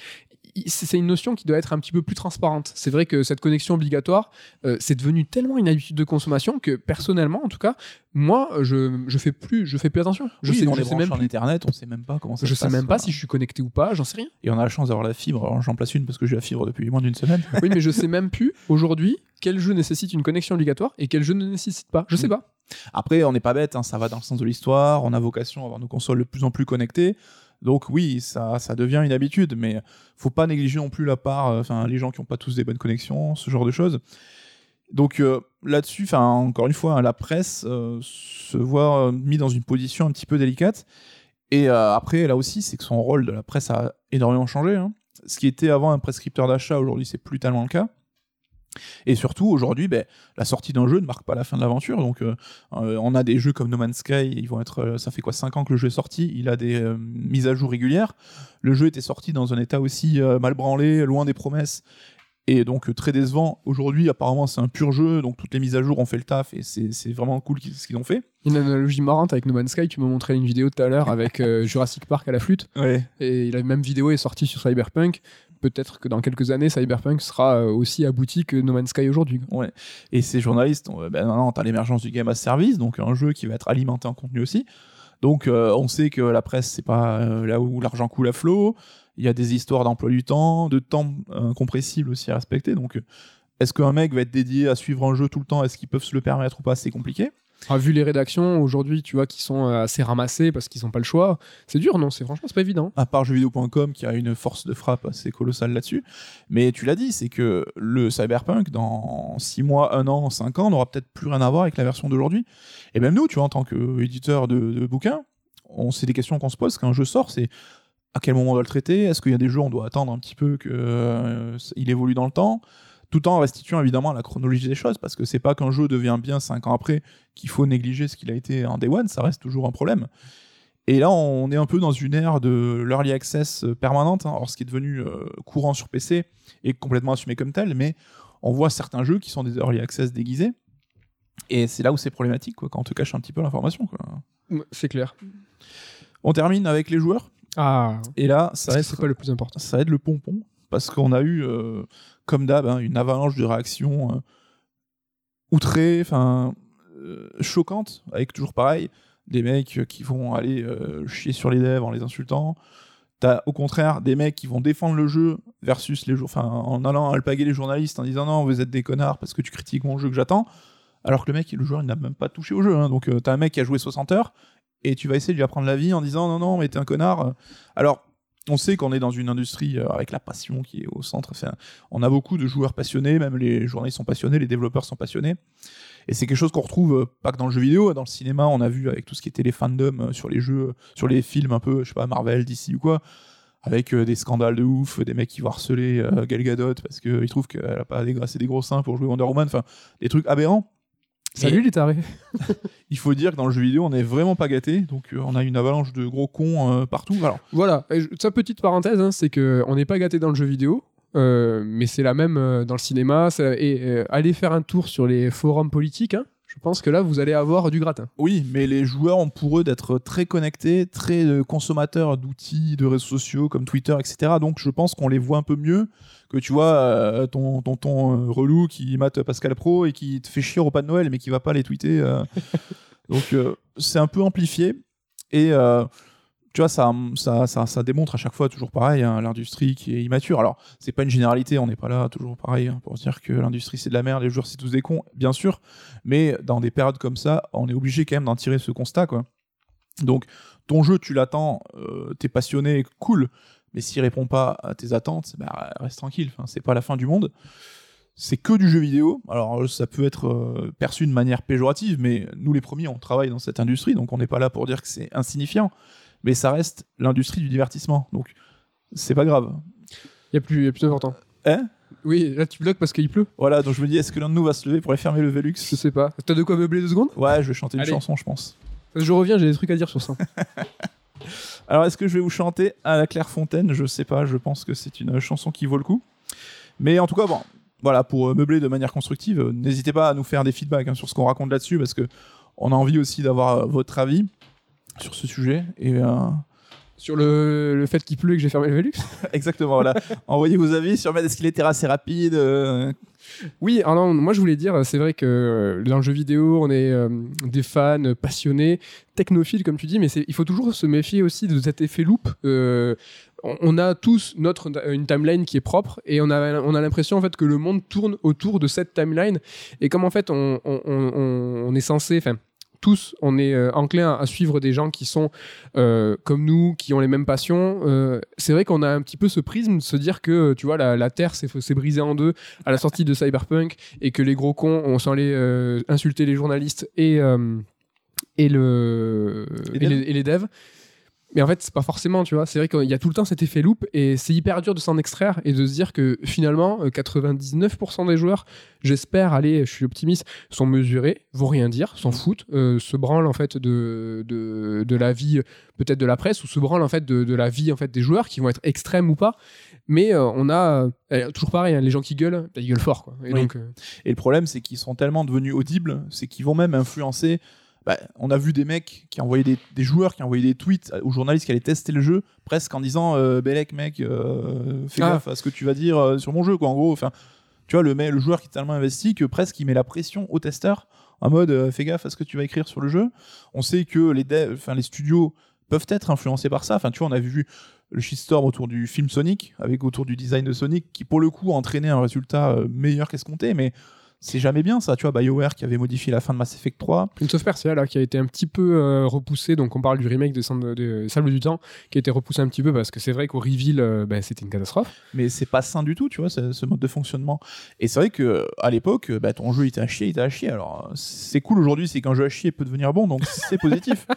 c'est une notion qui doit être un petit peu plus transparente. C'est vrai que cette connexion obligatoire, euh, c'est devenu tellement une habitude de consommation que personnellement, en tout cas, moi, je je fais plus je fais plus attention. Je Oui, sais, je même plus. internet, on sait même pas comment ça Je se sais passe, même pas si je suis connecté ou pas, j'en sais rien. Et on a la chance d'avoir la fibre. Alors j'en place une parce que j'ai la fibre depuis moins d'une semaine. Oui, mais je sais même plus aujourd'hui quel jeu nécessite une connexion obligatoire et quel jeu ne nécessite pas. Je sais pas. Après, on n'est pas bête, hein, ça va dans le sens de l'histoire. On a vocation à avoir nos consoles de plus en plus connectées. Donc oui, ça, devient une habitude, mais faut pas négliger non plus la part, euh, enfin les gens qui n'ont pas tous des bonnes connexions, ce genre de choses. Donc euh, là-dessus, encore une fois, hein, la presse euh, se voit euh, mis dans une position un petit peu délicate. Et après, là aussi, c'est que son rôle de la presse a énormément changé. hein. Ce qui était avant un prescripteur d'achat, aujourd'hui, c'est plus tellement le cas. Et surtout, aujourd'hui, ben, la sortie d'un jeu ne marque pas la fin de l'aventure. Donc, euh, euh, on a des jeux comme No Man's Sky, ils vont être, euh, ça fait quoi 5 ans que le jeu est sorti, il a des euh, mises à jour régulières. Le jeu était sorti dans un état aussi euh, mal branlé, loin des promesses, et donc très décevant. Aujourd'hui, apparemment, c'est un pur jeu, donc toutes les mises à jour ont fait le taf, et c'est vraiment cool ce qu'ils ont fait. Une analogie marrante avec No Man's Sky, tu m'as montré une vidéo tout à l'heure avec euh, Jurassic Park à la flûte, Ouais. et la même vidéo est sortie sur Cyberpunk. Peut-être que dans quelques années, Cyberpunk sera euh, aussi abouti que No Man's Sky aujourd'hui. quoi. Et ces journalistes, ben non, t'as l'émergence du game as service, donc un jeu qui va être alimenté en contenu aussi. Donc euh, on sait que la presse, c'est pas euh, là où l'argent coule à flot. Il y a des histoires d'emploi du temps, de temps incompressible aussi à respecter. Donc est-ce qu'un mec va être dédié à suivre un jeu tout le temps? Est-ce qu'ils peuvent se le permettre ou pas? C'est compliqué. Ah, vu les rédactions aujourd'hui, tu vois, qui sont euh, assez ramassées parce qu'ils n'ont pas le choix, c'est dur, non C'est franchement, c'est pas évident. à part jeuxvideo.com qui a une force de frappe assez colossale là-dessus. Mais tu l'as dit, c'est que le Cyberpunk, dans 6 mois, 1 an, 5 ans, n'aura peut-être plus rien à voir avec la version d'aujourd'hui. Et même nous, tu vois, en tant qu'éditeur de, de bouquins, on c'est des questions qu'on se pose quand un jeu sort, c'est à quel moment on doit le traiter Est-ce qu'il y a des jeux où on doit attendre un petit peu qu'il évolue dans le temps? Tout en restituant évidemment la chronologie des choses, parce que c'est pas qu'un jeu devient bien 5 ans après qu'il faut négliger ce qu'il a été en Day One, ça reste toujours un problème. Et là, on est un peu dans une ère de l'early access euh, permanente, hein, alors ce qui est devenu euh, courant sur PC et complètement assumé comme tel, mais on voit certains jeux qui sont des early access déguisés. Et c'est là où c'est problématique, quoi, quand on te cache un petit peu l'information. C'est clair. On termine avec les joueurs, Ah, et là, ça va être, c'est pas le plus important? ça va être le pompon, parce qu'on a eu, euh, comme d'hab, hein, une avalanche de réactions euh, outrées, euh, choquantes, avec toujours pareil, des mecs euh, qui vont aller chier sur les devs en les insultant. T'as au contraire des mecs qui vont défendre le jeu versus les en allant alpaguer les journalistes en disant non vous êtes des connards parce que tu critiques mon jeu que j'attends alors que le mec le joueur il n'a même pas touché au jeu hein. donc t'as un mec qui a joué 60 heures et tu vas essayer de lui apprendre la vie en disant non non mais t'es un connard alors on sait qu'on est dans une industrie euh, avec la passion qui est au centre. On a beaucoup de joueurs passionnés, même les journalistes sont passionnés, les développeurs sont passionnés. Et c'est quelque chose qu'on retrouve euh, pas que dans le jeu vidéo, dans le cinéma, on a vu avec tout ce qui était les fandoms euh, sur les jeux, sur les films un peu, je sais pas, Marvel, DC ou quoi, avec des scandales de ouf, des mecs qui vont harceler Gal Gadot parce qu'ils trouvent qu'elle a pas assez des gros seins pour jouer Wonder Woman, enfin, des trucs aberrants. Salut les tarés. Il faut dire que dans le jeu vidéo, on est vraiment pas gâté, donc euh, on a une avalanche de gros cons euh, partout. Alors, Voilà, Et je- sa petite parenthèse, hein, c'est que on n'est pas gâté dans le jeu vidéo, euh, mais c'est la même dans le cinéma. et allez faire un tour sur les forums politiques. hein. Je pense que là, vous allez avoir du gratin. Oui, mais les joueurs ont pour eux d'être très connectés, très euh, consommateurs d'outils, de réseaux sociaux comme Twitter, etc. Donc je pense qu'on les voit un peu mieux que tu vois euh, ton tonton euh, relou qui mate Pascal Pro et qui te fait chier au repas de Noël mais qui va pas les tweeter. Donc c'est un peu amplifié et tu vois, ça, ça, ça, démontre à chaque fois toujours pareil, hein, l'industrie qui est immature. Alors, c'est pas une généralité, on n'est pas là toujours pareil hein, pour dire que l'industrie c'est de la merde, les joueurs c'est tous des cons, bien sûr, mais dans des périodes comme ça, on est obligé quand même d'en tirer ce constat, quoi. Donc, ton jeu, tu l'attends, euh, t'es passionné, cool, mais s'il répond pas à tes attentes, bah, reste tranquille, enfin, c'est pas la fin du monde. C'est que du jeu vidéo. Alors, ça peut être euh, perçu de manière péjorative, mais nous les premiers, on travaille dans cette industrie, donc on n'est pas là pour dire que c'est insignifiant mais ça reste l'industrie du divertissement. Donc, c'est pas grave. Il y a plus, y a plus important. Hein Oui, là tu bloques parce qu'il pleut. Voilà, donc je me dis, est-ce que l'un de nous va se lever pour aller fermer le Velux? Je sais pas. T'as de quoi meubler deux secondes? Ouais, je vais chanter une chanson, je pense. Je reviens, j'ai des trucs à dire sur ça. Alors, est-ce que je vais vous chanter à la Clairefontaine? Je sais pas, je pense que c'est une chanson qui vaut le coup. Mais en tout cas, bon, voilà, pour euh, meubler de manière constructive, euh, n'hésitez pas à nous faire des feedbacks hein, sur ce qu'on raconte là-dessus, parce que on a envie aussi d'avoir euh, votre avis sur ce sujet. Et euh, sur le, le fait qu'il pleut et que j'ai fermé le Velux exactement, voilà. Envoyez vos avis sur est-ce qu'il était assez rapide euh, Oui, alors moi je voulais dire, c'est vrai que euh, dans le jeu vidéo, on est euh, des fans passionnés, technophiles comme tu dis, mais il faut toujours se méfier aussi de cet effet loop. Euh, on- on a tous notre une timeline qui est propre et on a on a l'impression en fait que le monde tourne autour de cette timeline et comme en fait on, on, on- on est censé enfin tous on est euh, enclin à suivre des gens qui sont euh, comme nous qui ont les mêmes passions. Euh, c'est vrai qu'on a un petit peu ce prisme de se dire que tu vois la, la terre s'est s'est brisée en deux à la sortie de Cyberpunk et que les gros cons on s'en euh, insulter les journalistes et euh, et le Les les, et les devs mais en fait, c'est pas forcément, tu vois. C'est vrai qu'il y a tout le temps cet effet loop et c'est hyper dur de s'en extraire et de se dire que finalement, euh, 99% des joueurs, j'espère, allez, je suis optimiste, sont mesurés, vont rien dire, s'en foutent, euh, se branlent en fait de, de, de la vie, euh, peut-être de la presse, ou se branlent en fait de, de la vie en fait des joueurs qui vont être extrêmes ou pas. Mais euh, on a, euh, toujours pareil, hein, les gens qui gueulent, bah, ils gueulent fort, quoi. Et Oui. donc, euh, Et le problème, c'est qu'ils sont tellement devenus audibles, c'est qu'ils vont même influencer. Bah, on a vu des mecs qui envoyaient des, des joueurs qui envoyaient des tweets aux journalistes qui allaient tester le jeu, presque en disant euh, Belek, mec, euh, fais Ah. gaffe à ce que tu vas dire euh, sur mon jeu, quoi. En gros, enfin, tu vois, le, le joueur qui est tellement investi que presque il met la pression au testeur en mode euh, fais gaffe à ce que tu vas écrire sur le jeu. On sait que les, enfin, les studios peuvent être influencés par ça. Enfin, tu vois, on avait vu le shitstorm autour du film Sonic, avec autour du design de Sonic, qui pour le coup entraînait un résultat meilleur qu'escompté, mais c'est jamais bien ça. Tu vois, BioWare qui avait modifié la fin de Mass Effect 3. Prince of Persia là, qui a été un petit peu euh, repoussé, donc on parle du remake de, Sand- de Sable du Temps, qui a été repoussé un petit peu parce que c'est vrai qu'au reveal, euh, bah, c'était une catastrophe. mais c'est pas sain du tout, tu vois, ce, ce mode de fonctionnement. Et c'est vrai que à l'époque, bah, ton jeu t'a à chier, il t'a à chier. Alors euh, c'est cool aujourd'hui, c'est qu'un jeu à chier peut devenir bon, donc c'est positif.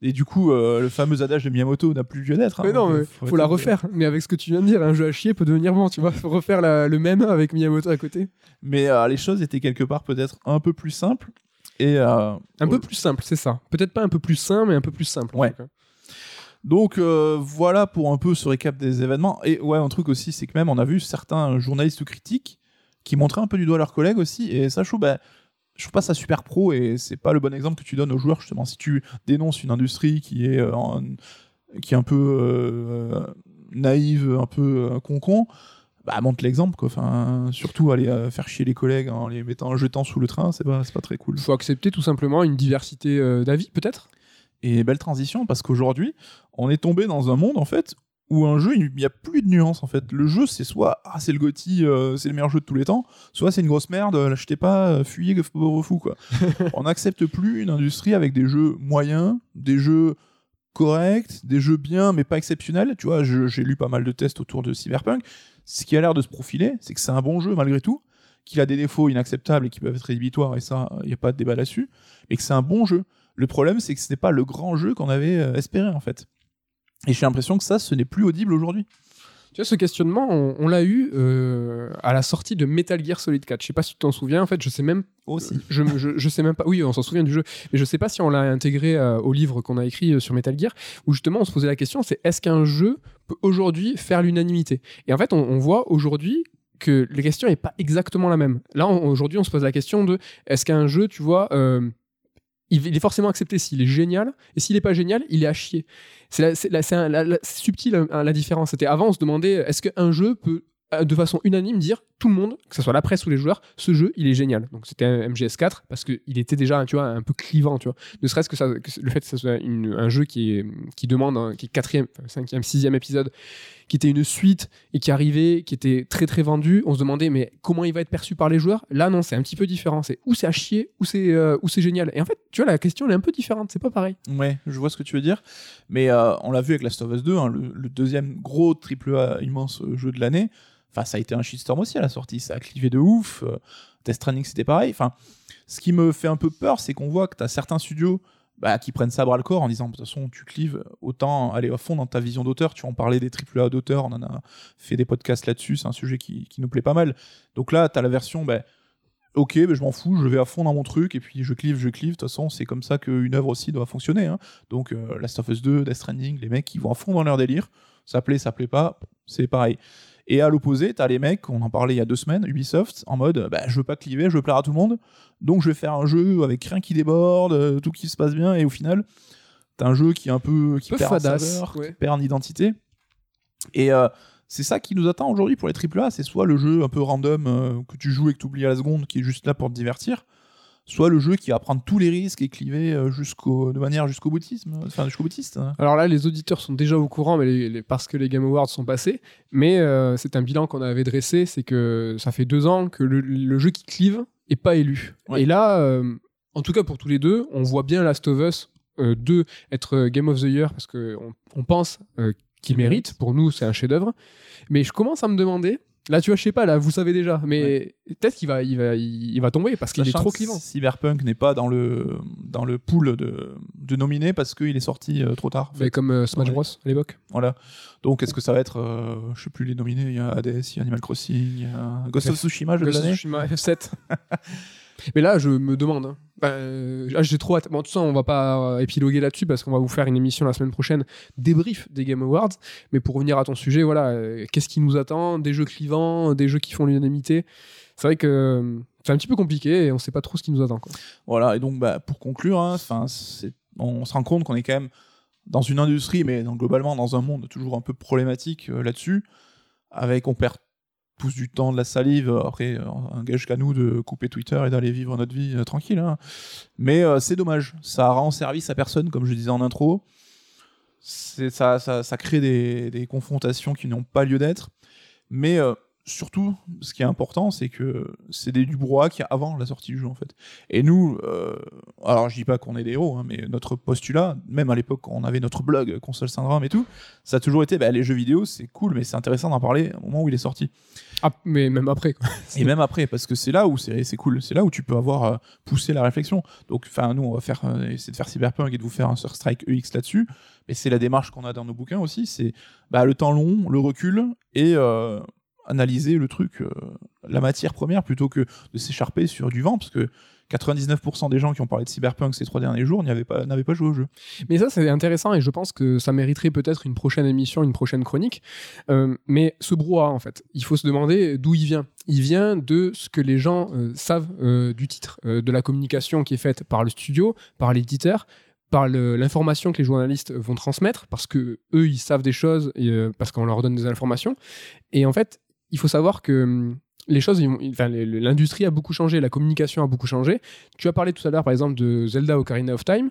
Et du coup, euh, le fameux adage de Miyamoto n'a plus lieu d'être. hein. mais non, mais faut faut la refaire. Mais avec ce que tu viens de dire, un jeu à chier peut devenir bon, tu vois. Faut refaire la- le même avec Miyamoto à côté. Mais euh, les choses étaient quelque part peut-être un peu plus simples. Et euh, Un peu plus simple, c'est ça. Peut-être pas un peu plus sain, mais un peu plus simple. en Ouais. tout cas. Donc euh, voilà pour un peu ce récap des événements. Et ouais, un truc aussi, c'est que même on a vu certains journalistes ou critiques qui montraient un peu du doigt leurs collègues aussi. Et ça, je trouve, bah, je trouve pas ça super pro et c'est pas le bon exemple que tu donnes aux joueurs justement. Si tu dénonces une industrie qui est, euh, en- qui est un peu euh, naïve, un peu euh, con-con, bah montre l'exemple quoi. Enfin, surtout aller euh, faire chier les collègues en les mettant, en jetant sous le train, c'est pas, pas très cool. Faut accepter tout simplement une diversité d'avis, peut-être? Et belle transition parce qu'aujourd'hui, on est tombé dans un monde en fait où un jeu, il n'y a plus de nuances en fait. Le jeu, c'est soit ah c'est le Gotti, euh, c'est le meilleur jeu de tous les temps, soit c'est une grosse merde, euh, l'achetez pas, euh, fuyez pauvre fou quoi. on n'accepte plus une industrie avec des jeux moyens, des jeux corrects, des jeux bien mais pas exceptionnels. Tu vois, j'ai lu pas mal de tests autour de Cyberpunk. Ce qui a l'air de se profiler, c'est que c'est un bon jeu malgré tout, qu'il a des défauts inacceptables et qui peuvent être rédhibitoires et ça, il n'y a pas de débat là-dessus, mais que c'est un bon jeu. Le problème, c'est que ce n'est pas le grand jeu qu'on avait espéré en fait. Et j'ai l'impression que ça, ce n'est plus audible aujourd'hui. Tu vois, ce questionnement, on, on l'a eu euh, à la sortie de Metal Gear Solid 4. Je sais pas si tu t'en souviens. En fait, je sais même Aussi. je, me- je, je sais même pas. Oui, on s'en souvient du jeu, mais je sais pas si on l'a intégré euh, au livre qu'on a écrit euh, sur Metal Gear, où justement on se posait la question c'est est-ce qu'un jeu peut aujourd'hui faire l'unanimité? Et en fait, on, on voit aujourd'hui que la question est pas exactement la même. Là, aujourd'hui, on se pose la question de est-ce qu'un jeu, tu vois, euh, il, est forcément accepté s'il est génial, et s'il est pas génial, il est à chier. C'est c'est la- la- subtil hein, différence. C'était avant, on se demandait est-ce qu'un jeu peut de façon unanime dire tout le monde, que ce soit la presse ou les joueurs, ce jeu il est génial. Donc c'était un MGS4 parce qu'il était déjà tu vois un peu clivant, tu vois. Ne serait-ce que, ça, le fait que ce soit un jeu qui est qui demande un- qui est quatrième, cinquième, sixième épisode, qui était une suite et qui arrivait, qui était très très vendu. On se demandait mais comment il va être perçu par les joueurs? Là non, c'est un petit peu différent. C'est ou c'est à chier ou c'est euh, c'est génial. Et en fait, tu vois la question elle est un peu différente. C'est pas pareil. Ouais, je vois ce que tu veux dire. Mais euh, on l'a vu avec Last of Us 2, hein, le, le deuxième gros triple A immense euh, jeu de l'année. Enfin, ça a été un shitstorm aussi à la sortie. Ça a clivé de ouf. Euh, Death Stranding, c'était pareil. Enfin, ce qui me fait un peu peur, c'est qu'on voit que tu as certains studios bah, qui prennent ça à bras le corps en disant de toute façon, tu clives, autant aller à fond dans ta vision d'auteur. Tu en parlais des triple A d'auteur, on en a fait des podcasts là-dessus. C'est un sujet qui, qui nous plaît pas mal. Donc là, tu as la version. bah, Ok, ben je m'en fous, je vais à fond dans mon truc et puis je clive, je clive. De toute façon, c'est comme ça qu'une œuvre aussi doit fonctionner. hein. Donc, euh, Last of Us 2, Death Stranding, les mecs, ils vont à fond dans leur délire. Ça plaît, ça plaît pas, c'est pareil. Et à l'opposé, t'as les mecs, on en parlait il y a deux semaines, Ubisoft, en mode, bah, je veux pas cliver, je veux plaire à tout le monde, donc je vais faire un jeu avec rien qui déborde, euh, tout qui se passe bien, et au final, t'as un jeu qui est un peu, qui Peu perd fadasse, saveur, ouais. qui perd en identité. Et euh, c'est ça qui nous attend aujourd'hui pour les AAA, c'est soit le jeu un peu random euh, que tu joues et que tu oublies à la seconde, qui est juste là pour te divertir, soit le jeu qui va prendre tous les risques et cliver euh, jusqu'au, de manière jusqu'au boutisme, enfin jusqu'au boutiste. hein. Alors là, les auditeurs sont déjà au courant, mais les- les- parce que les Game Awards sont passés. Mais euh, c'est un bilan qu'on avait dressé, c'est que ça fait deux ans que le, le jeu qui clive est pas élu. Ouais. Et là, euh, en tout cas pour tous les deux, on voit bien Last of Us euh, 2 être Game of the Year parce que on, pense qu'il Qu'il mérite. Pour nous, c'est un chef-d'œuvre. Mais je commence à me demander. Là, tu vois, je sais pas, là, vous savez déjà, mais peut-être qu'il va, il va, il, va tomber parce qu'il est trop clivant. Cyberpunk n'est pas dans le, dans le pool de, de nominés parce qu'il est sorti euh, trop tard. en fait. Mais comme euh, Smash Ouais. Bros à l'époque. Voilà. Donc, est-ce que ça va être, euh, je sais plus les nominés, il y a Hades, il y a Animal Crossing, il y a Ghost of Tsushima, de Ghost of. Tsushima FF7. Mais là, je me demande. hein. Ben, euh, là, j'ai trop hâte. Bon, tout ça, on va pas euh, épiloguer là-dessus parce qu'on va vous faire une émission la semaine prochaine, débrief des Game Awards. Mais pour revenir à ton sujet, voilà, euh, qu'est-ce qui nous attend? Des jeux clivants, des jeux qui font l'unanimité. C'est vrai que c'est un petit peu compliqué et on sait pas trop ce qui nous attend. Voilà. Et donc, bah, pour conclure, hein, on se rend compte qu'on est quand même dans une industrie, mais globalement dans un monde toujours un peu problématique là-dessus. Avec, on perd tous du temps, de la salive. euh, Après, euh, un gage qu'à nous de couper Twitter et d'aller vivre notre vie euh, tranquille. hein. Mais euh, c'est dommage. Ça rend service à personne, comme je disais en intro. Ça, ça, ça crée des, des confrontations qui n'ont pas lieu d'être. Mais euh, surtout, ce qui est important, c'est que c'est des, du brouhaha qu'il y a avant la sortie du jeu, en fait. Et nous, euh, alors je dis pas qu'on est des héros, hein, mais notre postulat, même à l'époque, quand on avait notre blog Console Syndrome et tout, ça a toujours été bah, les jeux vidéo, c'est cool, mais c'est intéressant d'en parler au moment où il est sorti. Ah, mais même après. Quoi. Et même après, parce que c'est là où c'est c'est cool, c'est là où tu peux avoir euh, poussé la réflexion. Donc, enfin, nous, on va faire, euh, essayer de faire Cyberpunk et de vous faire un Surstrike EX là-dessus. Mais c'est la démarche qu'on a dans nos bouquins aussi, c'est bah, le temps long, le recul et euh, analyser le truc, euh, la matière première, plutôt que de s'écharper sur du vent, parce que 99% des gens qui ont parlé de Cyberpunk ces trois derniers jours n'avaient pas, pas joué au jeu. Mais ça, c'est intéressant et je pense que ça mériterait peut-être une prochaine émission, une prochaine chronique. Euh, mais ce brouhaha, en fait, il faut se demander d'où il vient. Il vient de ce que les gens euh, savent du titre, de la communication qui est faite par le studio, par l'éditeur par l'information que les journalistes vont transmettre parce que eux ils savent des choses parce qu'on leur donne des informations et en fait il faut savoir que hum, les choses, enfin, l'industrie a beaucoup changé, la communication a beaucoup changé. Tu as parlé tout à l'heure, par exemple, de Zelda Ocarina of Time.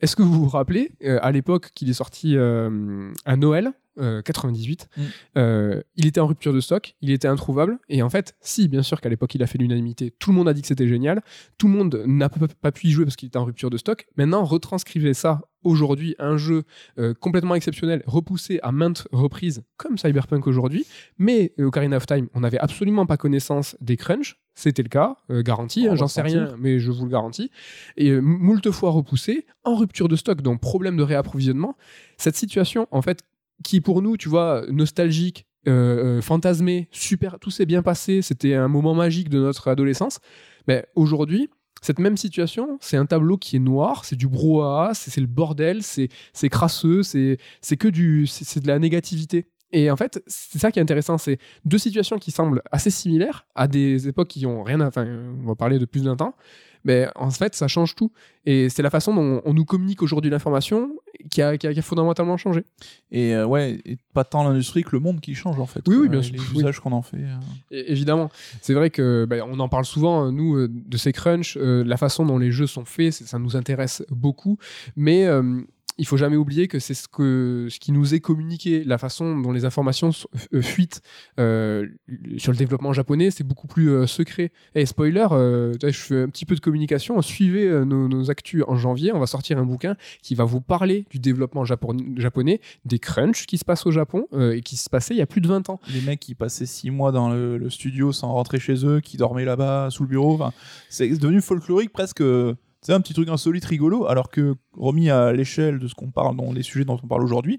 Est-ce que vous vous rappelez, euh, à l'époque qu'il est sorti euh, à Noël, euh, 98, Mm. euh, il était en rupture de stock, il était introuvable. Et en fait, si, bien sûr qu'à l'époque, il a fait l'unanimité. Tout le monde a dit que c'était génial. Tout le monde n'a pas, pas pu y jouer parce qu'il était en rupture de stock. Maintenant, retranscrivez ça aujourd'hui, un jeu euh, complètement exceptionnel, repoussé à maintes reprises, comme Cyberpunk aujourd'hui. Mais euh, Ocarina of Time, on n'avait absolument pas connaissance des crunchs. C'était le cas, euh, garanti, hein, j'en sais rien, mais je vous le garantis. Et euh, moult fois repoussé, en rupture de stock, donc problème de réapprovisionnement. Cette situation, en fait, qui pour nous, tu vois, nostalgique, euh, euh, fantasmé, super, tout s'est bien passé, c'était un moment magique de notre adolescence. Mais aujourd'hui, cette même situation, c'est un tableau qui est noir, c'est du brouhaha, c'est le bordel, c'est crasseux, c'est que du, c'est de la négativité. Et en fait, c'est ça qui est intéressant, c'est deux situations qui semblent assez similaires à des époques qui ont rien à. Enfin, on va parler de plus d'un temps, mais en fait, ça change tout. Et c'est la façon dont on nous communique aujourd'hui l'information qui a, qui, a, qui a fondamentalement changé. Et euh, ouais, et pas tant l'industrie que le monde qui change en fait. Oui, quoi, oui, bien et sûr. Les Oui. usages qu'on en fait. euh. Et- évidemment, c'est vrai que ben, on en parle souvent, euh, nous, euh, de ces crunchs, euh, la façon dont les jeux sont faits, ça nous intéresse beaucoup, mais euh, il faut jamais oublier que c'est ce, que, ce qui nous est communiqué, la façon dont les informations s- euh, fuitent euh, sur le développement japonais, c'est beaucoup plus euh, secret. Et spoiler, euh, je fais un petit peu de communication, suivez euh, nos, nos actus en janvier, on va sortir un bouquin qui va vous parler du développement japon- japonais, des crunchs qui se passent au Japon euh, et qui se passaient il y a plus de 20 ans. Les mecs qui passaient six mois dans le, studio sans rentrer chez eux, qui dormaient là-bas sous le bureau. C'est devenu folklorique presque. C'est un petit truc insolite rigolo, alors que remis à l'échelle de ce qu'on parle, dans les sujets dont on parle aujourd'hui,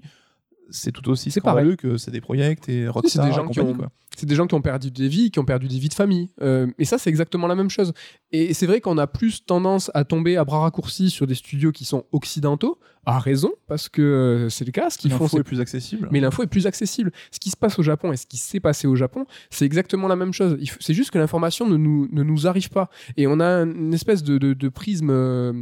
c'est tout aussi C'est scandaleux que c'est des projets et Rockstar des gens qui ont- c'est des gens qui ont perdu des vies, qui ont perdu des vies de famille. Euh, et ça, c'est exactement la même chose. Et c'est vrai qu'on a plus tendance à tomber à bras raccourcis sur des studios qui sont occidentaux, à raison, parce que euh, c'est le cas. Ce qu'ils font, c'est est plus accessible. mais l'info est plus accessible. Ce qui se passe au Japon et ce qui s'est passé au Japon, c'est exactement la même chose. C'est juste que l'information ne nous, ne nous arrive pas. Et on a une espèce de, de- de prisme euh,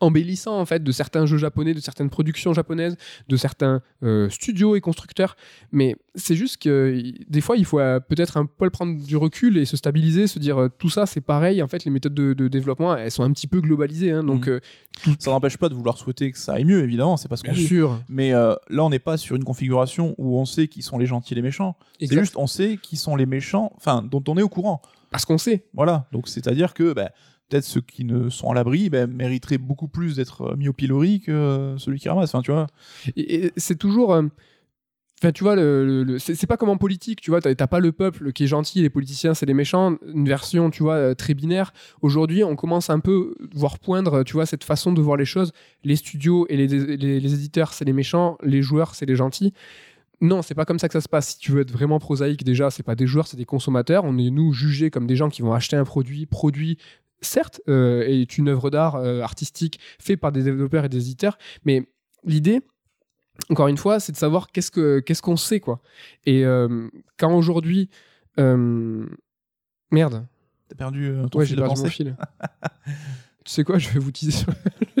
embellissant, en fait, de certains jeux japonais, de certaines productions japonaises, de certains euh, studios et constructeurs. Mais c'est juste que des fois, il faut euh, peut-être un peu prendre du recul et se stabiliser, se dire euh, tout ça, c'est pareil. En fait, les méthodes de, de développement, elles sont un petit peu globalisées. hein. donc, Mhm. Ça n'empêche pas de vouloir souhaiter que ça aille mieux, évidemment, c'est pas ce qu'on dit. sûr. Mais là, on n'est pas sur une configuration où on sait qui sont les gentils et les méchants. C'est juste, on sait qui sont les méchants, enfin, dont on est au courant. Parce qu'on sait. Voilà. Donc, c'est-à-dire que bah, peut-être ceux qui ne sont à l'abri bah, mériteraient beaucoup plus d'être euh, mis au pilori que euh, celui qui ramasse. Enfin, tu vois. C'est toujours. euh, Enfin, tu vois, c'est pas comme en politique, tu vois, t'as pas le peuple qui est gentil, les politiciens c'est les méchants, une version, tu vois, très binaire. Aujourd'hui, on commence un peu voir poindre, tu vois, cette façon de voir les choses. Les studios et les, les, les éditeurs c'est les méchants, les joueurs c'est les gentils. Non, c'est pas comme ça que ça se passe. Si tu veux être vraiment prosaïque, déjà, c'est pas des joueurs, c'est des consommateurs. On est nous jugés comme des gens qui vont acheter un produit, produit certes euh, est une œuvre d'art euh, artistique faite par des développeurs et des éditeurs, mais l'idée, encore une fois, c'est de savoir qu'est-ce que qu'est-ce qu'on sait quoi. Et euh, quand aujourd'hui, euh, merde, T'as perdu euh, ton ouais, fil j'ai de perdu mon fil. tu sais quoi, je vais vous teaser sur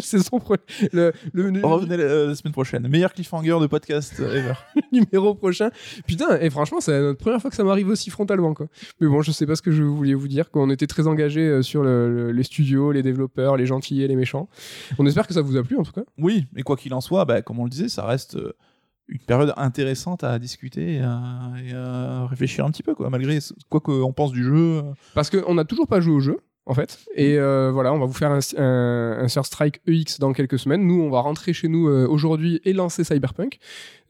saison pro- le, le, Revenez la, la semaine prochaine. Meilleur cliffhanger de podcast ever. numéro prochain. Putain, et franchement, c'est la première fois que ça m'arrive aussi frontalement. Quoi. Mais bon, je sais pas ce que je voulais vous dire. Qu'on était très engagés euh, sur le- le- les studios, les développeurs, les gentils et les méchants. On espère que ça vous a plu en tout cas. Oui, mais quoi qu'il en soit, bah, comme on le disait, ça reste euh, une période intéressante à discuter et à, et à réfléchir un petit peu, quoi, malgré ce- quoi qu'on pense du jeu. euh, Parce qu'on n'a toujours pas joué au jeu. En fait, et euh, voilà, on va vous faire un, un, un Sur Strike EX dans quelques semaines. Nous, on va rentrer chez nous euh, aujourd'hui et lancer Cyberpunk.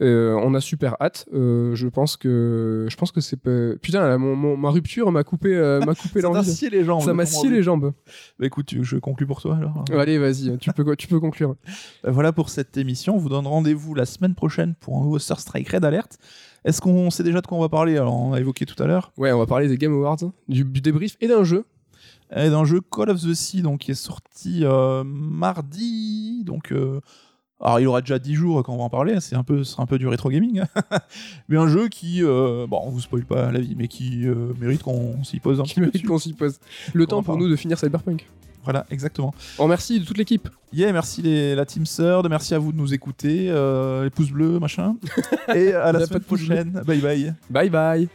Euh, on a super hâte. Je pense que, je pense que c'est pas- putain, là, mon, mon- ma rupture m'a coupé, m'a coupé Ça l'envie. scié les jambes. Ça m'a scié les jambes. Bah, écoute, tu- je conclue pour toi alors. Allez, vas-y, tu peux, tu peux conclure. Bah, voilà pour cette émission. On vous donne rendez-vous la semaine prochaine pour un nouveau Star Strike Red Alert. Est-ce qu'on sait déjà de quoi on va parler? Alors, on a évoqué tout à l'heure. Ouais, on va parler des Game Awards, du, du débrief et d'un jeu. Et d'un jeu Call of the Sea, donc qui est sorti euh, mardi. Donc, euh, alors il aura déjà 10 jours quand on va en parler. C'est un peu, c'est un peu du rétro gaming, mais un jeu qui, euh, bon, on vous spoil pas la vie, mais qui euh, mérite qu'on s'y pose un qui petit mérite qu'on s'y pose. Le temps en pour nous de finir Cyberpunk. Voilà, exactement. On remercie de toute l'équipe. Yeah, merci les, la team Third, merci à vous de nous écouter, euh, les pouces bleus, machin. Et à la semaine prochaine. Bye bye. Bye bye.